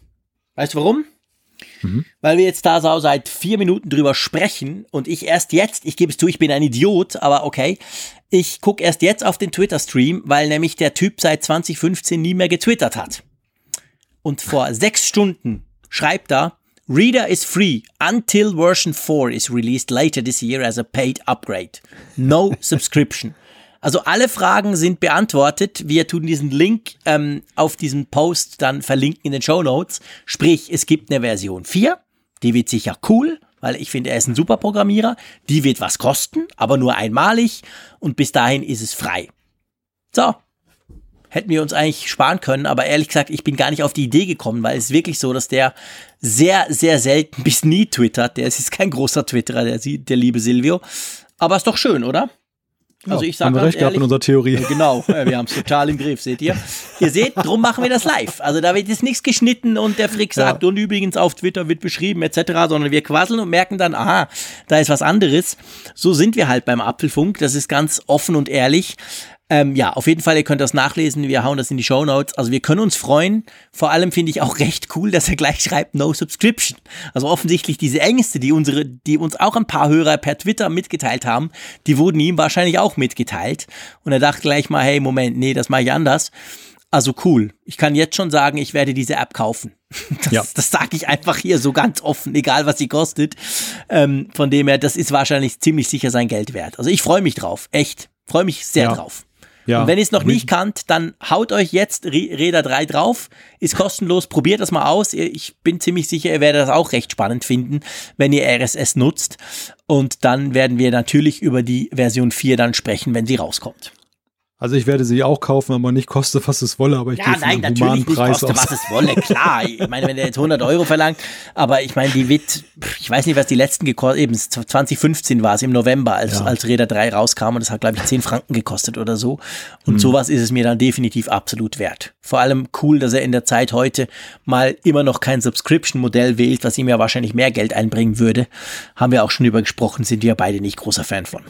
Weißt du warum? Mhm. Weil wir jetzt da so seit vier Minuten drüber sprechen und ich erst jetzt, ich gebe es zu, ich bin ein Idiot, aber okay, ich gucke erst jetzt auf den Twitter-Stream, weil nämlich der Typ seit 2015 nie mehr getwittert hat. Und vor [LAUGHS] sechs Stunden schreibt er, Reader is free until version 4 is released later this year as a paid upgrade. No subscription. Also alle Fragen sind beantwortet. Wir tun diesen Link ähm, auf diesen Post dann verlinken in den Show Notes. Sprich, es gibt eine Version 4, die wird sicher cool, weil ich finde, er ist ein super Programmierer. Die wird was kosten, aber nur einmalig und bis dahin ist es frei. So. Hätten wir uns eigentlich sparen können, aber ehrlich gesagt, ich bin gar nicht auf die Idee gekommen, weil es ist wirklich so, dass der sehr, sehr selten [LAUGHS] bis nie twittert. Der ist kein großer Twitterer, der, der liebe Silvio. Aber ist doch schön, oder? Also ich sage haben wir recht gehabt in unserer Theorie. Genau, wir haben es total im Griff, seht ihr. Ihr seht, drum machen wir das live. Also da wird jetzt nichts geschnitten und der Frick sagt, ja. und übrigens auf Twitter wird beschrieben etc., sondern wir quasseln und merken dann, aha, da ist was anderes. So sind wir halt beim Apfelfunk. Das ist ganz offen und ehrlich. Ähm, ja, auf jeden Fall, ihr könnt das nachlesen. Wir hauen das in die Show Notes. Also wir können uns freuen. Vor allem finde ich auch [LAUGHS] recht cool, dass er gleich schreibt No Subscription. Also offensichtlich diese Ängste, die unsere, die uns auch ein paar Hörer per Twitter mitgeteilt haben, die wurden ihm wahrscheinlich auch mitgeteilt. Und er dachte gleich mal, hey, Moment, nee, das mache ich anders. Also cool. Ich kann jetzt schon sagen, ich werde diese App kaufen. [LAUGHS] Das, ja. das sage ich einfach hier so ganz offen, egal was sie kostet. Ähm, von dem her, das ist wahrscheinlich ziemlich sicher sein Geld wert. Also ich freue mich drauf, echt. Freue mich sehr ja. drauf. Ja. Und wenn ihr es noch nicht kannt, dann haut euch jetzt Räder 3 drauf. Ist kostenlos. Probiert das mal aus. Ich bin ziemlich sicher, ihr werdet das auch recht spannend finden, wenn ihr RSS nutzt. Und dann werden wir natürlich über die Version 4 dann sprechen, wenn sie rauskommt. Also ich werde sie auch kaufen, aber nicht koste, was es wolle, aber ich ja, gehe nein, von natürlich nicht Preis koste, aus. was es wolle, klar. Ich meine, wenn der jetzt 100 Euro verlangt, aber ich meine, die wird, ich weiß nicht, was die letzten gekostet, eben 2015 war es im November, als, ja. als Räder 3 rauskam und das hat, glaube ich, 10 Franken gekostet oder so. Und mhm. sowas ist es mir dann definitiv absolut wert. Vor allem cool, dass er in der Zeit heute mal immer noch kein Subscription-Modell wählt, was ihm ja wahrscheinlich mehr Geld einbringen würde. Haben wir auch schon über gesprochen, sind wir beide nicht großer Fan von.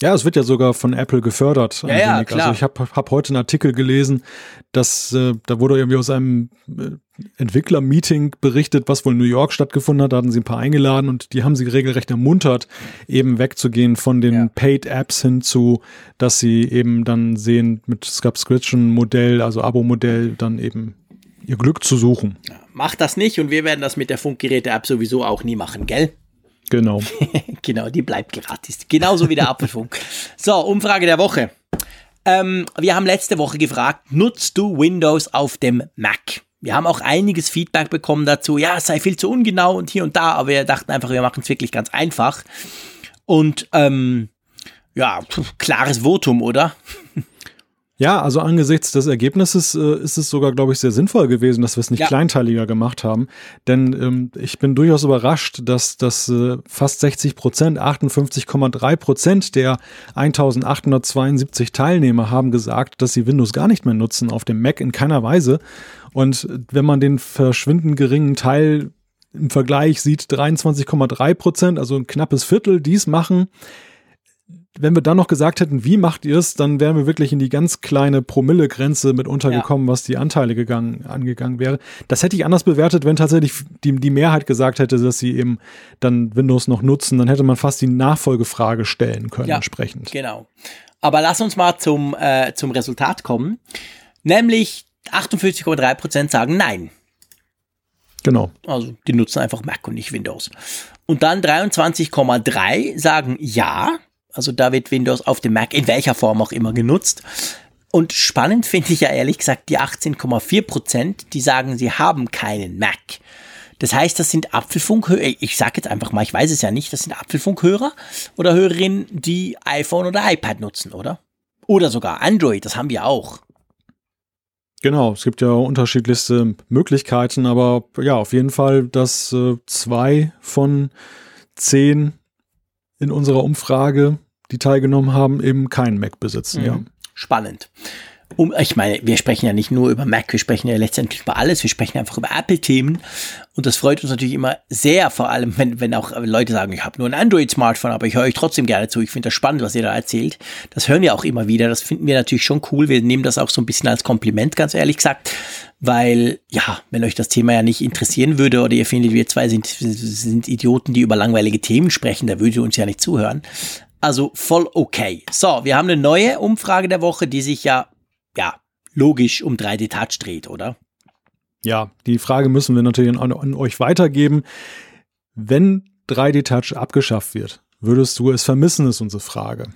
Ja, es wird ja sogar von Apple gefördert. Ja, ja, also klar. Also ich habe hab heute einen Artikel gelesen, dass äh, da wurde irgendwie aus einem äh, Entwickler-Meeting berichtet, was wohl in New York stattgefunden hat. Da hatten sie ein paar eingeladen und die haben sie regelrecht ermuntert, eben wegzugehen von den ja. Paid-Apps hin zu, dass sie eben dann sehen mit Subscription-Modell, also Abo-Modell, dann eben ihr Glück zu suchen. Macht das nicht und wir werden das mit der Funkgeräte-App sowieso auch nie machen, gell? Genau. [LAUGHS] genau, die bleibt gratis. Genauso wie der Apfelfunk. So, Umfrage der Woche. Ähm, wir haben letzte Woche gefragt, nutzt du Windows auf dem Mac? Wir haben auch einiges Feedback bekommen dazu, ja, es sei viel zu ungenau und hier und da, aber wir dachten einfach, wir machen es wirklich ganz einfach. Und ähm, ja, klares Votum, oder? [LAUGHS] Ja, also angesichts des Ergebnisses äh, ist es sogar, glaube ich, sehr sinnvoll gewesen, dass wir es nicht ja. kleinteiliger gemacht haben. Denn ähm, ich bin durchaus überrascht, dass das äh, fast 60 Prozent, 58,3 Prozent der 1872 Teilnehmer haben gesagt, dass sie Windows gar nicht mehr nutzen auf dem Mac in keiner Weise. Und wenn man den verschwindend geringen Teil im Vergleich sieht, 23,3 Prozent, also ein knappes Viertel, dies machen, wenn wir dann noch gesagt hätten, wie macht ihr es, dann wären wir wirklich in die ganz kleine Promille-Grenze mit untergekommen, ja. was die Anteile gegangen, angegangen wäre. Das hätte ich anders bewertet, wenn tatsächlich die, die Mehrheit gesagt hätte, dass sie eben dann Windows noch nutzen. Dann hätte man fast die Nachfolgefrage stellen können ja, entsprechend. Genau. Aber lass uns mal zum, äh, zum Resultat kommen. Nämlich 58,3 Prozent sagen Nein. Genau. Also die nutzen einfach Mac und nicht Windows. Und dann 23,3 sagen Ja. Also da wird Windows auf dem Mac in welcher Form auch immer genutzt. Und spannend finde ich ja ehrlich gesagt die 18,4 Prozent, die sagen, sie haben keinen Mac. Das heißt, das sind Apfelfunkhörer, ich sage jetzt einfach mal, ich weiß es ja nicht, das sind Apfelfunkhörer oder Hörerinnen, die iPhone oder iPad nutzen, oder? Oder sogar Android, das haben wir auch. Genau, es gibt ja unterschiedlichste Möglichkeiten, aber ja, auf jeden Fall, dass äh, zwei von zehn in unserer Umfrage die teilgenommen haben, eben keinen Mac besitzen, mhm. ja. Spannend. Um, ich meine, wir sprechen ja nicht nur über Mac, wir sprechen ja letztendlich über alles, wir sprechen einfach über Apple-Themen und das freut uns natürlich immer sehr, vor allem wenn, wenn auch Leute sagen, ich habe nur ein Android-Smartphone, aber ich höre euch trotzdem gerne zu, ich finde das spannend, was ihr da erzählt. Das hören wir auch immer wieder, das finden wir natürlich schon cool, wir nehmen das auch so ein bisschen als Kompliment, ganz ehrlich gesagt, weil, ja, wenn euch das Thema ja nicht interessieren würde oder ihr findet, wir zwei sind, sind Idioten, die über langweilige Themen sprechen, da würdet ihr uns ja nicht zuhören. Also voll okay. So, wir haben eine neue Umfrage der Woche, die sich ja, ja, logisch um 3D Touch dreht, oder? Ja, die Frage müssen wir natürlich an, an euch weitergeben. Wenn 3D Touch abgeschafft wird, würdest du es vermissen, ist unsere Frage.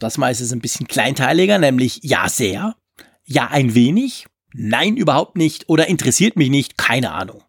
Das Mal ist es ein bisschen kleinteiliger, nämlich ja sehr, ja ein wenig, nein überhaupt nicht oder interessiert mich nicht, keine Ahnung.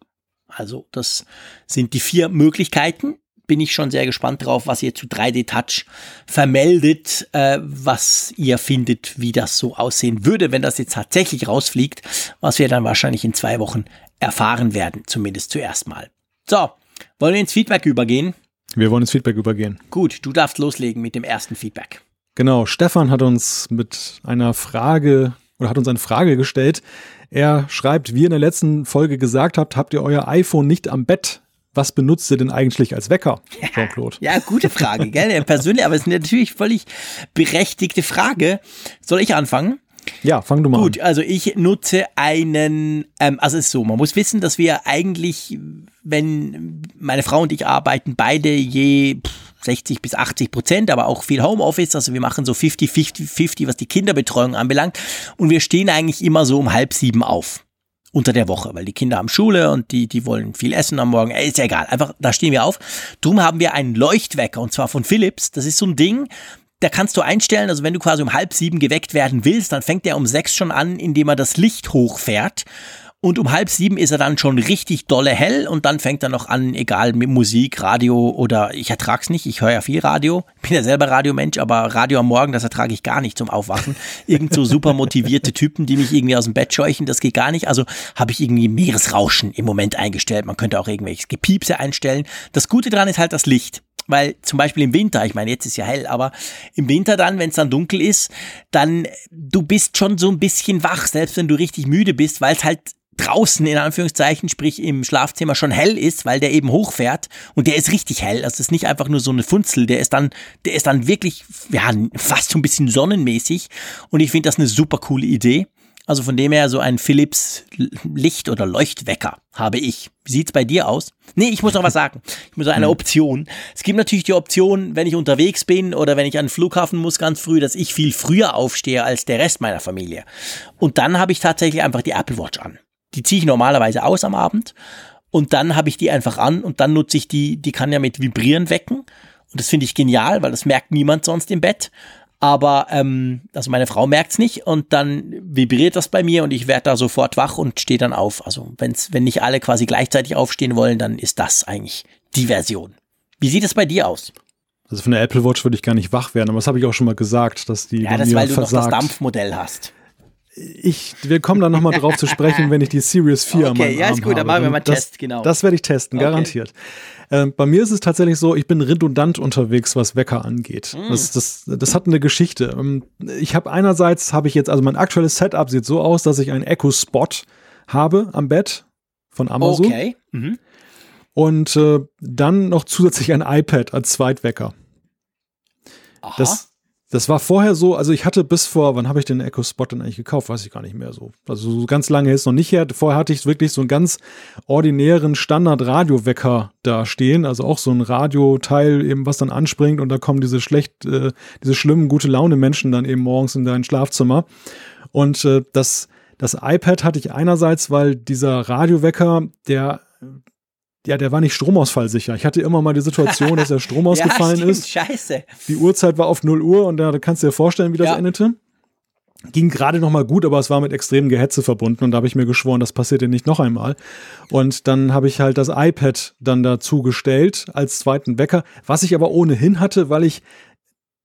Also das sind die vier Möglichkeiten. Bin ich schon sehr gespannt drauf, was ihr zu 3D Touch vermeldet, äh, was ihr findet, wie das so aussehen würde, wenn das jetzt tatsächlich rausfliegt, was wir dann wahrscheinlich in zwei Wochen erfahren werden, zumindest zuerst mal. So, wollen wir ins Feedback übergehen? Wir wollen ins Feedback übergehen. Gut, du darfst loslegen mit dem ersten Feedback. Genau, Stefan hat uns mit einer Frage oder hat uns eine Frage gestellt. Er schreibt, wie ihr in der letzten Folge gesagt habt, habt ihr euer iPhone nicht am Bett. Was benutzt ihr denn eigentlich als Wecker, Jean-Claude? Ja, gute Frage, gell? Persönlich, aber es ist natürlich völlig berechtigte Frage. Soll ich anfangen? Ja, fang du mal Gut, an. also ich nutze einen, ähm, also es ist so, man muss wissen, dass wir eigentlich, wenn meine Frau und ich arbeiten, beide je 60 bis 80 Prozent, aber auch viel Homeoffice, also wir machen so 50, 50, 50, was die Kinderbetreuung anbelangt und wir stehen eigentlich immer so um halb sieben auf unter der Woche, weil die Kinder haben Schule und die, die wollen viel essen am Morgen. Ist ja egal. Einfach, da stehen wir auf. Drum haben wir einen Leuchtwecker und zwar von Philips. Das ist so ein Ding, da kannst du einstellen, also wenn du quasi um halb sieben geweckt werden willst, dann fängt er um sechs schon an, indem er das Licht hochfährt. Und um halb sieben ist er dann schon richtig dolle hell und dann fängt er noch an, egal mit Musik, Radio oder ich ertrag's nicht, ich höre ja viel Radio, bin ja selber Radiomensch, aber Radio am Morgen, das ertrage ich gar nicht zum Aufwachen. Irgend so super motivierte Typen, die mich irgendwie aus dem Bett scheuchen, das geht gar nicht. Also habe ich irgendwie Meeresrauschen im Moment eingestellt. Man könnte auch irgendwelches Gepiepse einstellen. Das Gute dran ist halt das Licht. Weil zum Beispiel im Winter, ich meine, jetzt ist ja hell, aber im Winter dann, wenn es dann dunkel ist, dann du bist schon so ein bisschen wach, selbst wenn du richtig müde bist, weil es halt draußen in Anführungszeichen, sprich im Schlafzimmer schon hell ist, weil der eben hochfährt und der ist richtig hell. Also das ist nicht einfach nur so eine Funzel, der ist dann, der ist dann wirklich, ja, fast so ein bisschen sonnenmäßig und ich finde das eine super coole Idee. Also von dem her so ein Philips Licht- oder Leuchtwecker habe ich. Wie sieht's bei dir aus? Nee, ich muss noch was sagen. Ich muss noch eine hm. Option. Es gibt natürlich die Option, wenn ich unterwegs bin oder wenn ich an den Flughafen muss ganz früh, dass ich viel früher aufstehe als der Rest meiner Familie. Und dann habe ich tatsächlich einfach die Apple Watch an. Die ziehe ich normalerweise aus am Abend und dann habe ich die einfach an und dann nutze ich die, die kann ja mit Vibrieren wecken. Und das finde ich genial, weil das merkt niemand sonst im Bett. Aber ähm, also meine Frau merkt's nicht und dann vibriert das bei mir und ich werde da sofort wach und stehe dann auf. Also wenn's, wenn nicht alle quasi gleichzeitig aufstehen wollen, dann ist das eigentlich die Version. Wie sieht es bei dir aus? Also von der Apple Watch würde ich gar nicht wach werden, aber das habe ich auch schon mal gesagt, dass die ja, das, weil du versagt. noch das Dampfmodell hast. Ich, wir kommen dann nochmal drauf zu sprechen, wenn ich die Series 4 okay, ja, ist gut, dann machen wir mal einen Test, genau. Das werde ich testen, okay. garantiert. Ähm, bei mir ist es tatsächlich so, ich bin redundant unterwegs, was Wecker angeht. Mm. Das, das, das hat eine Geschichte. Ähm, ich habe einerseits, habe ich jetzt, also mein aktuelles Setup sieht so aus, dass ich einen Echo Spot habe am Bett von Amazon. Okay. Mhm. Und äh, dann noch zusätzlich ein iPad als Zweitwecker. Aha. Das, das war vorher so, also ich hatte bis vor, wann habe ich den Echo Spot denn eigentlich gekauft? Weiß ich gar nicht mehr so. Also so ganz lange ist noch nicht her. Vorher hatte ich wirklich so einen ganz ordinären Standard-Radiowecker da stehen. Also auch so ein Radioteil eben, was dann anspringt und da kommen diese schlecht, äh, diese schlimmen, gute Laune Menschen dann eben morgens in dein Schlafzimmer. Und äh, das, das iPad hatte ich einerseits, weil dieser Radiowecker, der ja, der war nicht stromausfallsicher. Ich hatte immer mal die Situation, dass der Strom [LAUGHS] ausgefallen ja, ist. Scheiße. Die Uhrzeit war auf 0 Uhr und da kannst du dir vorstellen, wie das ja. endete. Ging gerade noch mal gut, aber es war mit extremem Gehetze verbunden und da habe ich mir geschworen, das passiert dir nicht noch einmal. Und dann habe ich halt das iPad dann dazu gestellt als zweiten Wecker, was ich aber ohnehin hatte, weil ich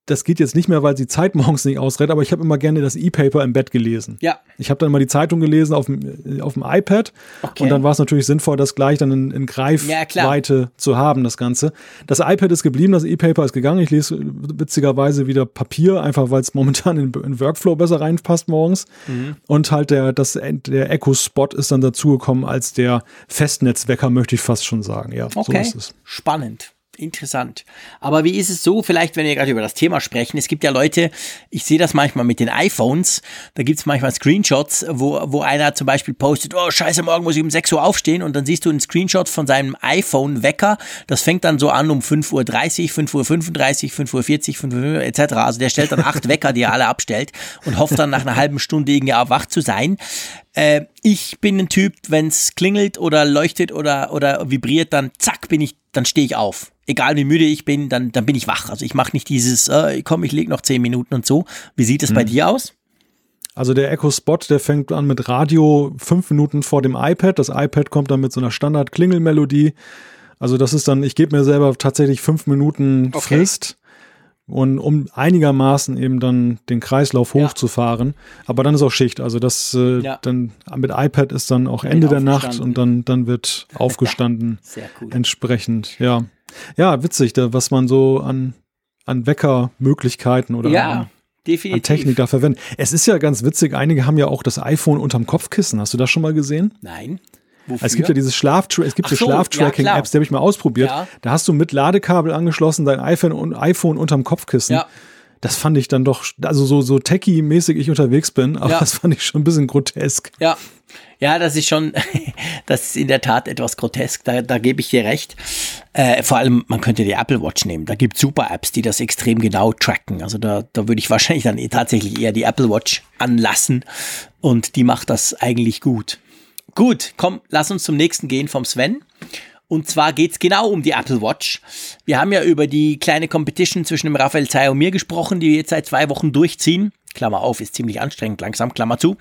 das geht jetzt nicht mehr, weil sie Zeit [LAUGHS] morgens nicht ausredet, aber ich habe immer gerne das E-Paper im Bett gelesen. Ja. Ich habe dann immer die Zeitung gelesen auf dem, auf dem iPad okay. und dann war es natürlich sinnvoll, das gleich dann in, in Greifweite ja, zu haben, das Ganze. Das iPad ist geblieben, das E-Paper ist gegangen. Ich lese witzigerweise wieder Papier, einfach weil es [LAUGHS] momentan in, in, Workflow besser reinpasst morgens. Mhm. Und halt der, das, der Echo-Spot ist dann dazugekommen als der Festnetzwecker, möchte ich fast schon sagen. Ja, okay. so ist es. Spannend. Interessant. Aber wie ist es so, vielleicht wenn wir gerade über das Thema sprechen, es gibt ja Leute, ich sehe das manchmal mit den iPhones, da gibt es manchmal Screenshots, wo, wo einer zum Beispiel postet, oh scheiße, morgen muss ich um 6 Uhr aufstehen und dann siehst du einen Screenshot von seinem iPhone-Wecker, das fängt dann so an um 5.30 Uhr, 5.35 Uhr, 5.40 Uhr, 5 Uhr etc. Also der stellt dann acht [LAUGHS] Wecker, die er alle abstellt und hofft dann nach einer halben Stunde irgendwie erwacht zu sein. Äh, ich bin ein Typ, wenn es klingelt oder leuchtet oder, oder vibriert, dann zack, bin ich, dann stehe ich auf. Egal wie müde ich bin, dann, dann bin ich wach. Also ich mache nicht dieses, äh, komm, ich lege noch zehn Minuten und so. Wie sieht es hm. bei dir aus? Also der Echo Spot, der fängt an mit Radio fünf Minuten vor dem iPad. Das iPad kommt dann mit so einer Standard-Klingelmelodie. Also das ist dann, ich gebe mir selber tatsächlich fünf Minuten okay. Frist und um einigermaßen eben dann den Kreislauf hochzufahren. Ja. Aber dann ist auch Schicht. Also das äh, ja. dann mit iPad ist dann auch Ende der Nacht und dann, dann wird [LAUGHS] aufgestanden. Sehr cool. Entsprechend, ja. Ja, witzig, da, was man so an, an Weckermöglichkeiten oder ja. An, Definitiv. an Technik da verwendet. Es ist ja ganz witzig, einige haben ja auch das iPhone unterm Kopfkissen. Hast du das schon mal gesehen? Nein. Wofür? Es gibt ja diese Schlaf es gibt so, Schlaftracking-Apps, die habe ich mal ausprobiert. Ja. Da hast du mit Ladekabel angeschlossen dein iPhone, und iPhone unterm Kopfkissen. Ja. Das fand ich dann doch, also so, so techie-mäßig ich unterwegs bin, aber ja. [LAUGHS] das fand ich schon ein bisschen grotesk. Ja. Ja, das ist schon, [LAUGHS] das ist in der Tat etwas grotesk, da, da gebe ich dir recht. Äh, vor allem, man könnte die Apple Watch nehmen. Da gibt es super Apps, die das extrem genau tracken. Also da, da würde ich wahrscheinlich dann tatsächlich eher die Apple Watch anlassen und die macht das eigentlich gut. Gut, komm, lass uns zum nächsten gehen vom Sven. Und zwar geht's genau um die Apple Watch. Wir haben ja über die kleine Competition zwischen dem Raphael Zay und mir gesprochen, die wir jetzt seit zwei Wochen durchziehen. Klammer auf, ist ziemlich anstrengend, langsam, Klammer zu.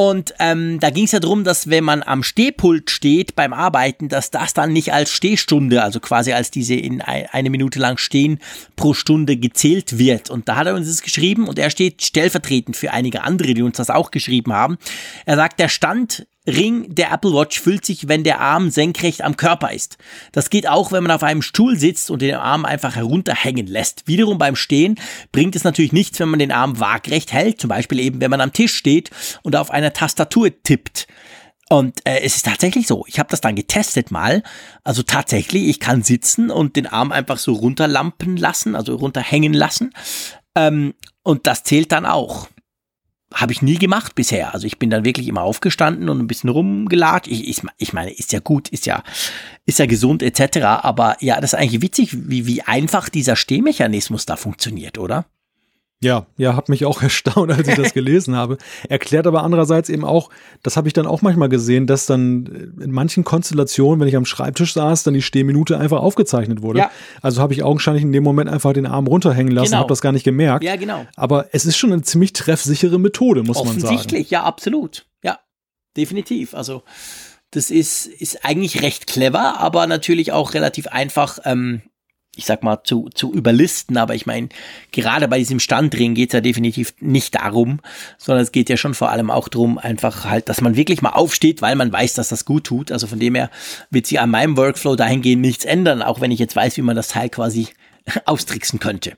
Und ähm, da ging es ja darum, dass wenn man am Stehpult steht beim Arbeiten, dass das dann nicht als Stehstunde, also quasi als diese in ein, eine Minute lang stehen pro Stunde gezählt wird. Und da hat er uns das geschrieben und er steht stellvertretend für einige andere, die uns das auch geschrieben haben. Er sagt, der Stand Ring der Apple Watch füllt sich, wenn der Arm senkrecht am Körper ist. Das geht auch, wenn man auf einem Stuhl sitzt und den Arm einfach herunterhängen lässt. Wiederum beim Stehen bringt es natürlich nichts, wenn man den Arm waagrecht hält, zum Beispiel eben, wenn man am Tisch steht und auf einer Tastatur tippt. Und äh, es ist tatsächlich so. Ich habe das dann getestet mal. Also tatsächlich, ich kann sitzen und den Arm einfach so runterlampen lassen, also runterhängen lassen. Ähm, und das zählt dann auch habe ich nie gemacht bisher. Also ich bin dann wirklich immer aufgestanden und ein bisschen rumgelatscht. Ich, ich, ich meine, ist ja gut, ist ja, ist ja gesund etc. Aber ja, das ist eigentlich witzig, wie, wie einfach dieser Stehmechanismus da funktioniert, oder? Ja, ja, hat mich auch [LAUGHS] erstaunt, als ich das gelesen habe. Erklärt aber andererseits eben auch, das habe ich dann auch manchmal gesehen, dass dann in manchen Konstellationen, wenn ich am Schreibtisch saß, dann die Stehminute einfach aufgezeichnet wurde. Ja. Also habe ich augenscheinlich in dem Moment einfach den Arm runterhängen lassen, genau. habe das gar nicht gemerkt. Ja, genau. Aber es ist schon eine ziemlich treffsichere Methode, muss man sagen. Offensichtlich, ja, absolut. Ja, definitiv. Also das ist, ist eigentlich recht clever, aber natürlich auch relativ einfach ähm, ich sag mal, zu, zu überlisten. Aber ich meine, gerade bei diesem Standring geht es ja definitiv nicht darum, sondern es geht ja schon vor allem auch darum, einfach halt, dass man wirklich mal aufsteht, weil man weiß, dass das gut tut. Also von dem her wird sich an meinem Workflow dahingehend nichts ändern, auch wenn ich jetzt weiß, wie man das Teil quasi [LAUGHS] austricksen könnte.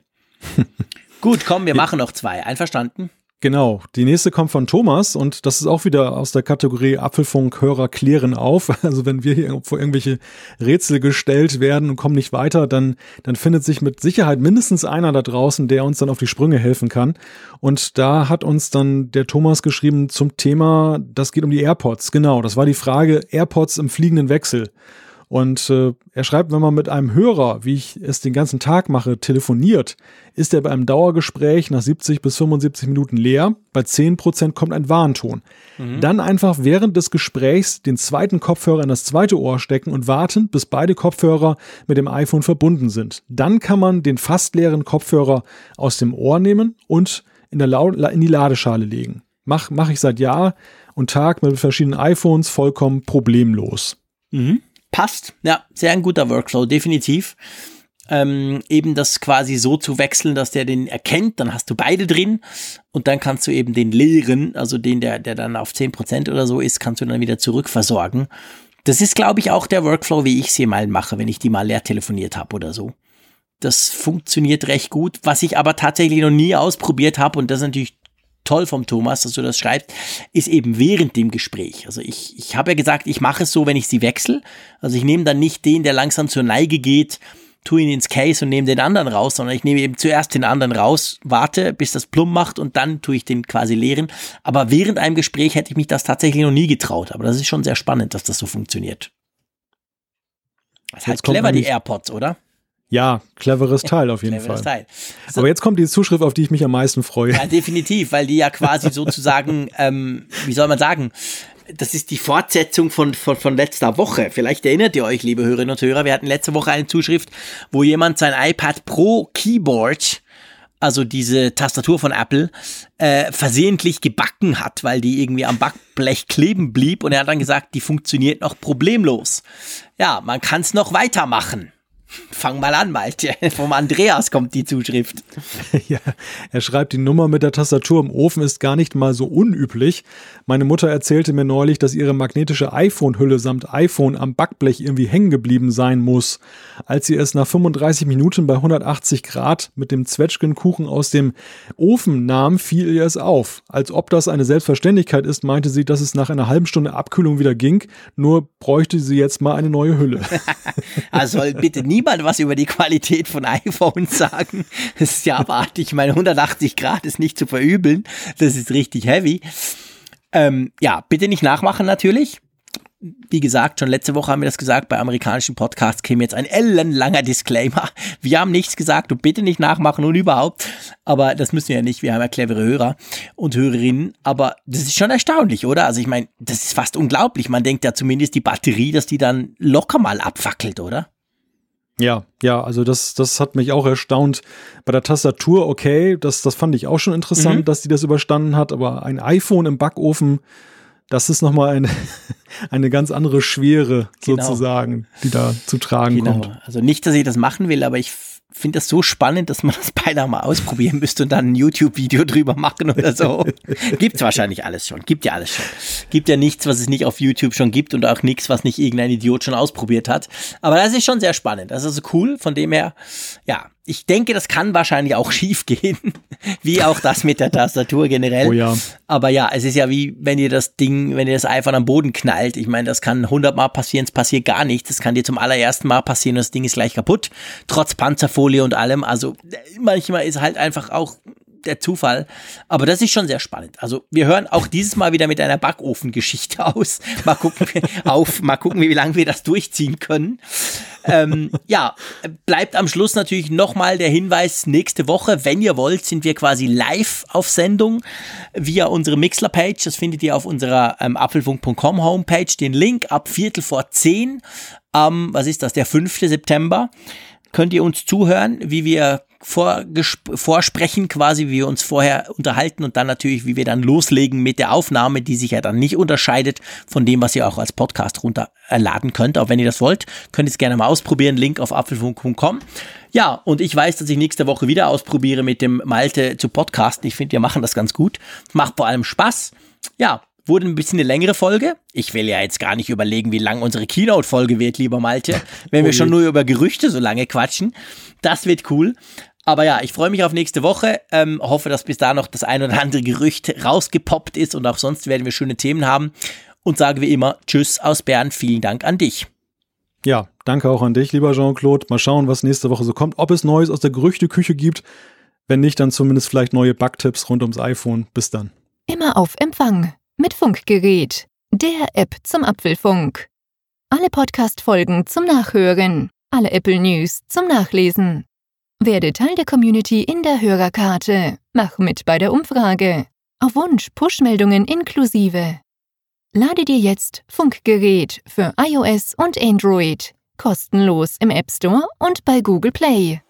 [LAUGHS] gut, komm, wir machen noch zwei. Einverstanden? Genau, die nächste kommt von Thomas und das ist auch wieder aus der Kategorie Apfelfunk Hörer klären auf. [LAUGHS] Also wenn wir hier vor irgendwelche Rätsel gestellt werden und kommen nicht weiter, dann, dann findet sich mit Sicherheit mindestens einer da draußen, der uns dann auf die Sprünge helfen kann. Und da hat uns dann der Thomas geschrieben zum Thema, das geht um die AirPods. Genau, das war die Frage AirPods im fliegenden Wechsel. Und äh, er schreibt, wenn man mit einem Hörer, wie ich es den ganzen Tag mache, telefoniert, ist er bei einem Dauergespräch nach 70 bis 75 Minuten leer. Bei 10 Prozent kommt ein Warnton. Mhm. Dann einfach während des Gesprächs den zweiten Kopfhörer in das zweite Ohr stecken und warten, bis beide Kopfhörer mit dem iPhone verbunden sind. Dann kann man den fast leeren Kopfhörer aus dem Ohr nehmen und in, der in die Ladeschale legen. Mach, mach ich seit Jahr und Tag mit verschiedenen iPhones vollkommen problemlos. Mhm passt. Ja, sehr ein guter Workflow, definitiv. Ähm, eben das quasi so zu wechseln, dass der den erkennt, dann hast du beide drin und dann kannst du eben den leeren, also den, der, der dann auf 10% oder so ist, kannst du dann wieder zurückversorgen. Das ist, glaube ich, auch der Workflow, wie ich sie mal mache, wenn ich die mal leer telefoniert habe oder so. Das funktioniert recht gut. Was ich aber tatsächlich noch nie ausprobiert habe, und das ist natürlich toll vom Thomas, dass du das schreibst, ist eben während dem Gespräch. Also ich, ich habe ja gesagt, ich mache es so, wenn ich sie wechsle. Also ich nehme dann nicht den, der langsam zur Neige geht, tue ihn ins Case und nehme den anderen raus, sondern ich nehme eben zuerst den anderen raus, warte, bis das Plump macht und dann tue ich den quasi leeren. Aber während einem Gespräch hätte ich mich das tatsächlich noch nie getraut. Aber das ist schon sehr spannend, dass das so funktioniert. Das ist halt clever, die AirPods, oder? Ja, cleveres Teil auf jeden Cleveres Fall. Teil. So, Aber jetzt kommt die Zuschrift, auf die ich mich am meisten freue. ja, definitiv, weil die ja quasi [LAUGHS] sozusagen, ähm, wie soll man sagen, das ist die Fortsetzung von, von, von letzter Woche. Vielleicht erinnert ihr euch, liebe Hörerinnen und Hörer, wir hatten letzte Woche eine Zuschrift, wo jemand sein iPad Pro Keyboard also diese Tastatur von Apple, äh, versehentlich gebacken hat, weil die irgendwie am Backblech kleben blieb und er hat dann gesagt, die funktioniert noch problemlos. Ja, man kann es noch weitermachen. Fang mal an, Malte. [LAUGHS] Vom Andreas kommt die Zuschrift. [LAUGHS] ja, er schreibt, die Nummer mit der Tastatur im Ofen ist gar nicht mal so unüblich. Meine Mutter erzählte mir neulich, dass ihre magnetische iPhone-Hülle samt iPhone am Backblech irgendwie hängen geblieben sein muss. Als sie es nach 35 Minuten bei 180 Grad mit dem Zwetschgenkuchen aus dem Ofen nahm, fiel ihr es auf. Als ob das eine Selbstverständlichkeit ist, meinte sie, dass es nach einer halben Stunde Abkühlung wieder ging, nur bräuchte sie jetzt mal eine neue Hülle. [LAUGHS] also soll bitte niemand was über die Qualität von iPhones [LAUGHS] sagen. Das ist ja abartig. Ich meine, 180 Grad ist nicht zu verübeln. Das ist richtig heavy. Ähm, ja, bitte nicht nachmachen natürlich. Wie gesagt, schon letzte Woche haben wir das gesagt, bei amerikanischen Podcasts käme jetzt ein ellenlanger Disclaimer. Wir haben nichts gesagt und bitte nicht nachmachen und überhaupt. Aber das müssen wir ja nicht, wir haben ja clevere Hörer und Hörerinnen. Aber das ist schon erstaunlich, oder? Also ich meine, das ist fast unglaublich. Man denkt ja zumindest die Batterie, dass die dann locker mal abfackelt, oder? Ja, ja, also das, das hat mich auch erstaunt. Bei der Tastatur, okay, das, das fand ich auch schon interessant, mhm. dass die das überstanden hat, aber ein iPhone im Backofen, das ist nochmal eine, [LAUGHS] eine ganz andere Schwere genau. sozusagen, die da zu tragen genau. kommt. Also nicht, dass ich das machen will, aber ich finde das so spannend, dass man das [LAUGHS] beinahe mal ausprobieren müsste und dann ein YouTube-Video drüber machen oder so. [LAUGHS] Gibt's wahrscheinlich alles schon. Gibt ja alles schon. Gibt ja nichts, was es nicht auf YouTube schon gibt und auch nichts, was nicht irgendein Idiot schon ausprobiert hat. Aber das ist schon sehr spannend. Das ist also cool. Von dem her, ja, ich denke, das kann wahrscheinlich auch [LAUGHS] schief gehen, wie auch das mit der Tastatur generell. Oh ja. Aber ja, es ist ja wie, wenn ihr das Ding, wenn ihr das iPhone am Boden knallt. Ich meine, das kann hundertmal passieren, es passiert gar nichts. Das kann dir zum allerersten Mal passieren und das Ding ist gleich kaputt. Trotz Panzerfolie und allem. Also manchmal ist halt einfach auch der Zufall. Aber das ist schon sehr spannend. Also wir hören auch dieses Mal wieder mit einer Backofengeschichte [LAUGHS] aus. Mal gucken, auf, mal gucken, wie lange wir das durchziehen können. Ähm, ja, bleibt am Schluss natürlich nochmal der Hinweis, nächste Woche, wenn ihr wollt, sind wir quasi live auf Sendung via unsere Mixler-Page. Das findet ihr auf unserer ähm, apfelfunk.com Homepage. Den Link ab Viertel vor zehn am, was ist das, der 5. September könnt ihr uns zuhören, wie wir vorsprechen, quasi, wie wir uns vorher unterhalten und dann natürlich, wie wir dann loslegen mit der Aufnahme, die sich ja dann nicht unterscheidet von dem, was ihr auch als Podcast runterladen könnt. Auch wenn ihr das wollt, könnt ihr es gerne mal ausprobieren. Link auf apfelfunk.com. Ja, und ich weiß, dass ich nächste Woche wieder ausprobiere mit dem Malte zu podcasten. Ich finde, wir machen das ganz gut. Macht vor allem Spaß. Ja, Wurde ein bisschen eine längere Folge. Ich will ja jetzt gar nicht überlegen, wie lang unsere Keynote-Folge wird, lieber Malte, wenn wir [LAUGHS] oh schon nur über Gerüchte so lange quatschen. Das wird cool. Aber ja, ich freue mich auf nächste Woche. Ähm, hoffe, dass bis da noch das ein oder andere Gerücht rausgepoppt ist und auch sonst werden wir schöne Themen haben. Und sage wie immer Tschüss aus Bern. Vielen Dank an dich. Ja, danke auch an dich, lieber Jean-Claude. Mal schauen, was nächste Woche so kommt. Ob es Neues aus der Gerüchteküche gibt. Wenn nicht, dann zumindest vielleicht neue Backtipps rund ums iPhone. Bis dann. Immer auf Empfang mit Funkgerät, der App zum Apfelfunk. Alle Podcast-Folgen zum Nachhören, alle Apple News zum Nachlesen. Werde Teil der Community in der Hörerkarte. Mach mit bei der Umfrage. Auf Wunsch Push-Meldungen inklusive. Lade dir jetzt Funkgerät für iOS und Android kostenlos im App Store und bei Google Play.